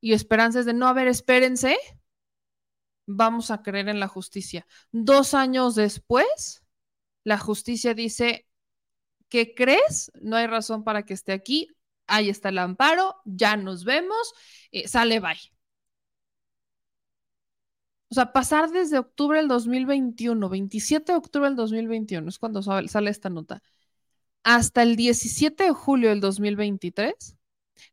Y Esperanza es de no, a ver, espérense, vamos a creer en la justicia. Dos años después, la justicia dice, ¿qué crees? No hay razón para que esté aquí. Ahí está el amparo, ya nos vemos, eh, sale bye. O sea, pasar desde octubre del 2021, 27 de octubre del 2021, es cuando sale esta nota, hasta el 17 de julio del 2023,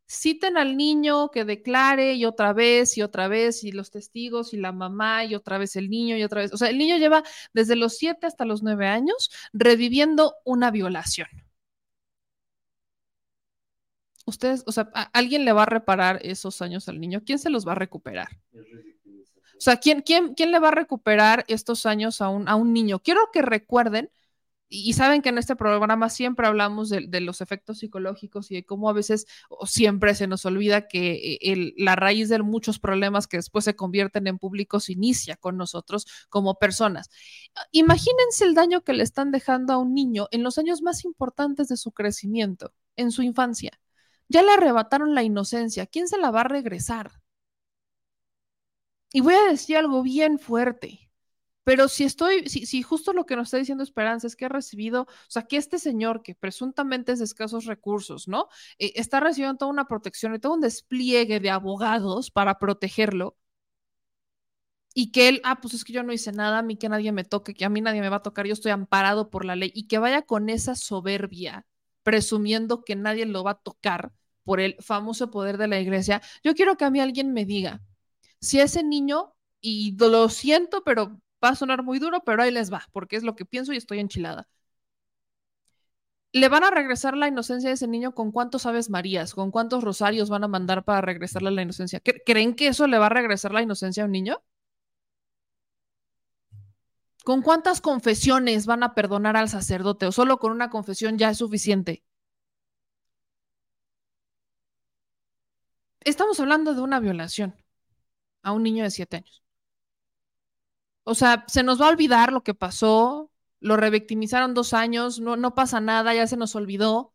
citen al niño que declare y otra vez y otra vez y los testigos y la mamá y otra vez el niño y otra vez. O sea, el niño lleva desde los 7 hasta los 9 años reviviendo una violación. Ustedes, o sea, ¿alguien le va a reparar esos años al niño? ¿Quién se los va a recuperar? O sea, ¿quién, quién, quién le va a recuperar estos años a un, a un niño? Quiero que recuerden y saben que en este programa siempre hablamos de, de, los efectos psicológicos y de cómo a veces o siempre se nos olvida que eh, la raíz de muchos problemas que después se convierten en públicos inicia con nosotros como personas. Imagínense el daño que le están dejando a un niño en los años más importantes de su crecimiento, en su infancia. Ya le arrebataron la inocencia. ¿Quién se la va a regresar? Y voy a decir algo bien fuerte pero si estoy, si, justo lo que nos está diciendo Esperanza es que ha recibido, o sea, que este señor que presuntamente es de escasos recursos, ¿no? Eh, está recibiendo toda una protección y todo un despliegue de abogados para protegerlo. Y que él, ah, pues es que yo no hice nada, a mí que nadie me toque, que a mí nadie me va a tocar, yo estoy amparado por la ley. Y que vaya con esa soberbia, presumiendo que nadie lo va a tocar por el famoso poder de la iglesia. Yo quiero que a mí alguien me diga si ese niño, y lo siento, pero Va a sonar muy duro, pero ahí les va, porque es lo que pienso y estoy enchilada. ¿Le van a regresar la inocencia de ese niño con cuántos aves marías? ¿Con cuántos rosarios van a mandar para regresarle la inocencia? ¿Creen que eso le va a regresar la inocencia a un niño? ¿Con cuántas confesiones van a perdonar al sacerdote? ¿O solo con una confesión ya es suficiente? Estamos hablando de una violación a un niño de siete años. O sea, se nos va a olvidar lo que pasó, lo revictimizaron dos años, no, no pasa nada, ya se nos olvidó.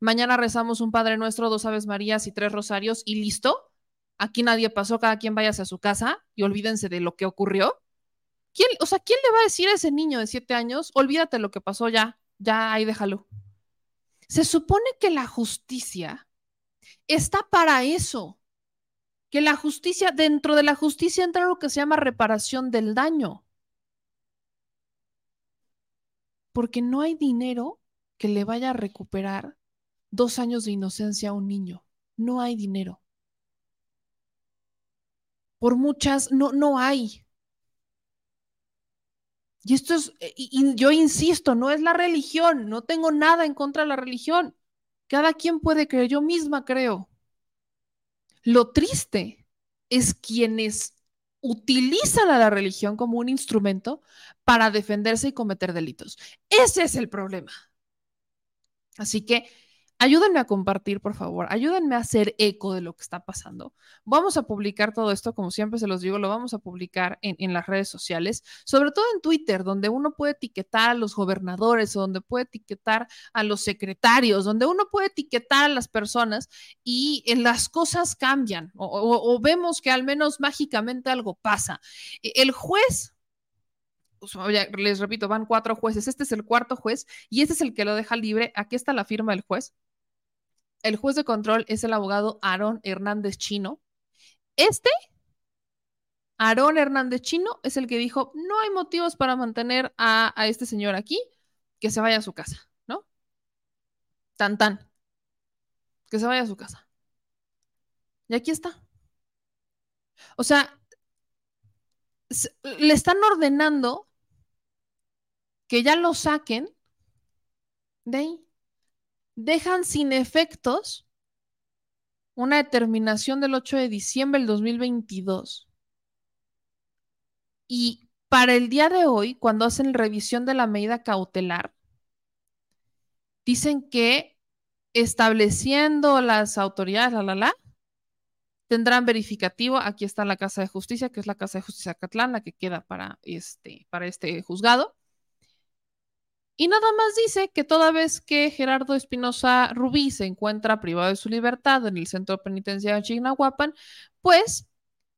Mañana rezamos un Padre Nuestro, dos Aves Marías y tres Rosarios y listo. Aquí nadie pasó, cada quien váyase a su casa y olvídense de lo que ocurrió. ¿Quién, o sea, ¿quién le va a decir a ese niño de siete años, olvídate lo que pasó ya, ya ahí déjalo? Se supone que la justicia está para eso, que la justicia, dentro de la justicia entra lo que se llama reparación del daño. Porque no hay dinero que le vaya a recuperar dos años de inocencia a un niño. No hay dinero. Por muchas, no, no hay. Y esto es, y yo insisto, no es la religión, no tengo nada en contra de la religión. Cada quien puede creer, yo misma creo. Lo triste es quienes utilizan a la religión como un instrumento para defenderse y cometer delitos. Ese es el problema. Así que Ayúdenme a compartir, por favor. Ayúdenme a hacer eco de lo que está pasando. Vamos a publicar todo esto, como siempre se los digo, lo vamos a publicar en, las redes sociales, sobre todo en Twitter, donde uno puede etiquetar a los gobernadores, donde puede etiquetar a los secretarios, donde uno puede etiquetar a las personas y en las cosas cambian o, vemos que al menos mágicamente algo pasa. E, el juez les repito, van cuatro jueces. Este es el cuarto juez y este es el que lo deja libre. Aquí está la firma del juez. El juez de control es el abogado Aarón Hernández Chino. Este, Aarón Hernández Chino, es el que dijo, no hay motivos para mantener a, este señor aquí, que se vaya a su casa, ¿no? Tan tan. Que se vaya a su casa. Y aquí está. O sea, le están ordenando que ya lo saquen de ahí dejan sin efectos una determinación del 8 de diciembre del 2022. Y para el día de hoy, cuando hacen revisión de la medida cautelar, dicen que estableciendo las autoridades, la, la, la, tendrán verificativo. Aquí está la Casa de Justicia, que es la Casa de Justicia Catlán, la que queda para este, para este juzgado. Y nada más dice que toda vez que Gerardo Espinosa Rubí se encuentra privado de su libertad en el centro penitenciario Chignahuapan, pues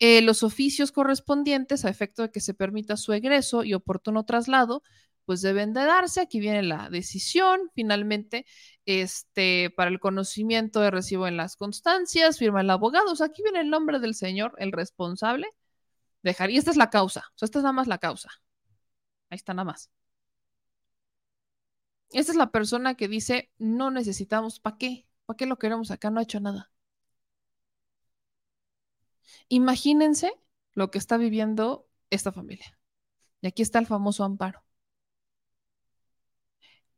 eh, los oficios correspondientes a efecto de que se permita su egreso y oportuno traslado, pues deben de darse. Aquí viene la decisión, finalmente, este, para el conocimiento de recibo en las constancias, firma el abogado. O sea, aquí viene el nombre del señor, el responsable. Dejar, y esta es la causa, o sea, esta es nada más la causa. Ahí está nada más. Esta es la persona que dice, no necesitamos, ¿para qué? ¿Para qué lo queremos acá? No ha hecho nada. Imagínense lo que está viviendo esta familia. Y aquí está el famoso amparo.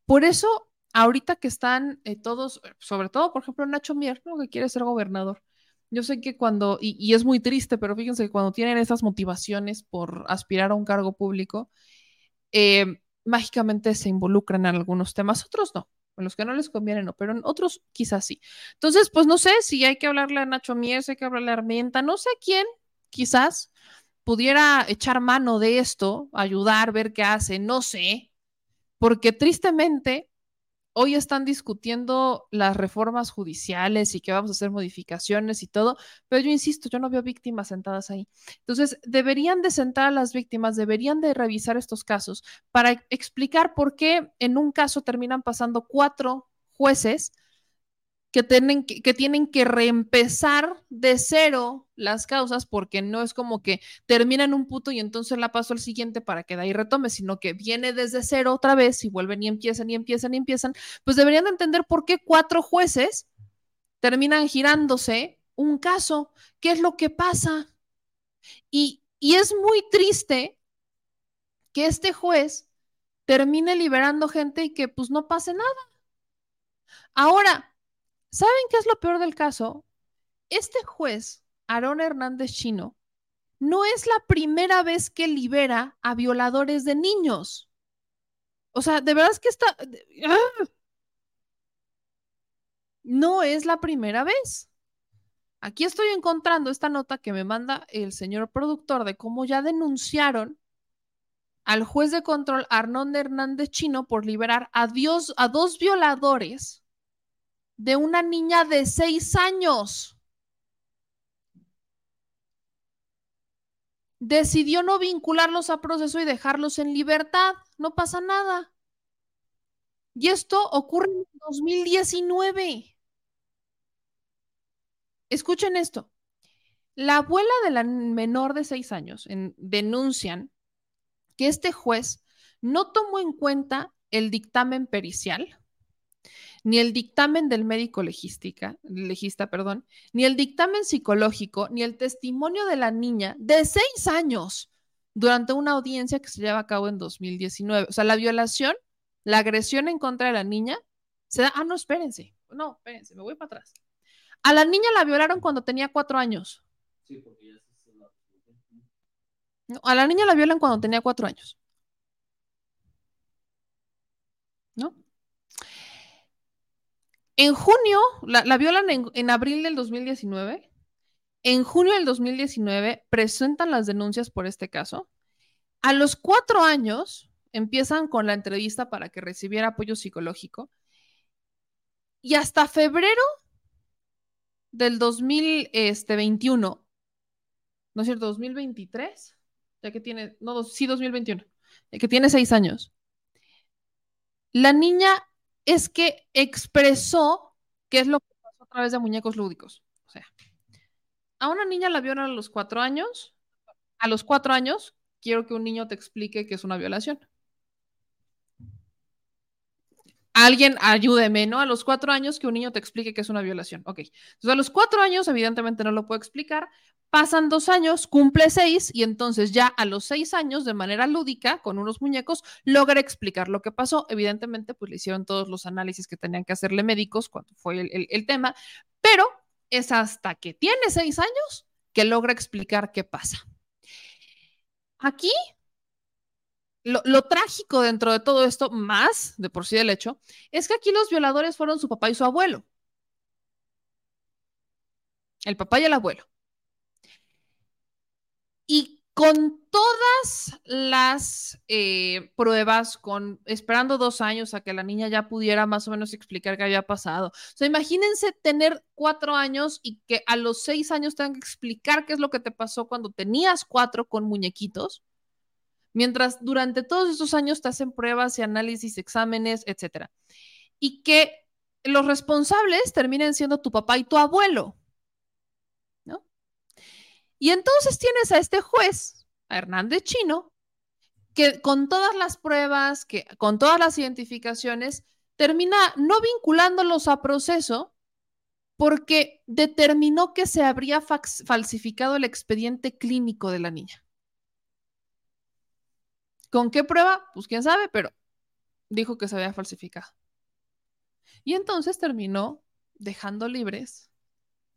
Por eso, ahorita que están eh, todos, sobre todo, por ejemplo, Nacho Mier, que quiere ser gobernador. Yo sé que cuando, y, y, es muy triste, pero fíjense que cuando tienen esas motivaciones por aspirar a un cargo público, eh, mágicamente se involucran en algunos temas, otros no. En los que no les conviene, no, pero en otros quizás sí. Entonces, pues no sé si hay que hablarle a Nacho Mier, si hay que hablarle a Armenta, no sé quién, quizás pudiera echar mano de esto, ayudar, ver qué hace, no sé, porque tristemente hoy están discutiendo las reformas judiciales y que vamos a hacer modificaciones y todo, pero yo insisto, yo no veo víctimas sentadas ahí. Entonces, deberían de sentar a las víctimas, deberían de revisar estos casos para explicar por qué en un caso terminan pasando cuatro jueces que tienen que, que, tienen que reempezar de cero las causas, porque no es como que termina en un punto y entonces la paso al siguiente para que de ahí retome, sino que viene desde cero otra vez y vuelven y empiezan y empiezan y empiezan, pues deberían de entender por qué cuatro jueces terminan girándose un caso, qué es lo que pasa. Y, y es muy triste que este juez termine liberando gente y que pues no pase nada. Ahora, ¿Saben qué es lo peor del caso? Este juez, Aarón Hernández Chino, no es la primera vez que libera a violadores de niños. O sea, de verdad es que está... ¡ah! No es la primera vez. Aquí estoy encontrando esta nota que me manda el señor productor de cómo ya denunciaron al juez de control Arnón Hernández Chino por liberar a, Dios, a dos violadores de una niña de seis años. Decidió no vincularlos a proceso y dejarlos en libertad. No pasa nada. Y esto ocurre en 2019. Escuchen esto. La abuela de la menor de seis años denuncian que este juez no tomó en cuenta el dictamen pericial ni el dictamen del médico legística, legista, perdón, ni el dictamen psicológico, ni el testimonio de la niña de seis años durante una audiencia que se lleva a cabo en 2019. O sea, la violación, la agresión en contra de la niña se da. Ah, no, espérense. No, espérense, me voy para atrás. A la niña la violaron cuando tenía cuatro años. Sí, porque ya se no, a la niña la violan cuando tenía cuatro años. ¿No? En junio, la, violan en, abril del 2019. En junio del 2019 presentan las denuncias por este caso. A los cuatro años empiezan con la entrevista para que recibiera apoyo psicológico. Y hasta febrero del 2021, ¿no es cierto? 2023, ya que tiene, no, sí, 2021, ya que tiene seis años. La niña es que expresó qué es lo que pasó a través de muñecos lúdicos. O sea, a una niña la violan a los cuatro años. A los cuatro años, quiero que un niño te explique qué es una violación. Alguien ayúdeme, ¿no? A los cuatro años que un niño te explique qué es una violación. Ok. Entonces, a los cuatro años, evidentemente no lo puedo explicar, Pasan dos años, cumple seis y entonces ya a los seis años, de manera lúdica, con unos muñecos, logra explicar lo que pasó. Evidentemente, pues le hicieron todos los análisis que tenían que hacerle médicos cuando fue el, tema, pero es hasta que tiene seis años que logra explicar qué pasa. Aquí, lo, trágico dentro de todo esto, más de por sí del hecho, es que aquí los violadores fueron su papá y su abuelo. El papá y el abuelo. Y con todas las eh, pruebas, con esperando dos años a que la niña ya pudiera más o menos explicar qué había pasado. O sea, imagínense tener cuatro años y que a los seis años tengan que explicar qué es lo que te pasó cuando tenías cuatro con muñequitos, mientras durante todos esos años te hacen pruebas y análisis, exámenes, etcétera. Y que los responsables terminen siendo tu papá y tu abuelo. Y entonces tienes a este juez, a Hernández Chino, que con todas las pruebas, que con todas las identificaciones, termina no vinculándolos a proceso porque determinó que se habría falsificado el expediente clínico de la niña. ¿Con qué prueba? Pues quién sabe, pero dijo que se había falsificado. Y entonces terminó dejando libres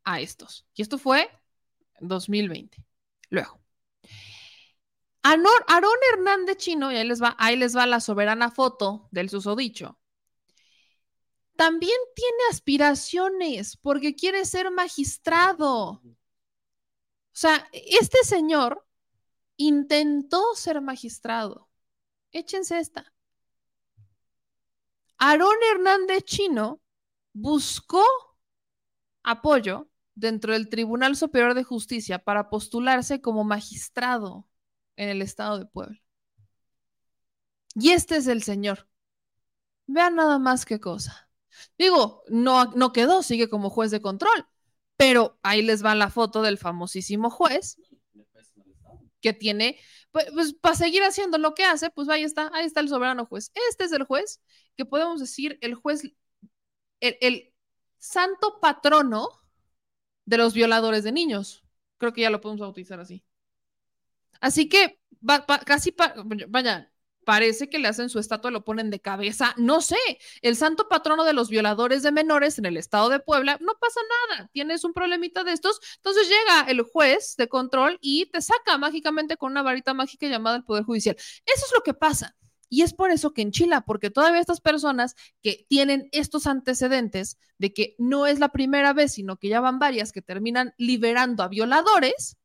a estos. Y esto fue 2020. Luego, Aarón Hernández Chino, y ahí les va, ahí les va la soberana foto del susodicho. También tiene aspiraciones porque quiere ser magistrado. O sea, este señor intentó ser magistrado. Échense esta. Aarón Hernández Chino buscó apoyo dentro del Tribunal Superior de Justicia para postularse como magistrado en el estado de Puebla. Y este es el señor. Vean nada más qué cosa. Digo, no, no quedó, sigue como juez de control, pero ahí les va la foto del famosísimo juez que tiene, pues, pues, para seguir haciendo lo que hace, pues ahí está, ahí está el soberano juez. Este es el juez que podemos decir el juez, el, santo patrono de los violadores de niños. Creo que ya lo podemos bautizar así. Así que va- casi, pa- vaya, parece que le hacen su estatua, lo ponen de cabeza. No sé, el santo patrono de los violadores de menores en el estado de Puebla, no pasa nada. Tienes un problemita de estos, entonces llega el juez de control y te saca mágicamente con una varita mágica llamada el Poder Judicial. Eso es lo que pasa. Y es por eso que enchila, porque todavía estas personas que tienen estos antecedentes de que no es la primera vez, sino que ya van varias que terminan liberando a violadores,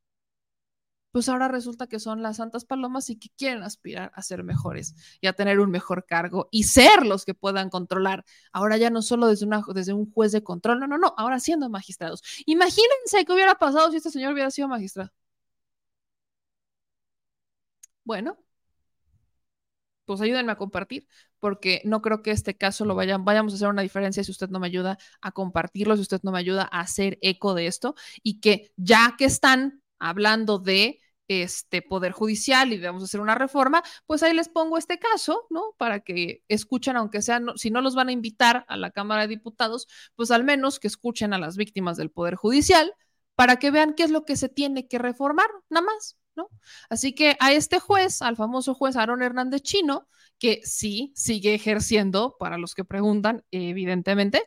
pues ahora resulta que son las santas palomas y que quieren aspirar a ser mejores y a tener un mejor cargo y ser los que puedan controlar. Ahora ya no solo desde, una, desde un juez de control, no, no, no, ahora siendo magistrados. Imagínense qué hubiera pasado si este señor hubiera sido magistrado. Bueno, pues ayúdenme a compartir, porque no creo que este caso lo vayamos a hacer una diferencia si usted no me ayuda a compartirlo, si usted no me ayuda a hacer eco de esto y que ya que están hablando de este poder judicial y a hacer una reforma, pues ahí les pongo este caso, ¿no? Para que escuchen, aunque sea, no, si no los van a invitar a la Cámara de Diputados, pues al menos que escuchen a las víctimas del poder judicial para que vean qué es lo que se tiene que reformar, nada más. ¿No? Así que a este juez, al famoso juez Aaron Hernández Chino, que sí sigue ejerciendo, para los que preguntan, evidentemente,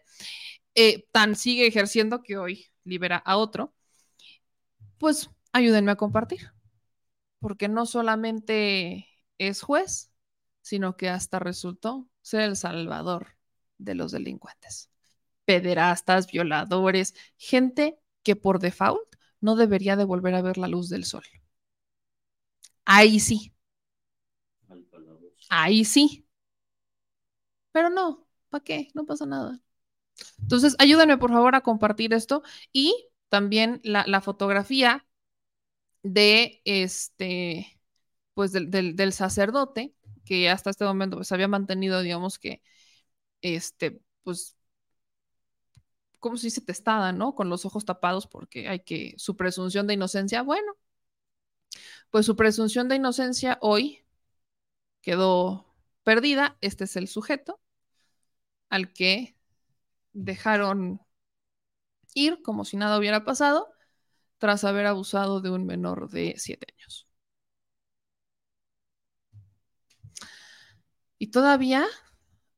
eh, tan sigue ejerciendo que hoy libera a otro, pues ayúdenme a compartir, porque no solamente es juez, sino que hasta resultó ser el salvador de los delincuentes, pederastas, violadores, gente que por default no debería de volver a ver la luz del sol. Ahí sí. Ahí sí. Pero no, ¿para qué? No pasa nada. Entonces, ayúdenme por favor a compartir esto y también la, la fotografía de este, pues del, del, sacerdote que hasta este momento pues había mantenido, digamos que, este, pues, ¿cómo se dice? Testada, ¿no? Con los ojos tapados porque hay que, su presunción de inocencia, bueno, pues su presunción de inocencia hoy quedó perdida. Este es el sujeto al que dejaron ir como si nada hubiera pasado tras haber abusado de un menor de siete años. Y todavía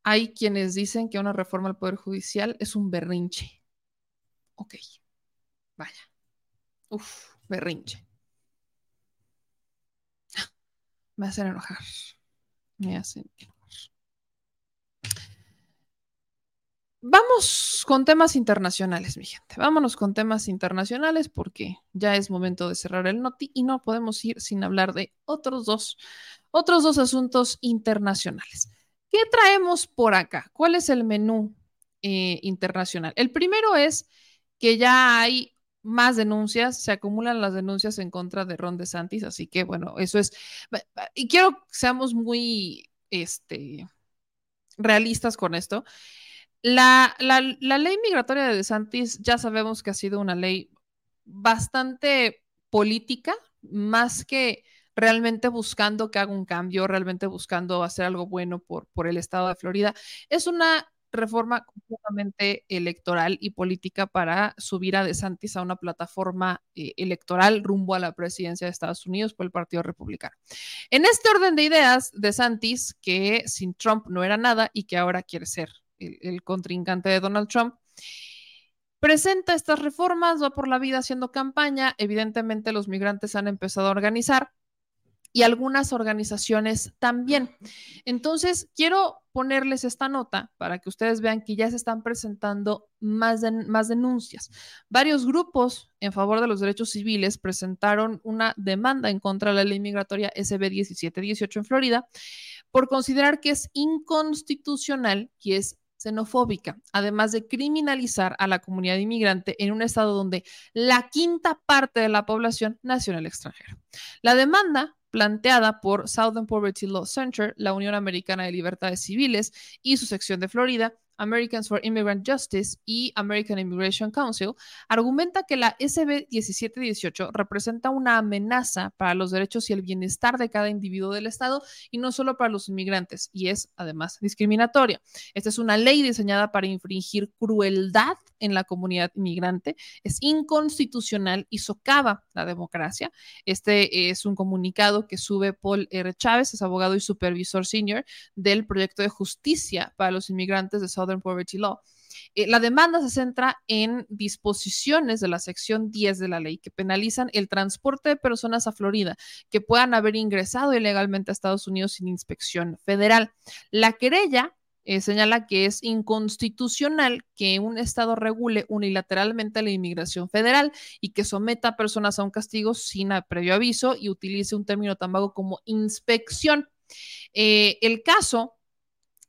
hay quienes dicen que una reforma al Poder Judicial es un berrinche. Ok, vaya. Uf, berrinche. Me hacen enojar. Me hacen enojar. Vamos con temas internacionales, mi gente. Vámonos con temas internacionales porque ya es momento de cerrar el noti y no podemos ir sin hablar de otros dos, otros dos asuntos internacionales. ¿Qué traemos por acá? ¿Cuál es el menú eh, internacional? El primero es que ya hay más denuncias, se acumulan las denuncias en contra de Ron DeSantis, así que bueno, eso es, y quiero que seamos muy este, realistas con esto. La, ley migratoria de DeSantis ya sabemos que ha sido una ley bastante política, más que realmente buscando que haga un cambio, realmente buscando hacer algo bueno por, por el estado de Florida. Es una reforma completamente electoral y política para subir a DeSantis a una plataforma eh, electoral rumbo a la presidencia de Estados Unidos por el Partido Republicano. En este orden de ideas, DeSantis, que sin Trump no era nada y que ahora quiere ser el, contrincante de Donald Trump, presenta estas reformas, va por la vida haciendo campaña, evidentemente los migrantes han empezado a organizar y algunas organizaciones también. Entonces, quiero ponerles esta nota para que ustedes vean que ya se están presentando más, más denuncias. Varios grupos en favor de los derechos civiles presentaron una demanda en contra de la ley migratoria SB 1718 en Florida por considerar que es inconstitucional y es xenofóbica, además de criminalizar a la comunidad inmigrante en un estado donde la quinta parte de la población nació en el extranjero. La demanda planteada por Southern Poverty Law Center, la Unión Americana de Libertades Civiles y su sección de Florida, Americans for Immigrant Justice y American Immigration Council, argumenta que la SB 1718 representa una amenaza para los derechos y el bienestar de cada individuo del Estado y no solo para los inmigrantes, y es además discriminatoria. Esta es una ley diseñada para infringir crueldad en la comunidad inmigrante, es inconstitucional y socava la democracia. Este es un comunicado que sube Paul R. Chávez, es abogado y supervisor senior del proyecto de justicia para los inmigrantes de Southern Poverty Law. Eh, la demanda se centra en disposiciones de la sección 10 de la ley que penalizan el transporte de personas a Florida que puedan haber ingresado ilegalmente a Estados Unidos sin inspección federal. La querella eh, señala que es inconstitucional que un Estado regule unilateralmente la inmigración federal y que someta a personas a un castigo sin previo aviso y utilice un término tan vago como inspección. Eh, el caso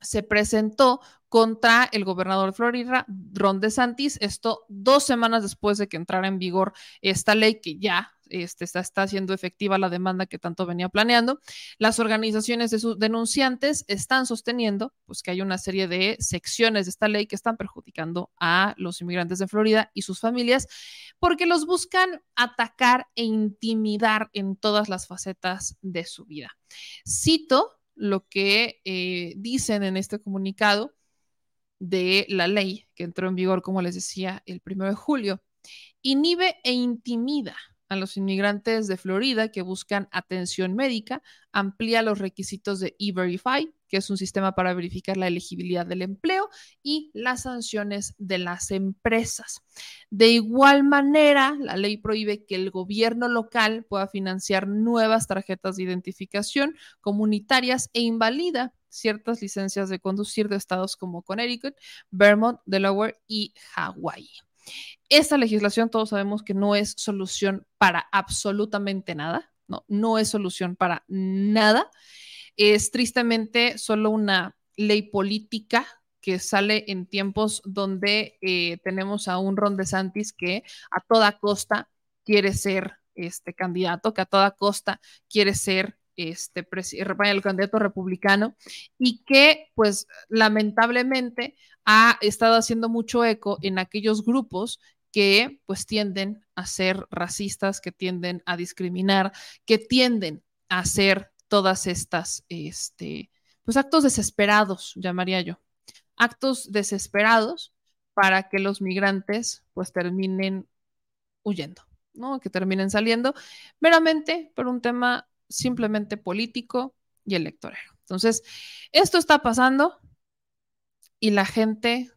se presentó contra el gobernador de Florida, Ron DeSantis, esto dos semanas después de que entrara en vigor esta ley que ya este, está, haciendo efectiva la demanda que tanto venía planeando. Las organizaciones de sus denunciantes están sosteniendo pues, que hay una serie de secciones de esta ley que están perjudicando a los inmigrantes de Florida y sus familias porque los buscan atacar e intimidar en todas las facetas de su vida. Cito lo que eh, dicen en este comunicado de la ley que entró en vigor, como les decía, el primero de julio. Inhibe e intimida a los inmigrantes de Florida que buscan atención médica, amplía los requisitos de E-Verify, que es un sistema para verificar la elegibilidad del empleo y las sanciones de las empresas. De igual manera, la ley prohíbe que el gobierno local pueda financiar nuevas tarjetas de identificación comunitarias e invalida ciertas licencias de conducir de estados como Connecticut, Vermont, Delaware y Hawaii. Esta legislación todos sabemos que no es solución para absolutamente nada, no, no es solución para nada. Es tristemente solo una ley política que sale en tiempos donde eh, tenemos a un Ron DeSantis que a toda costa quiere ser este candidato, que a toda costa quiere ser este, el candidato republicano y que pues lamentablemente ha estado haciendo mucho eco en aquellos grupos que pues tienden a ser racistas, que tienden a discriminar, que tienden a hacer todas estas, este, pues actos desesperados, llamaría yo, actos desesperados para que los migrantes pues terminen huyendo, ¿no? Que terminen saliendo meramente por un tema simplemente político y electoral. Entonces, esto está pasando y la gente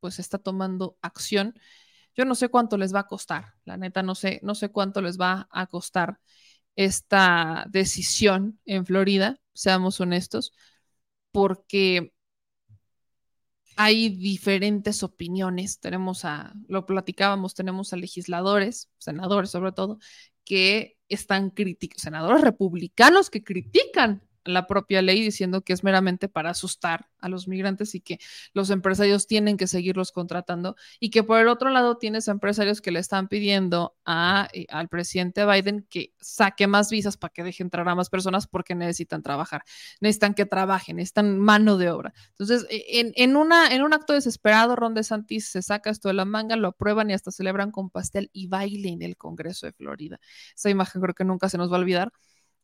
pues está tomando acción. Yo no sé cuánto les va a costar, la neta no sé, no sé cuánto les va a costar esta decisión en Florida, seamos honestos, porque hay diferentes opiniones. Tenemos a, lo platicábamos, tenemos a legisladores, senadores sobre todo, que están críticos, senadores republicanos que critican la propia ley diciendo que es meramente para asustar a los migrantes y que los empresarios tienen que seguirlos contratando y que por el otro lado tienes empresarios que le están pidiendo a, eh, al presidente Biden que saque más visas para que deje entrar a más personas porque necesitan trabajar, necesitan que trabajen, necesitan mano de obra. Entonces, e, en, en, una, en un acto desesperado, Ron DeSantis se saca esto de la manga, lo aprueban y hasta celebran con pastel y baile en el Congreso de Florida. Esa imagen creo que nunca se nos va a olvidar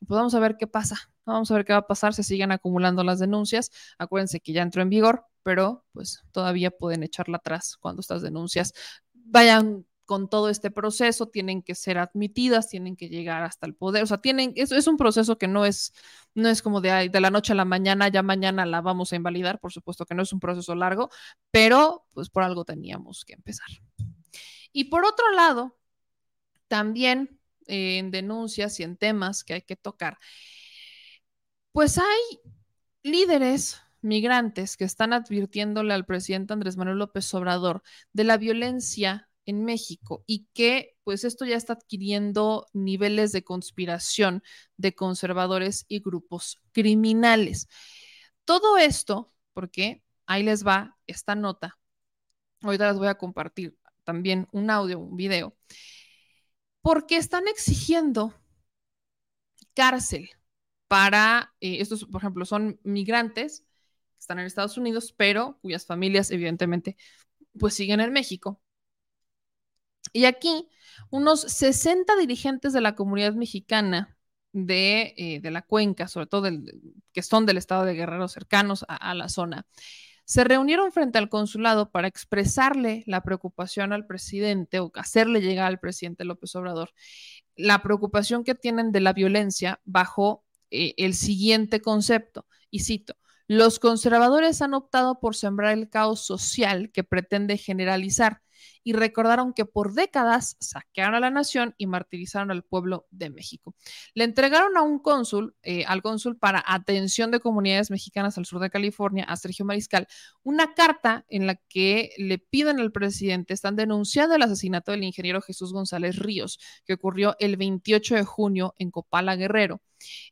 pues vamos a ver qué pasa, vamos a ver qué va a pasar, se siguen acumulando las denuncias, acuérdense que ya entró en vigor, pero pues todavía pueden echarla atrás cuando estas denuncias vayan con todo este proceso, tienen que ser admitidas, tienen que llegar hasta el poder, o sea, tienen, es, es un proceso que no es, no es como de, de la noche a la mañana, ya mañana la vamos a invalidar, por supuesto que no es un proceso largo, pero pues por algo teníamos que empezar. Y por otro lado, también en denuncias y en temas que hay que tocar, pues hay líderes migrantes que están advirtiéndole al presidente Andrés Manuel López Obrador de la violencia en México y que pues esto ya está adquiriendo niveles de conspiración de conservadores y grupos criminales. Todo esto, porque ahí les va esta nota. Ahorita les voy a compartir también un audio, un video, porque están exigiendo cárcel para, eh, estos, por ejemplo, son migrantes que están en Estados Unidos, pero cuyas familias, evidentemente, pues siguen en México. Y aquí, unos 60 dirigentes de la comunidad mexicana de, eh, de la cuenca, sobre todo que son del estado de Guerrero cercanos a la zona, se reunieron frente al consulado para expresarle la preocupación al presidente o hacerle llegar al presidente López Obrador. La preocupación que tienen de la violencia bajo eh, el siguiente concepto, y cito, los conservadores han optado por sembrar el caos social que pretende generalizar y recordaron que por décadas saquearon a la nación y martirizaron al pueblo de México. Le entregaron a un cónsul, eh, al cónsul para atención de comunidades mexicanas al sur de California, a Sergio Mariscal, una carta en la que le piden al presidente, están denunciando el asesinato del ingeniero Jesús González Ríos, que ocurrió el 28 de junio en Copala Guerrero.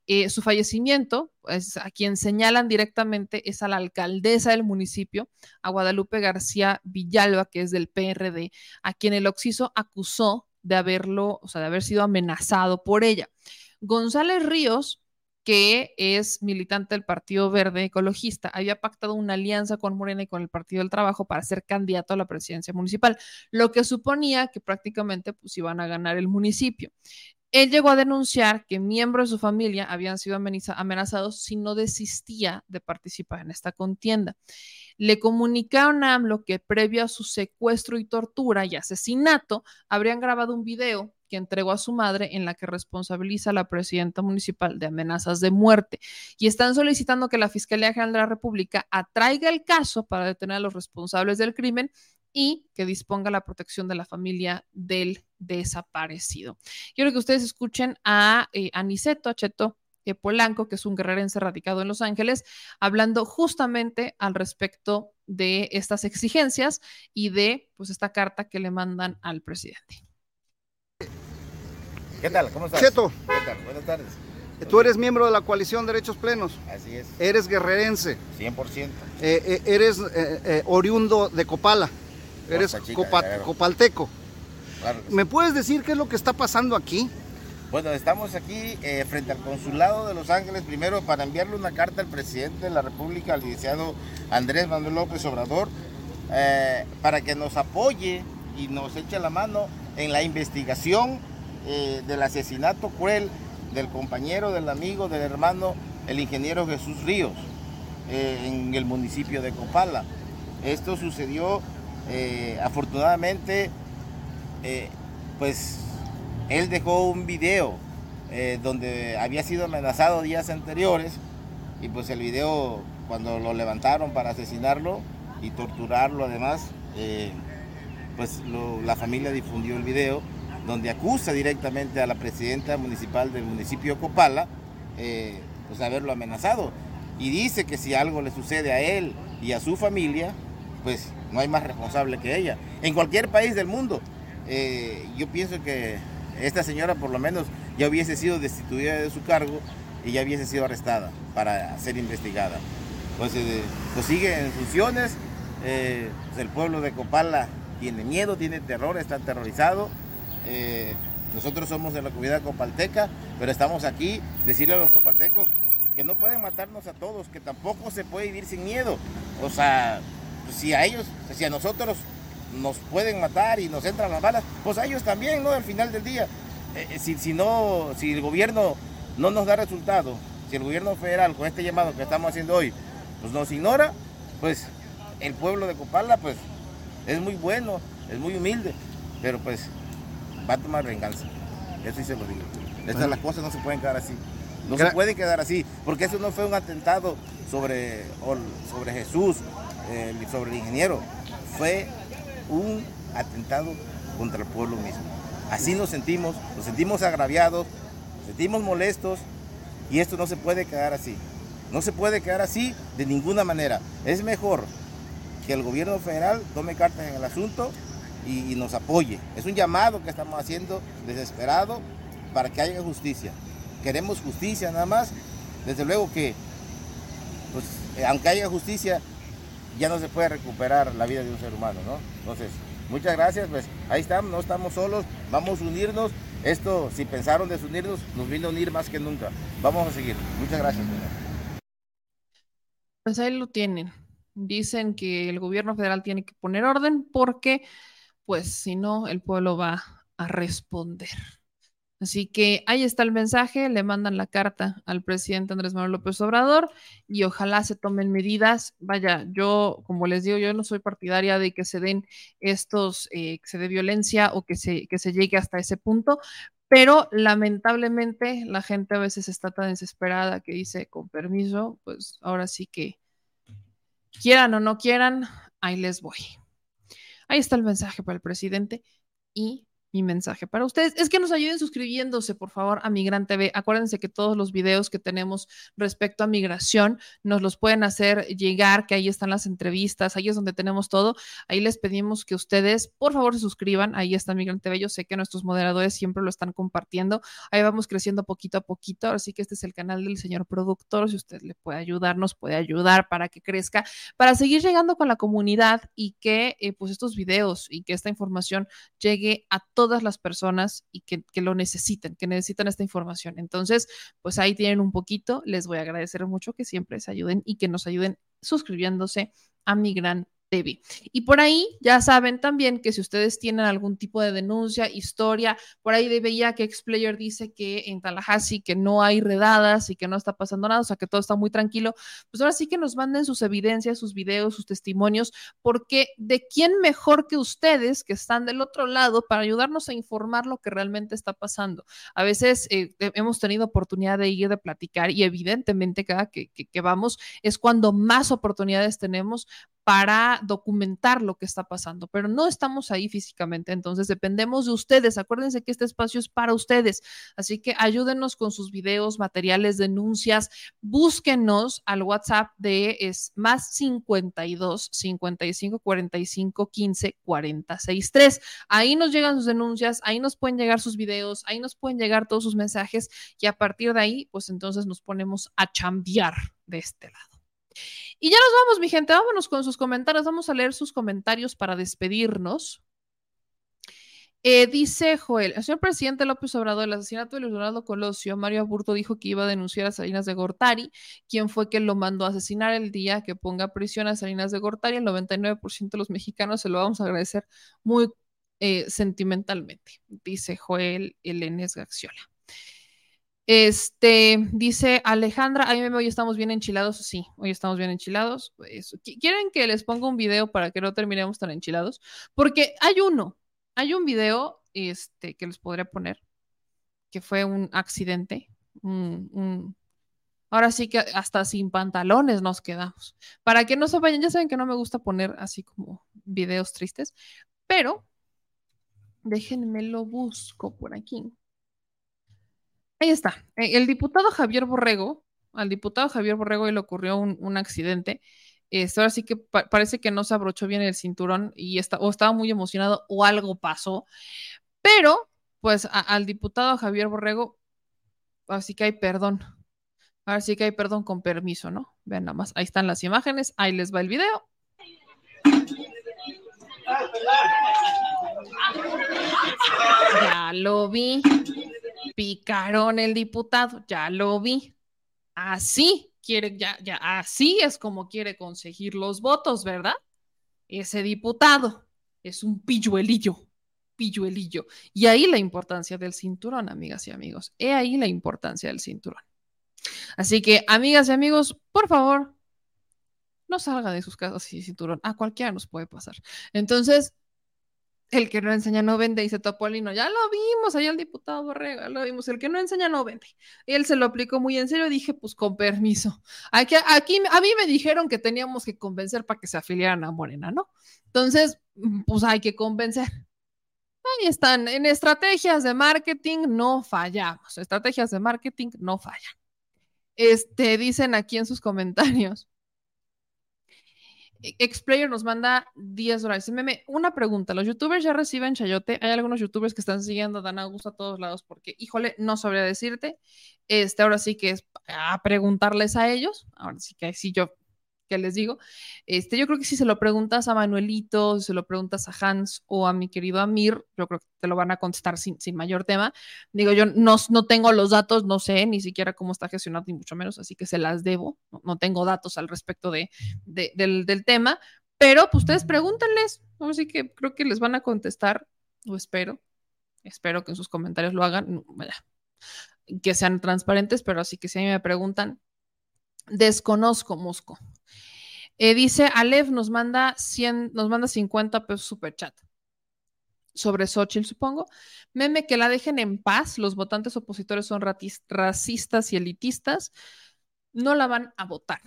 Eh, su fallecimiento, pues, a quien señalan directamente es a la alcaldesa del municipio, a Guadalupe García Villalba, que es del PRD, a quien el Oxiso acusó de haberlo, o sea, de haber sido amenazado por ella. González Ríos, que es militante del Partido Verde Ecologista, había pactado una alianza con Morena y con el Partido del Trabajo para ser candidato a la presidencia municipal, lo que suponía que prácticamente pues iban a ganar el municipio. Él llegó a denunciar que miembros de su familia habían sido amenazados si no desistía de participar en esta contienda. Le comunicaron a AMLO que previo a su secuestro y tortura y asesinato habrían grabado un video que entregó a su madre en la que responsabiliza a la presidenta municipal de amenazas de muerte y están solicitando que la Fiscalía General de la República atraiga el caso para detener a los responsables del crimen y que disponga la protección de la familia del desaparecido. Quiero que ustedes escuchen a eh, Aniceto Acheto eh, Polanco, que es un guerrerense radicado en Los Ángeles, hablando justamente al respecto de estas exigencias y de pues esta carta que le mandan al presidente. ¿Qué tal? ¿Cómo estás? Cheto. ¿Qué tal? Buenas tardes. Tú eres miembro de la coalición Derechos Plenos. Así es. Eres guerrerense. 100%. Eh, eh, eres eh, eh, oriundo de Copala. Eres Chica, copa- copalteco. Claro que sí. ¿Me puedes decir qué es lo que está pasando aquí? Bueno, estamos aquí eh, frente al consulado de Los Ángeles, primero para enviarle una carta al presidente de la República, al licenciado Andrés Manuel López Obrador, eh, para que nos apoye y nos eche la mano en la investigación eh, del asesinato cruel del compañero, del amigo, del hermano, el ingeniero Jesús Ríos, en el municipio de Copala. Esto sucedió, afortunadamente, pues él dejó un video eh, donde había sido amenazado días anteriores y pues el video cuando lo levantaron para asesinarlo y torturarlo además, eh, pues la familia difundió el video donde acusa directamente a la presidenta municipal del municipio Copala eh, pues haberlo amenazado. Y dice que si algo le sucede a él y a su familia pues no hay más responsable que ella. En cualquier país del mundo yo pienso que esta señora por lo menos ya hubiese sido destituida de su cargo y ya hubiese sido arrestada para ser investigada. Pues, eh, pues sigue en funciones, eh, pues el pueblo de Copala tiene miedo, tiene terror, está aterrorizado. Eh, nosotros somos de la comunidad copalteca, pero estamos aquí decirle a los copaltecos que no pueden matarnos a todos, que tampoco se puede vivir sin miedo. O sea, pues, si a ellos, si a nosotros nos pueden matar y nos entran las balas, pues a ellos también, ¿no? Al final del día. Eh, eh, si, si no, si el gobierno no nos da resultado, si el gobierno federal con este llamado que estamos haciendo hoy, pues nos ignora, pues el pueblo de Copala, pues es muy bueno, es muy humilde, pero pues va a tomar venganza. Eso sí se lo digo. Estas las cosas no se pueden quedar así. No se pueden quedar así, porque eso no fue un atentado sobre, sobre Jesús, eh, sobre el ingeniero. Fue un atentado contra el pueblo mismo. Así nos sentimos, nos sentimos agraviados, nos sentimos molestos y esto no se puede quedar así. No se puede quedar así de ninguna manera. Es mejor que el gobierno federal tome cartas en el asunto y, nos apoye. Es un llamado que estamos haciendo desesperado para que haya justicia. Queremos justicia nada más. Desde luego que, pues, eh, aunque haya justicia, ya no se puede recuperar la vida de un ser humano, ¿no? Entonces, muchas gracias, pues ahí estamos, no estamos solos, vamos a unirnos. Esto, si pensaron desunirnos, nos vino a unir más que nunca. Vamos a seguir. Muchas gracias. Pues ahí lo tienen. Dicen que el gobierno federal tiene que poner orden porque, pues, si no, el pueblo va a responder. Así que ahí está el mensaje, le mandan la carta al presidente Andrés Manuel López Obrador y ojalá se tomen medidas. Vaya, yo, como les digo, yo no soy partidaria de que se den estos, eh, que se dé violencia o que se, que se llegue hasta ese punto, pero lamentablemente la gente a veces está tan desesperada que dice, con permiso, pues ahora sí que quieran o no quieran, ahí les voy. Ahí está el mensaje para el presidente y mi mensaje para ustedes es que nos ayuden suscribiéndose, por favor, a Migrante TV. Acuérdense que todos los videos que tenemos respecto a migración nos los pueden hacer llegar, que ahí están las entrevistas, ahí es donde tenemos todo. Ahí les pedimos que ustedes, por favor, se suscriban. Ahí está Migrante TV. Yo sé que nuestros moderadores siempre lo están compartiendo. Ahí vamos creciendo poquito a poquito. Así que este es el canal del señor productor. Si usted le puede ayudar, nos puede ayudar para que crezca, para seguir llegando con la comunidad y que eh, pues estos videos y que esta información llegue a todas las personas y que, lo necesiten, que necesitan esta información. Entonces, pues ahí tienen un poquito. Les voy a agradecer mucho que siempre se ayuden y que nos ayuden suscribiéndose a mi gran TV. Y por ahí ya saben también que si ustedes tienen algún tipo de denuncia, historia, por ahí veía que Xplayer dice que en Tallahassee que no hay redadas y que no está pasando nada, o sea que todo está muy tranquilo, pues ahora sí que nos manden sus evidencias, sus videos, sus testimonios, porque de quién mejor que ustedes que están del otro lado para ayudarnos a informar lo que realmente está pasando. A veces eh, hemos tenido oportunidad de ir, de platicar y evidentemente cada que, que vamos es cuando más oportunidades tenemos para documentar lo que está pasando, pero no estamos ahí físicamente, entonces dependemos de ustedes. Acuérdense que este espacio es para ustedes, así que ayúdenos con sus videos, materiales, denuncias, búsquenos al WhatsApp de es más 52 55 45 15 40 63. Ahí nos llegan sus denuncias, ahí nos pueden llegar sus videos, ahí nos pueden llegar todos sus mensajes y a partir de ahí, pues entonces nos ponemos a chambear de este lado. Y ya nos vamos, mi gente, vámonos con sus comentarios. Vamos a leer sus comentarios para despedirnos. Eh, dice Joel, el señor presidente López Obrador, el asesinato de Luis Donaldo Colosio, Mario Aburto dijo que iba a denunciar a Salinas de Gortari, quien fue quien lo mandó a asesinar el día que ponga prisión a Salinas de Gortari. El 99% de los mexicanos se lo vamos a agradecer muy eh, sentimentalmente, dice Joel Elenes Gaxiola. Este, dice Alejandra, ay, hoy estamos bien enchilados. Sí, hoy estamos bien enchilados. Pues, ¿Quieren que les ponga un video para que no terminemos tan enchilados? Porque hay uno, hay un video este, que les podría poner, que fue un accidente. Un... Ahora sí que hasta sin pantalones nos quedamos. Para que no se vayan, ya saben que no me gusta poner así como videos tristes, pero déjenme lo busco por aquí. Ahí está. Eh, El diputado Javier Borrego, al diputado Javier Borrego le ocurrió un, accidente. Este, ahora sí que pa parece que no se abrochó bien el cinturón y está, o estaba muy emocionado o algo pasó. Pero, pues al diputado Javier Borrego, así que hay perdón. Ahora sí que hay perdón con permiso, ¿no? Vean nada más, ahí están las imágenes, ahí les va el video. Ya lo vi. Picaron el diputado, ya lo vi. Así quiere, ya, ya, así es como quiere conseguir los votos, ¿verdad? Ese diputado es un pilluelillo, pilluelillo. Y ahí la importancia del cinturón, amigas y amigos. He ahí la importancia del cinturón. Así que, amigas y amigos, por favor, no salga de sus casas sin cinturón. A cualquiera nos puede pasar. Entonces, el que no enseña no vende, dice Topolino. Ya lo vimos, allá el diputado Borrego, ya lo vimos. El que no enseña no vende. Y él se lo aplicó muy en serio. Dije, pues con permiso. Aquí, aquí a mí me dijeron que teníamos que convencer para que se afiliaran a Morena, ¿no? Entonces, pues hay que convencer. Ahí están, en estrategias de marketing no fallamos, estrategias de marketing no fallan. Este, dicen aquí en sus comentarios. Xplayer nos manda 10 dólares. Meme, una pregunta. ¿Los youtubers ya reciben chayote? Hay algunos youtubers que están siguiendo a Dan Augusto a todos lados porque, híjole, no sabría decirte. Este, ahora sí que es a preguntarles a ellos. Ahora sí que sí yo que les digo. Este, yo creo que si se lo preguntas a Manuelito, si se lo preguntas a Hans o a mi querido Amir, yo creo que te lo van a contestar sin, sin mayor tema. Digo, yo no, no tengo los datos, no sé ni siquiera cómo está gestionado, ni mucho menos, así que se las debo. No, no tengo datos al respecto de, de- del, del tema, pero pues ustedes pregúntenles. Así que creo que les van a contestar, o espero. Espero que en sus comentarios lo hagan. que sean transparentes, pero así que si a mí me preguntan, desconozco Mosco. Eh, dice Aleph nos manda 100, nos manda 50 pesos super chat. Sobre Xochitl, supongo. Meme que la dejen en paz. Los votantes opositores son racistas y elitistas. No la van a votar.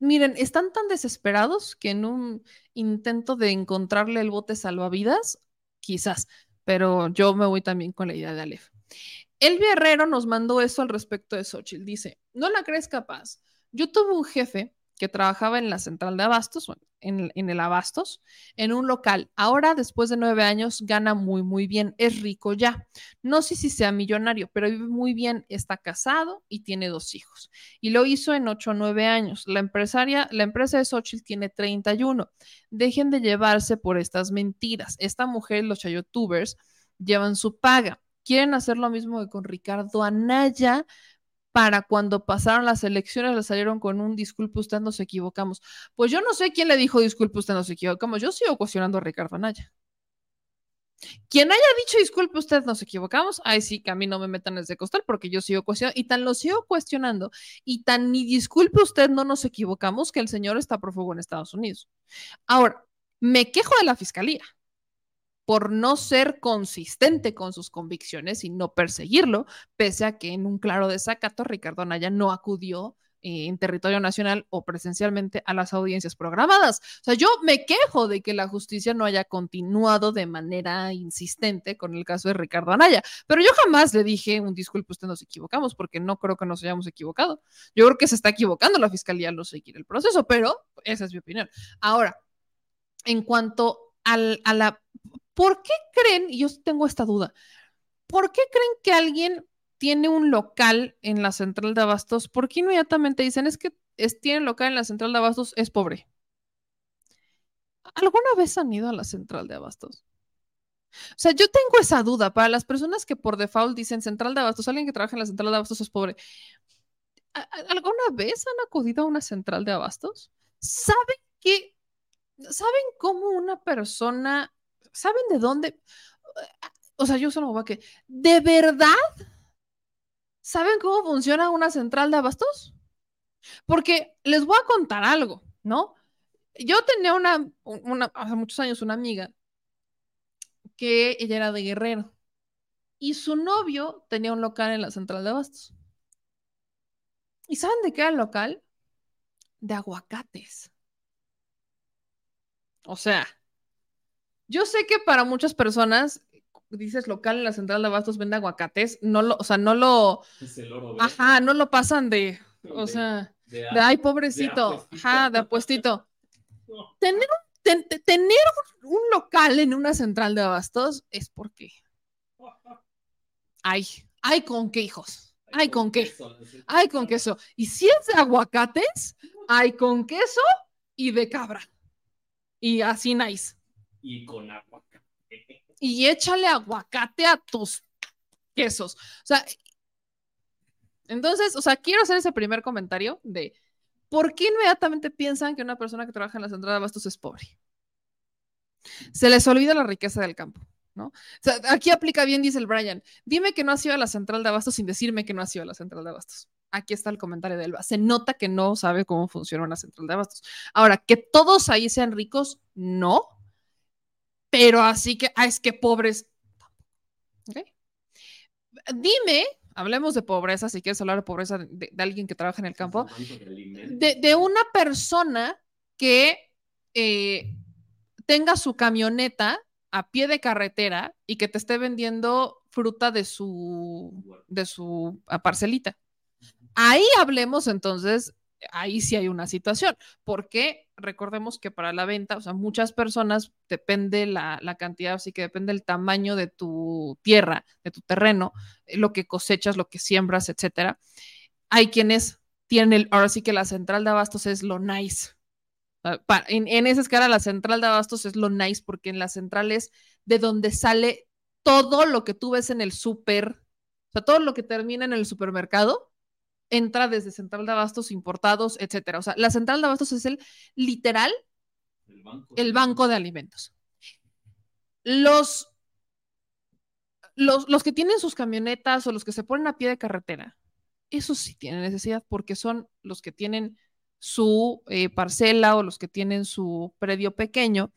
Miren, están tan desesperados que en un intento de encontrarle el bote salvavidas, quizás, pero yo me voy también con la idea de Aleph. El Herrero nos mandó eso al respecto de Xochitl. Dice, no la crees capaz. Yo tuve un jefe que trabajaba en la central de Abastos, en el Abastos, en un local. Ahora, después de nueve años, gana muy, muy bien. Es rico ya. No sé si sea millonario, pero vive muy bien. Está casado y tiene dos hijos. Y lo hizo en ocho o nueve años. La empresaria, la empresa de Xochitl tiene 31. Dejen de llevarse por estas mentiras. Esta mujer, los chayotubers, llevan su paga. Quieren hacer lo mismo que con Ricardo Anaya, para cuando pasaron las elecciones le salieron con un disculpe, usted nos equivocamos. Pues yo no sé quién le dijo disculpe, usted nos equivocamos. Yo sigo cuestionando a Ricardo Anaya. Quien haya dicho disculpe, usted nos equivocamos, ay sí, que a mí no me metan desde costal porque yo sigo cuestionando y tan lo sigo cuestionando y tan ni disculpe usted, no nos equivocamos que el señor está prófugo en Estados Unidos. Ahora, me quejo de la fiscalía por no ser consistente con sus convicciones y no perseguirlo, pese a que en un claro desacato Ricardo Anaya no acudió eh, en territorio nacional o presencialmente a las audiencias programadas. O sea, yo me quejo de que la justicia no haya continuado de manera insistente con el caso de Ricardo Anaya, pero yo jamás le dije un disculpe, usted nos equivocamos, porque no creo que nos hayamos equivocado. Yo creo que se está equivocando la fiscalía al no seguir el proceso, pero esa es mi opinión. Ahora, en cuanto al, a la ¿Por qué creen, y yo tengo esta duda, ¿por qué creen que alguien tiene un local en la central de abastos? ¿Por qué inmediatamente dicen es que es, tiene local en la central de abastos, es pobre? ¿Alguna vez han ido a la central de abastos? O sea, yo tengo esa duda para las personas que por default dicen central de abastos, alguien que trabaja en la central de abastos es pobre. ¿Alguna vez han acudido a una central de abastos? ¿Saben que, saben cómo una persona ¿saben de dónde? O sea, yo solo a que, ¿de verdad? ¿Saben cómo funciona una central de abastos? Porque les voy a contar algo, ¿no? Yo tenía una, una hace muchos años una amiga que ella era de Guerrero y su novio tenía un local en la central de abastos. ¿Y saben de qué era el local? De aguacates. O sea, yo sé que para muchas personas, dices local en la central de abastos vende aguacates, no lo, o sea, no lo, Es el oro, ajá, no lo pasan de, o De- sea, de de, ay, de pobrecito, apuestito. ajá, de apuestito. Tener, un- ten- te- tener un, local en una central de abastos es porque, ay, ay, con qué hijos, ay, con qué, ay, con queso. Y si es de aguacates, ay, con queso y de cabra. Y así nice. Y con agua. y échale aguacate a tus quesos. O sea, entonces, o sea, quiero hacer ese primer comentario de por qué inmediatamente piensan que una persona que trabaja en la central de abastos es pobre. Se les olvida la riqueza del campo, ¿no? O sea, aquí aplica bien, dice el Brian. Dime que no has ido a la central de abastos sin decirme que no has ido a la central de abastos. Aquí está el comentario de Elba. Se nota que no sabe cómo funciona una central de abastos. Ahora, que todos ahí sean ricos, no. Pero así que, ah, es que pobres. ¿Ok? Dime, hablemos de pobreza, si quieres hablar de pobreza de, de alguien que trabaja en el campo, de, de una persona que eh, tenga su camioneta a pie de carretera y que te esté vendiendo fruta de su, de su parcelita. Ahí hablemos entonces, ahí sí hay una situación, porque recordemos que para la venta, o sea, muchas personas, depende la, la cantidad, así que depende el tamaño de tu tierra, de tu terreno, eh, lo que cosechas, lo que siembras, etcétera. Hay quienes tienen el, ahora sí que la central de abastos es lo nice. Ah, pa- En, en esa escala, la central de abastos es lo nice, porque en la central es de donde sale todo lo que tú ves en el súper, o sea, todo lo que termina en el supermercado, entra desde central de abastos importados, etcétera. O sea, la central de abastos es el literal, el banco de alimentos. Los, los, los que tienen sus camionetas o los que se ponen a pie de carretera, esos sí tienen necesidad porque son los que tienen su eh, parcela o los que tienen su predio pequeño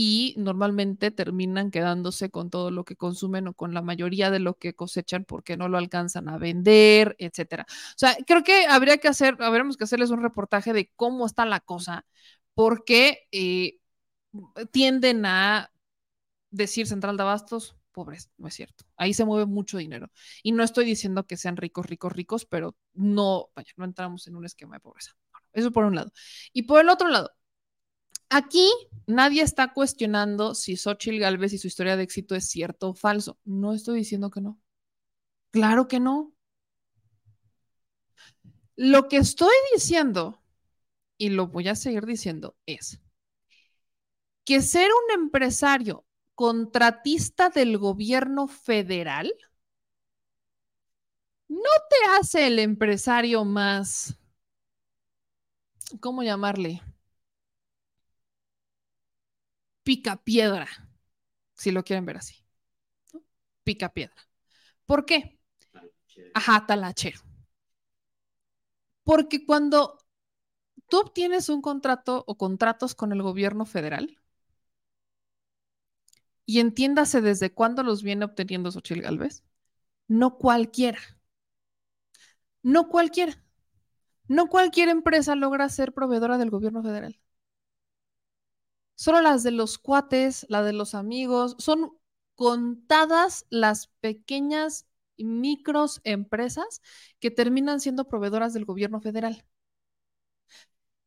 y normalmente terminan quedándose con todo lo que consumen o con la mayoría de lo que cosechan porque no lo alcanzan a vender, etcétera. O sea, creo que habría que hacer, habríamos que hacerles un reportaje de cómo está la cosa, porque eh, tienden a decir central de abastos, pobres, no es cierto. Ahí se mueve mucho dinero. Y no estoy diciendo que sean ricos, ricos, ricos, pero no, vaya, no entramos en un esquema de pobreza. Eso por un lado. Y por el otro lado, Aquí nadie está cuestionando si Xochitl Galvez y su historia de éxito es cierto o falso. No estoy diciendo que no. Claro que no. Lo que estoy diciendo, y lo voy a seguir diciendo, es que ser un empresario contratista del gobierno federal no te hace el empresario más, ¿cómo llamarle? Pica piedra, si lo quieren ver así. ¿no? Pica piedra. ¿Por qué? Ajá, talachero. Porque cuando tú obtienes un contrato o contratos con el gobierno federal, y entiéndase desde cuándo los viene obteniendo Xochitl Galvez, no cualquiera. No cualquiera. No cualquier empresa logra ser proveedora del gobierno federal. Solo las de los cuates, la de los amigos, son contadas las pequeñas y micros empresas que terminan siendo proveedoras del gobierno federal.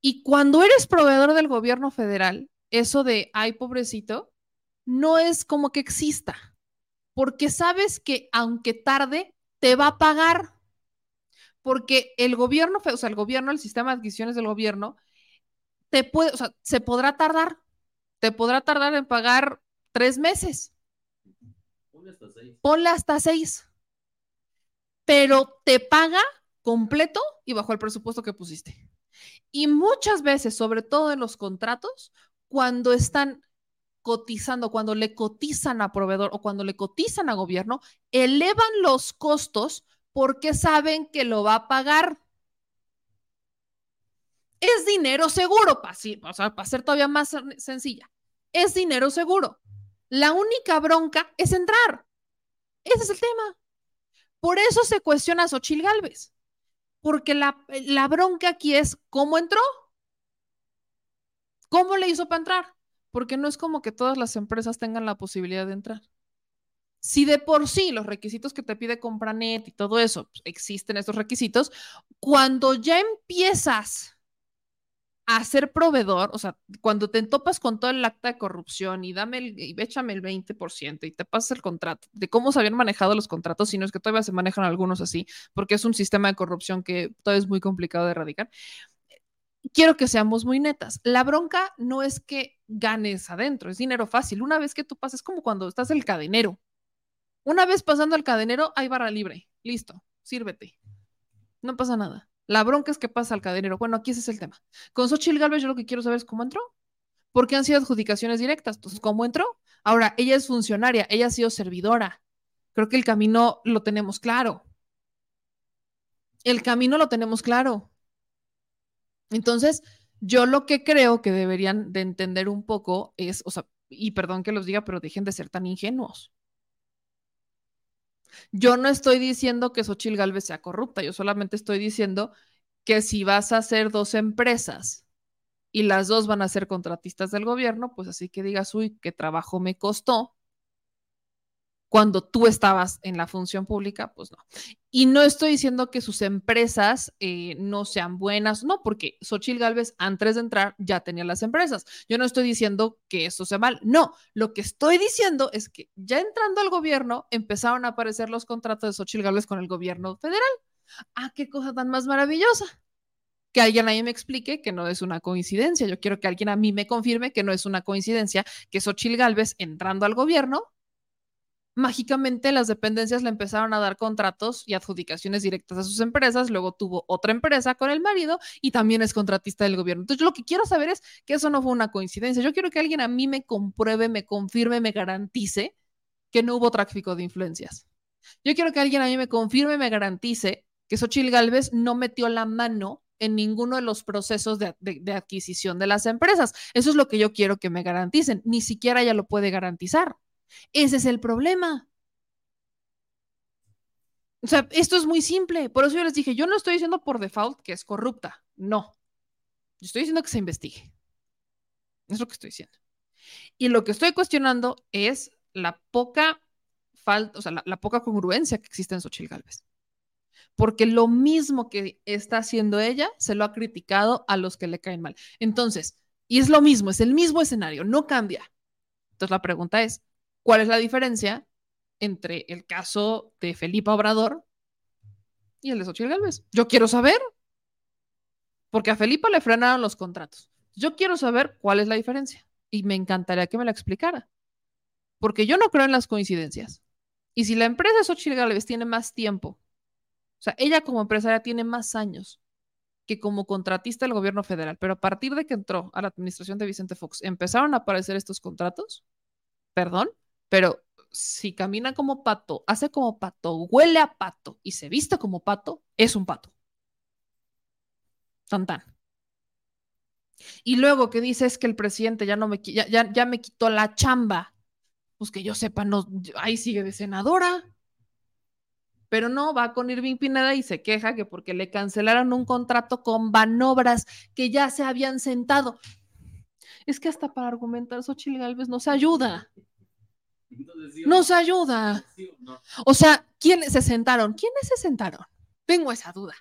Y cuando eres proveedor del gobierno federal, eso de, ay, pobrecito, no es como que exista, porque sabes que aunque tarde, te va a pagar. Porque el gobierno, o sea, el gobierno, el sistema de adquisiciones del gobierno, te puede, o sea, se podrá tardar, te podrá tardar en pagar tres meses. Ponle hasta seis. Pero te paga completo y bajo el presupuesto que pusiste. Y muchas veces, sobre todo en los contratos, cuando están cotizando, cuando le cotizan a proveedor o cuando le cotizan a gobierno, elevan los costos porque saben que lo va a pagar. Es dinero seguro, para, ser todavía más sencilla. Es dinero seguro. La única bronca es entrar. Ese es el tema. Por eso se cuestiona a Xochil Gálvez. Porque la, la bronca aquí es cómo entró. ¿Cómo le hizo para entrar? Porque no es como que todas las empresas tengan la posibilidad de entrar. Si de por sí los requisitos que te pide Compranet y todo eso, pues, existen estos requisitos, cuando ya empiezas a ser proveedor, o sea, cuando te topas con todo el acta de corrupción y dame el, y échame el 20% y te pasas el contrato, de cómo se habían manejado los contratos, si no es que todavía se manejan algunos así, porque es un sistema de corrupción que todavía es muy complicado de erradicar. Quiero que seamos muy netas. La bronca no es que ganes adentro, es dinero fácil. Una vez que tú pasas, es como cuando estás el cadenero. Una vez pasando el cadenero, hay barra libre. Listo, sírvete. No pasa nada. La bronca es que pasa al cadenero. Bueno, aquí ese es el tema. Con Xochitl Galvez yo lo que quiero saber es cómo entró. Porque han sido adjudicaciones directas. Entonces, ¿cómo entró? Ahora, ella es funcionaria, ella ha sido servidora. Creo que el camino lo tenemos claro. El camino lo tenemos claro. Entonces, yo lo que creo que deberían de entender un poco es, o sea, y perdón que los diga, pero dejen de ser tan ingenuos. Yo no estoy diciendo que Xochitl Galvez sea corrupta, yo solamente estoy diciendo que si vas a hacer dos empresas y las dos van a ser contratistas del gobierno, pues así que digas, uy, qué trabajo me costó. Cuando tú estabas en la función pública, pues no. Y no estoy diciendo que sus empresas eh, no sean buenas, no, porque Xochil Gálvez antes de entrar ya tenía las empresas. Yo no estoy diciendo que esto sea mal, no. Lo que estoy diciendo es que ya entrando al gobierno empezaron a aparecer los contratos de Xochil Gálvez con el gobierno federal. Ah, qué cosa tan más maravillosa que alguien ahí me explique que no es una coincidencia. Yo quiero que alguien a mí me confirme que no es una coincidencia que Xochil Gálvez entrando al gobierno, mágicamente las dependencias le empezaron a dar contratos y adjudicaciones directas a sus empresas, luego tuvo otra empresa con el marido y también es contratista del gobierno. Entonces, yo lo que quiero saber es que eso no fue una coincidencia. Yo quiero que alguien a mí me compruebe, me confirme, me garantice que no hubo tráfico de influencias. Yo quiero que alguien a mí me confirme, me garantice que Xochil Gálvez no metió la mano en ninguno de los procesos de, de, adquisición de las empresas. Eso es lo que yo quiero que me garanticen. Ni siquiera ella lo puede garantizar. Ese es el problema. O sea, esto es muy simple. Por eso yo les dije, yo no estoy diciendo por default que es corrupta. No. Yo estoy diciendo que se investigue. Es lo que estoy diciendo. Y lo que estoy cuestionando es la poca falta, o sea, la, poca congruencia que existe en Xochitl Galvez porque lo mismo que está haciendo ella se lo ha criticado a los que le caen mal. Entonces, y es lo mismo, es el mismo escenario, no cambia. Entonces la pregunta es, ¿cuál es la diferencia entre el caso de Felipe Obrador y el de Xochitl Gálvez? Yo quiero saber, porque a Felipe le frenaron los contratos. Yo quiero saber cuál es la diferencia y me encantaría que me la explicara, porque yo no creo en las coincidencias. Y si la empresa de Xochitl Gálvez tiene más tiempo o sea, ella como empresaria tiene más años que como contratista del gobierno federal, pero a partir de que entró a la administración de Vicente Fox, empezaron a aparecer estos contratos, perdón, pero si camina como pato, hace como pato, huele a pato y se viste como pato, es un pato. Tan tan. Y luego que dices que el presidente ya no me ya, ya, ya me quitó la chamba, pues que yo sepa, no, ahí sigue de senadora pero no, va con Irving Pineda y se queja que porque le cancelaron un contrato con Banobras que ya se habían sentado. Es que hasta para argumentar Xochitl Galvez nos ayuda. Nos ayuda. O sea, ¿quiénes se sentaron? ¿Quiénes se sentaron? Tengo esa duda.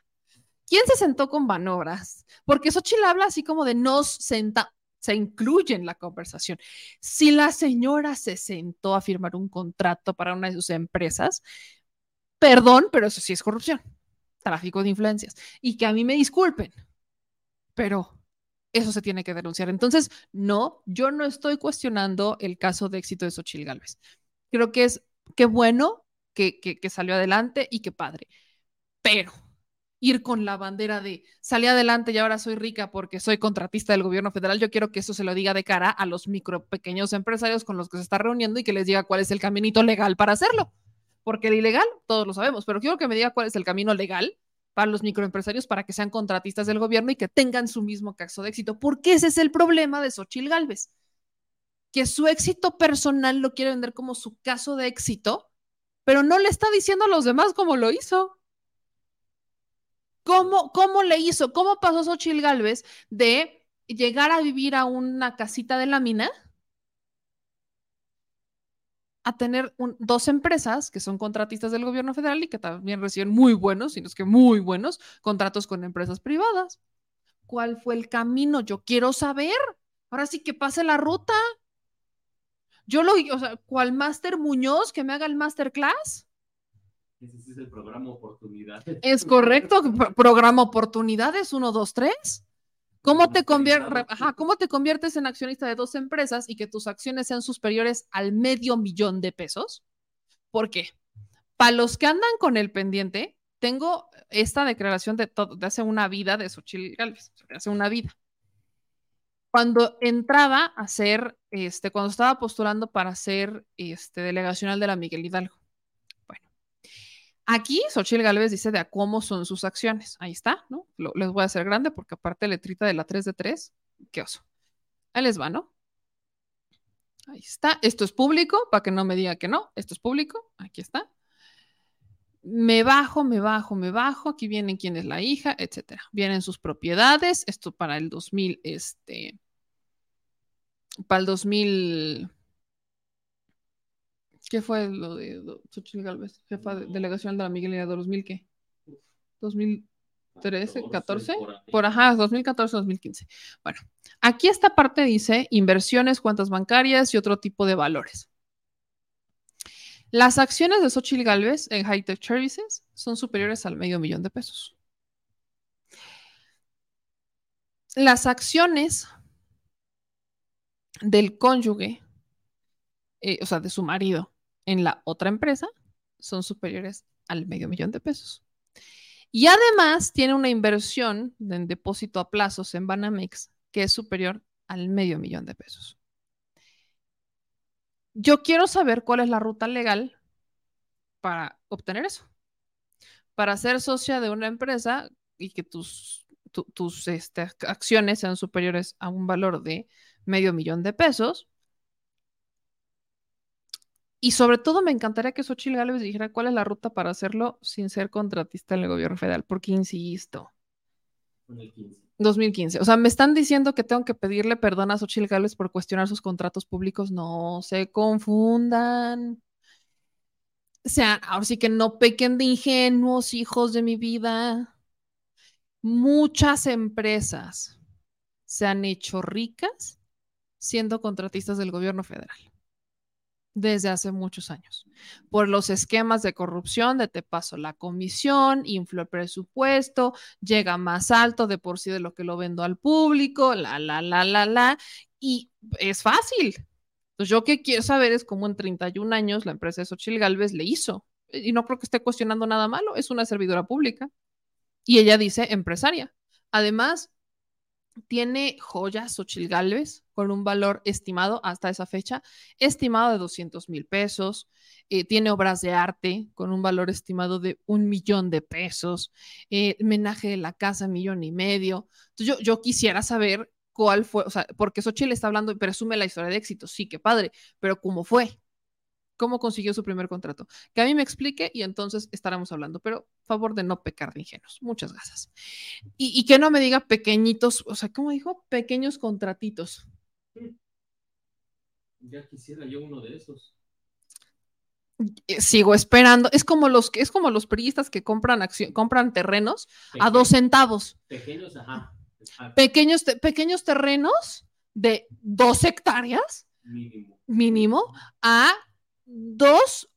¿Quién se sentó con Banobras? Porque Xochitl habla así como de nos senta, se incluye en la conversación. Si la señora se sentó a firmar un contrato para una de sus empresas, Perdón, pero eso sí es corrupción, tráfico de influencias. Y que a mí me disculpen, pero eso se tiene que denunciar. Entonces, no, yo no estoy cuestionando el caso de éxito de Xochil Gálvez. Creo que es qué bueno que, que, que salió adelante y qué padre. Pero ir con la bandera de salí adelante y ahora soy rica porque soy contratista del gobierno federal, yo quiero que eso se lo diga de cara a los micro pequeños empresarios con los que se está reuniendo y que les diga cuál es el caminito legal para hacerlo porque el ilegal, todos lo sabemos, pero quiero que me diga cuál es el camino legal para los microempresarios para que sean contratistas del gobierno y que tengan su mismo caso de éxito, porque ese es el problema de Xochil Gálvez, que su éxito personal lo quiere vender como su caso de éxito, pero no le está diciendo a los demás cómo lo hizo. ¿Cómo, cómo le hizo? ¿Cómo pasó Xochil Gálvez de llegar a vivir a una casita de la mina? A tener dos empresas que son contratistas del gobierno federal y que también reciben muy buenos, sino es que muy buenos, contratos con empresas privadas. ¿Cuál fue el camino? Yo quiero saber. Ahora sí que pase la ruta. Yo lo, o sea, ¿cuál máster Muñoz que me haga el masterclass? Ese es el programa Oportunidades. Es correcto, programa Oportunidades 1, 2, 3. ¿Cómo te, ¿Cómo te conviertes en accionista de dos empresas y que tus acciones sean superiores al medio millón de pesos? ¿Por qué? Para los que andan con el pendiente, tengo esta declaración de, de hace una vida de Xochitl Galvez, de hace una vida. Cuando entraba a ser, este, cuando estaba postulando para ser este, delegacional de la Miguel Hidalgo. Aquí Xochitl Galvez dice de a cómo son sus acciones. Ahí está, ¿no? Les voy a hacer grande porque aparte letrita de la 3 de 3, qué oso. Ahí les va, ¿no? Ahí está. Esto es público, para que no me diga que no. Esto es público. Aquí está. me bajo, me bajo, me bajo, aquí vienen quién es la hija, etcétera. Vienen sus propiedades, esto para el 2000, este, para el 2000, ¿qué fue lo de Xochitl Galvez, jefa de delegación de la Miguel Hidalgo, 2000 qué? 2013, 14, por ajá, 2014, 2015. Bueno, aquí esta parte dice inversiones, cuentas bancarias y otro tipo de valores. Las acciones de Xochitl Galvez en High Tech Services son superiores al medio millón de pesos. Las acciones del cónyuge, eh, o sea, de su marido en la otra empresa, son superiores al medio millón de pesos. Y además tiene una inversión en depósito a plazos en Banamex que es superior al medio millón de pesos. Yo quiero saber cuál es la ruta legal para obtener eso. Para ser socia de una empresa y que tus, tus este, acciones sean superiores a un valor de medio millón de pesos. Y sobre todo me encantaría que Xochitl Gálvez dijera cuál es la ruta para hacerlo sin ser contratista en el gobierno federal, porque insisto. 2015. O sea, me están diciendo que tengo que pedirle perdón a Xochitl Gálvez por cuestionar sus contratos públicos. No se confundan. O sea, ahora sí que no pequen de ingenuos, hijos de mi vida. Muchas empresas se han hecho ricas siendo contratistas del gobierno federal desde hace muchos años, por los esquemas de corrupción de te paso la comisión, inflo el presupuesto, llega más alto de por sí de lo que lo vendo al público, la, la, la, la, la, y es fácil. Entonces, yo que quiero saber es cómo en 31 años la empresa de Xochitl Galvez le hizo, y no creo que esté cuestionando nada malo, es una servidora pública, y ella dice empresaria. Además, tiene joyas Xochitl Galvez con un valor estimado hasta esa fecha, estimado de 200 mil pesos. Eh, tiene obras de arte con un valor estimado de un millón de pesos. Eh, menaje de la casa, millón y medio. Entonces, yo, yo quisiera saber cuál fue, o sea, porque Xochitl está hablando y presume la historia de éxito. Sí, qué padre, pero ¿cómo fue? Cómo consiguió su primer contrato. Que a mí me explique y entonces estaremos hablando, pero favor de no pecar de ingenuos. Muchas gracias. Y, que no me diga pequeñitos, o sea, ¿cómo dijo? Pequeños contratitos. Ya quisiera yo uno de esos. Eh, sigo esperando. Es como los, es como los periodistas que compran, compran terrenos a dos centavos. Pequeños, ajá. Pequeños, pequeños terrenos de dos hectáreas mínimo. mínimo a dos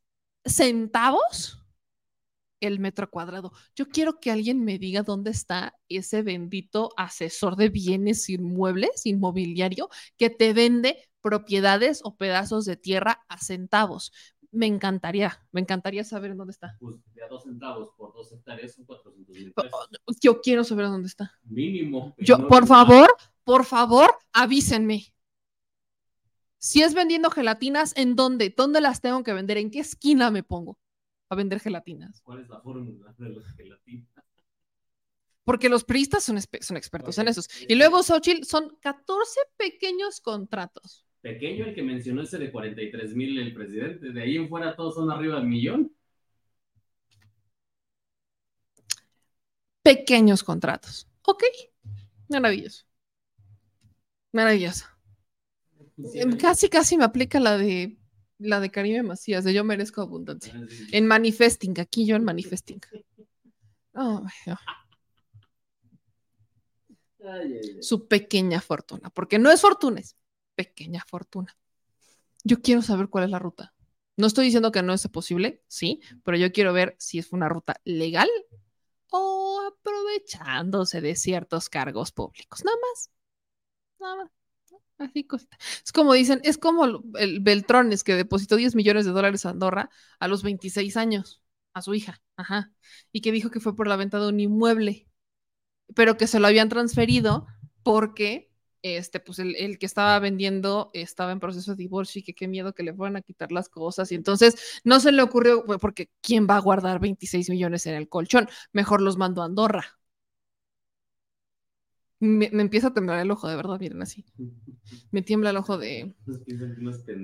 centavos el metro cuadrado. Yo quiero que alguien me diga dónde está ese bendito asesor de bienes inmuebles, inmobiliario, que te vende propiedades o pedazos de tierra a centavos. Me encantaría, me encantaría saber dónde está. Pues de a dos centavos por dos hectáreas son 400 mil pesos. Yo quiero saber dónde está. Mínimo. Yo, por favor, por favor, avísenme. Si es vendiendo gelatinas, ¿en dónde? ¿Dónde las tengo que vender? ¿En qué esquina me pongo a vender gelatinas? ¿Cuál es la fórmula de las gelatinas? Porque los priistas son, son expertos en esos. Y luego, Xochitl, son 14 pequeños contratos. Pequeño el que mencionó ese de 43 mil el presidente. De ahí en fuera todos son arriba del millón. Pequeños contratos. Ok. Maravilloso. Maravilloso. Em, casi, casi me aplica la de la de Karime Macías, de yo merezco abundancia. Ah, en manifesting, aquí yo en manifesting. Su pequeña fortuna, porque no es fortuna, es pequeña fortuna. Yo quiero saber cuál es la ruta. No estoy diciendo que no es posible, sí, pero yo quiero ver si es una ruta legal o aprovechándose de ciertos cargos públicos. Nada más. Nada más. Así cosita. Es como dicen, es como el Beltrones que depositó 10 millones de dólares a Andorra a los 26 años, a su hija, ajá, y que dijo que fue por la venta de un inmueble, pero que se lo habían transferido porque este, pues el, el, que estaba vendiendo estaba en proceso de divorcio y que qué miedo que le fueran a quitar las cosas. Y entonces no se le ocurrió, porque ¿quién va a guardar 26 millones en el colchón? Mejor los mando a Andorra. Me, empieza a temblar el ojo, de verdad, miren así. Me tiembla el ojo de. Piensan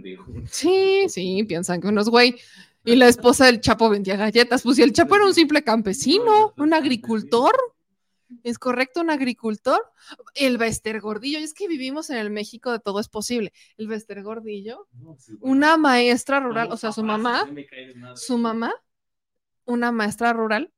que. Sí, sí, piensan que uno es güey. Y la esposa del Chapo vendía galletas. Pues si el Chapo era un simple campesino, un agricultor. ¿Es correcto un agricultor? El Bester Gordillo, y es que vivimos en el México de todo es posible. El Bester Gordillo, una maestra rural, o sea, su mamá, su mamá, una maestra rural,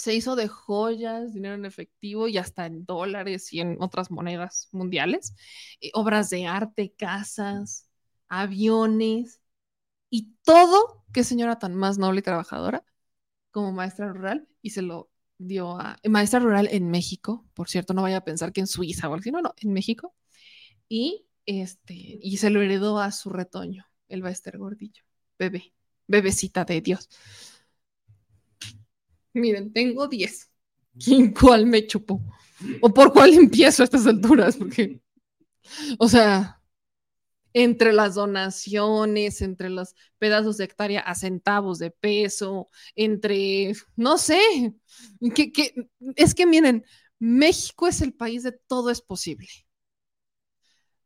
se hizo de joyas, dinero en efectivo y hasta en dólares y en otras monedas mundiales, eh, obras de arte, casas, aviones y todo, qué señora tan más noble y trabajadora como maestra rural y se lo dio a maestra rural en México, por cierto, no vaya a pensar que en Suiza o algo así, no, no, en México. Y este y se lo heredó a su retoño, el Bester Gordillo, bebé, bebecita de Dios. Miren, tengo 10. ¿Quién cuál me chupó? ¿O por cuál empiezo a estas alturas? Porque, o sea, entre las donaciones, entre los pedazos de hectárea a centavos de peso, entre, no sé, que, que, es que miren, México es el país de todo es posible.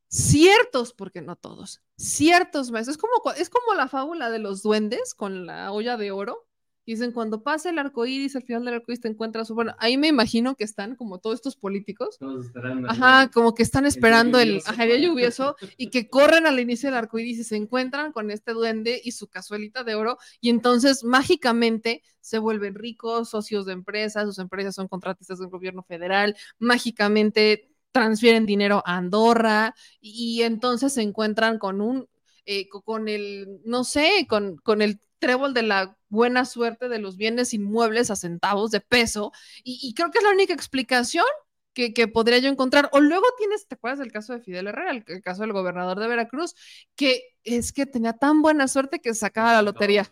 Ciertos, porque no todos, ciertos meses, es como, es como la fábula de los duendes con la olla de oro, Dicen, cuando pase el arco iris, al final del arco iris te encuentras. Bueno, ahí me imagino que están como todos estos políticos. Todos esperando. Ajá, como que están esperando el, lluvioso. ajá, lluvioso y que corren al inicio del arco iris y se encuentran con este duende y su cazuelita de oro. Y entonces mágicamente se vuelven ricos, socios de empresas, sus empresas son contratistas del gobierno federal. Mágicamente transfieren dinero a Andorra y entonces se encuentran con un eh, co- con el, no sé, con, con el trébol de la buena suerte de los bienes inmuebles a centavos de peso. Y, y creo que es la única explicación que, que podría yo encontrar. O luego tienes, ¿te acuerdas del caso de Fidel Herrera, el, el caso del gobernador de Veracruz, que es que tenía tan buena suerte que sacaba la lotería.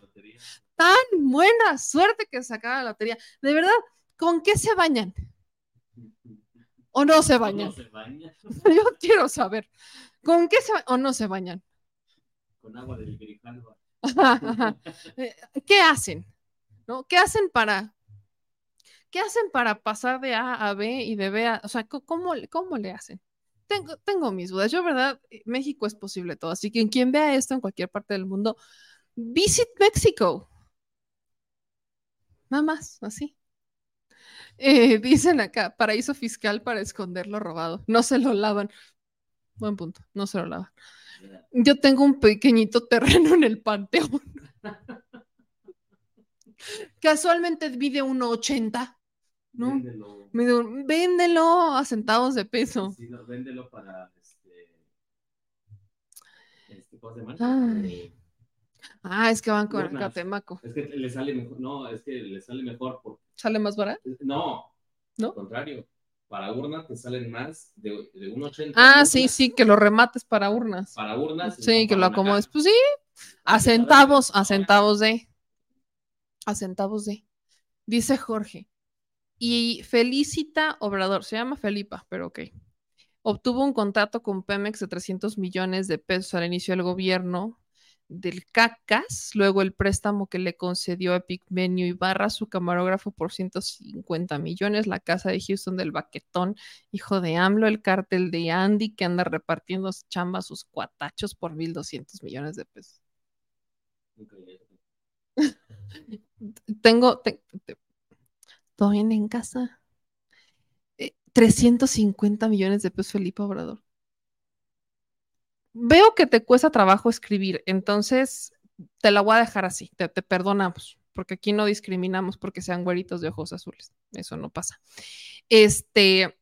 Tan buena suerte que sacaba la lotería. De verdad, ¿con qué se bañan? ¿O no se bañan? No se baña. Yo quiero saber. ¿Con qué se bañan? ¿O no se bañan? Con agua del Grijalva. ¿Qué hacen? ¿No? ¿Qué hacen para, qué hacen para pasar de A a B y de B a, o sea, ¿cómo, cómo le hacen? Tengo, tengo mis dudas. Yo, verdad, eh, México es posible todo. Así que quien vea esto en cualquier parte del mundo, visit México. Nada más, así. Eh, dicen acá, paraíso fiscal para esconder lo robado. No se lo lavan. Buen punto, no se lo lavan. Yo tengo un pequeño terreno en el panteón. Casualmente mide 1,80. ¿no? Véndelo. Mide un- véndelo a centavos de peso. Sí, no, véndelo para este. este ¿Cómo se llama? Ay. Ah, es que van con urnas. Catemaco. Es que le sale mejor. No, es que le sale mejor. Por, ¿Sale más barato? no, ¿No? al contrario. Para urnas te salen más de, de 1,80. Ah, sí, sí, que lo remates para urnas. Para urnas. Sí, que lo acomodes. Pues sí, a centavos, a centavos de. A centavos de. Dice Jorge. Y Felicita Obrador, se llama Felipa, pero ok. Obtuvo un contrato con Pemex de 300 millones de pesos al inicio del gobierno del CACAS, luego el préstamo que le concedió a Epigmenio Ibarra, su camarógrafo, por 150 millones, la casa de Houston del Baquetón, hijo de AMLO, el cártel de Andy, que anda repartiendo chamba sus cuatachos por 1.200 millones de pesos. Tengo, te- te- ¿todo bien en casa? Eh, 350 millones de pesos, Felipe Obrador. Veo que te cuesta trabajo escribir, entonces te la voy a dejar así, te, perdonamos, porque aquí no discriminamos porque sean güeritos de ojos azules, eso no pasa. Este,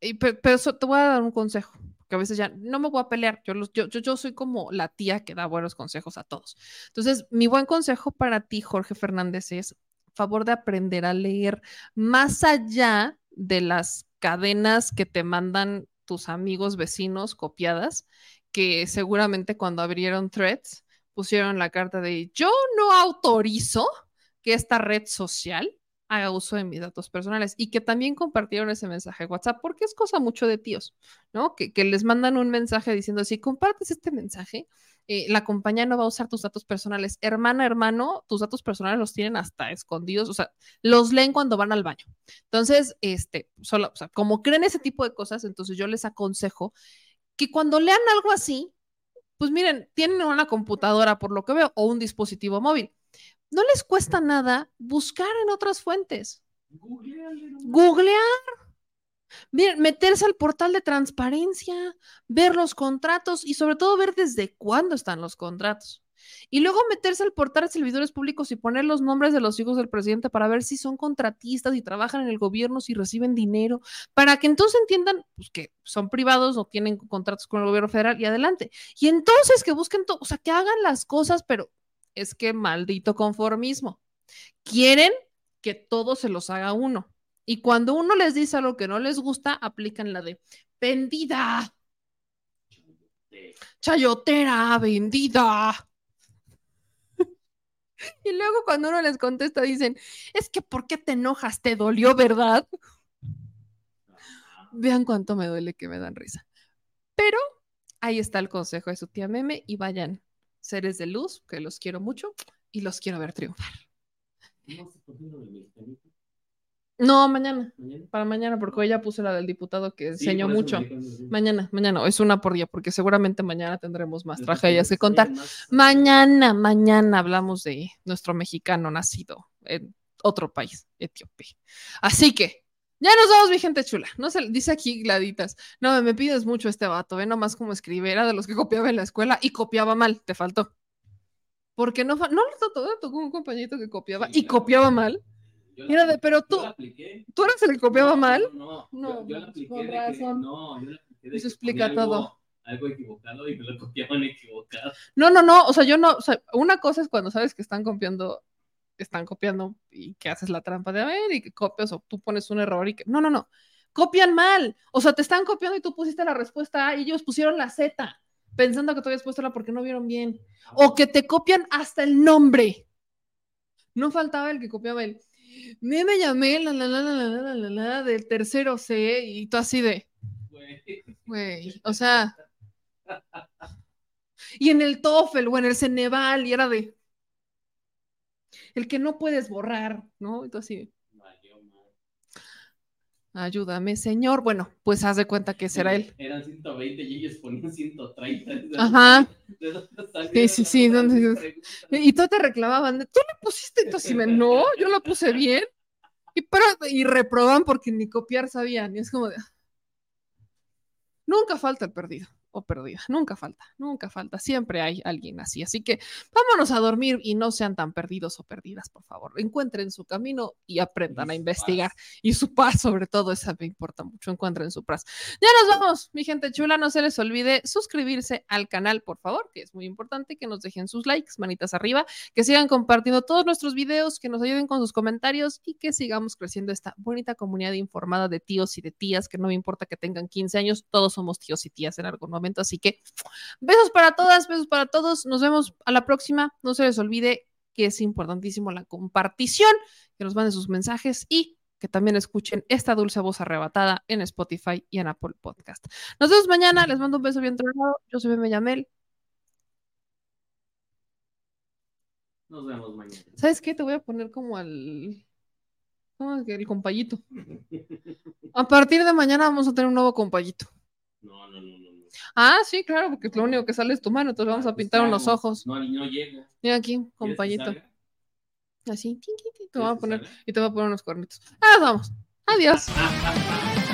eh, pe- pero, te voy a dar un consejo, porque a veces ya no me voy a pelear, yo, los- yo, yo, yo soy como la tía que da buenos consejos a todos. Entonces, mi buen consejo para ti, Jorge Fernández, es favor de aprender a leer más allá de las cadenas que te mandan tus amigos vecinos copiadas, que seguramente cuando abrieron threads pusieron la carta de yo no autorizo que esta red social haga uso de mis datos personales y que también compartieron ese mensaje de WhatsApp, porque es cosa mucho de tíos, ¿no? Que, que les mandan un mensaje diciendo, si compartes este mensaje, eh, la compañía no va a usar tus datos personales. Hermana, hermano, tus datos personales los tienen hasta escondidos, o sea, los leen cuando van al baño. Entonces, este, solo, o sea, como creen ese tipo de cosas, entonces yo les aconsejo que cuando lean algo así, pues miren, tienen una computadora por lo que veo o un dispositivo móvil. No les cuesta nada buscar en otras fuentes. Googlear. Miren, meterse al portal de transparencia, ver los contratos y sobre todo ver desde cuándo están los contratos. Y luego meterse al portal de servidores públicos y poner los nombres de los hijos del presidente para ver si son contratistas y trabajan en el gobierno, si reciben dinero, para que entonces entiendan pues, que son privados, no tienen contratos con el gobierno federal y adelante. Y entonces que busquen todo, o sea, que hagan las cosas, pero es que maldito conformismo. Quieren que todo se los haga uno. Y cuando uno les dice algo que no les gusta, aplican la de vendida. Chayotera, vendida. Y luego cuando uno les contesta dicen, es que ¿por qué te enojas? ¿Te dolió, verdad? Vean cuánto me duele que me dan risa. Pero ahí está el consejo de su tía Meme y vayan, seres de luz, que los quiero mucho y los quiero ver triunfar. No, mañana. Para mañana, porque hoy ya puse la del diputado que Sí, enseñó mucho. Mañana, mañana, es una por día, porque seguramente mañana tendremos más tragedias que contar. más- Mañana, mañana hablamos de nuestro mexicano nacido en otro país, Etiopía. Así que, ya nos vamos, mi gente chula. No se dice aquí Gladitas. No, me pides mucho este vato, ve nomás cómo escribe. Era de los que copiaba en la escuela y copiaba mal, te faltó. Porque no, no le tocó, tocó un compañito que copiaba y copiaba mal. Yo Era de, pero tú, tú eres el que copiaba No, mal. No, no, No, yo, yo apliqué que- razón. no, yo la apliqué de Eso que explica algo- todo. Algo equivocado y me lo copiaban equivocado. No, no, no, o sea, yo no, o sea, una cosa es cuando sabes que están copiando, están copiando y que haces la trampa de a ver y que copias o tú pones un error y que no, no, no, copian mal. O sea, te están copiando y tú pusiste la respuesta A y ellos pusieron la Z pensando que tú habías puesto la porque no vieron bien. O que te copian hasta el nombre. No faltaba el que copiaba el. Me, me llamé la la la la la la la la del tercero C y tú así de. Güey, o sea. Y en el TOEFL o en el Ceneval y era de. El que no puedes borrar, ¿no? Y así. Ayúdame, señor. Bueno, pues haz de cuenta que será él. Eran 120 y ellos ponían 130. Ajá. ¿De dónde Sí, sí, sí. Y tú te reclamaban, tú le pusiste, tú así, me, no, yo lo puse bien. Y, pero, y reproban porque ni copiar sabían. Y es como de. Nunca falta el perdido o perdida. Nunca falta, nunca falta. Siempre hay alguien así. Así que vámonos a dormir y no sean tan perdidos o perdidas, por favor. Encuentren su camino y aprendan a investigar. Y su paz, sobre todo, esa me importa mucho. Encuentren su paz. Ya nos vamos, mi gente chula. No se les olvide suscribirse al canal, por favor, que es muy importante. Que nos dejen sus likes, manitas arriba. Que sigan compartiendo todos nuestros videos, que nos ayuden con sus comentarios y que sigamos creciendo esta bonita comunidad informada de tíos y de tías, que no me importa que tengan 15 años, todos somos tíos y tías en algún momento. Así que besos para todas, besos para todos. Nos vemos a la próxima. No se les olvide que es importantísimo la compartición, que nos manden sus mensajes y que también escuchen esta dulce voz arrebatada en Spotify y en Apple Podcast. Nos vemos mañana. Les mando un beso bien tronado. Yo soy Beme Yamel. Nos vemos mañana. ¿Sabes qué? Te voy a poner como al. ¿Cómo es que? El compayito. A partir de mañana vamos a tener un nuevo compayito. No, no. no. Ah, sí, claro, porque lo único que sale es tu mano, entonces vamos a pintar unos ojos. No, no llego. Mira aquí, ¿Quieres que compayito. salga? Así, tin, tin, tin, te voy a ¿Quieres que poner, y te voy a poner unos cuernitos. Ah, vamos. Adiós.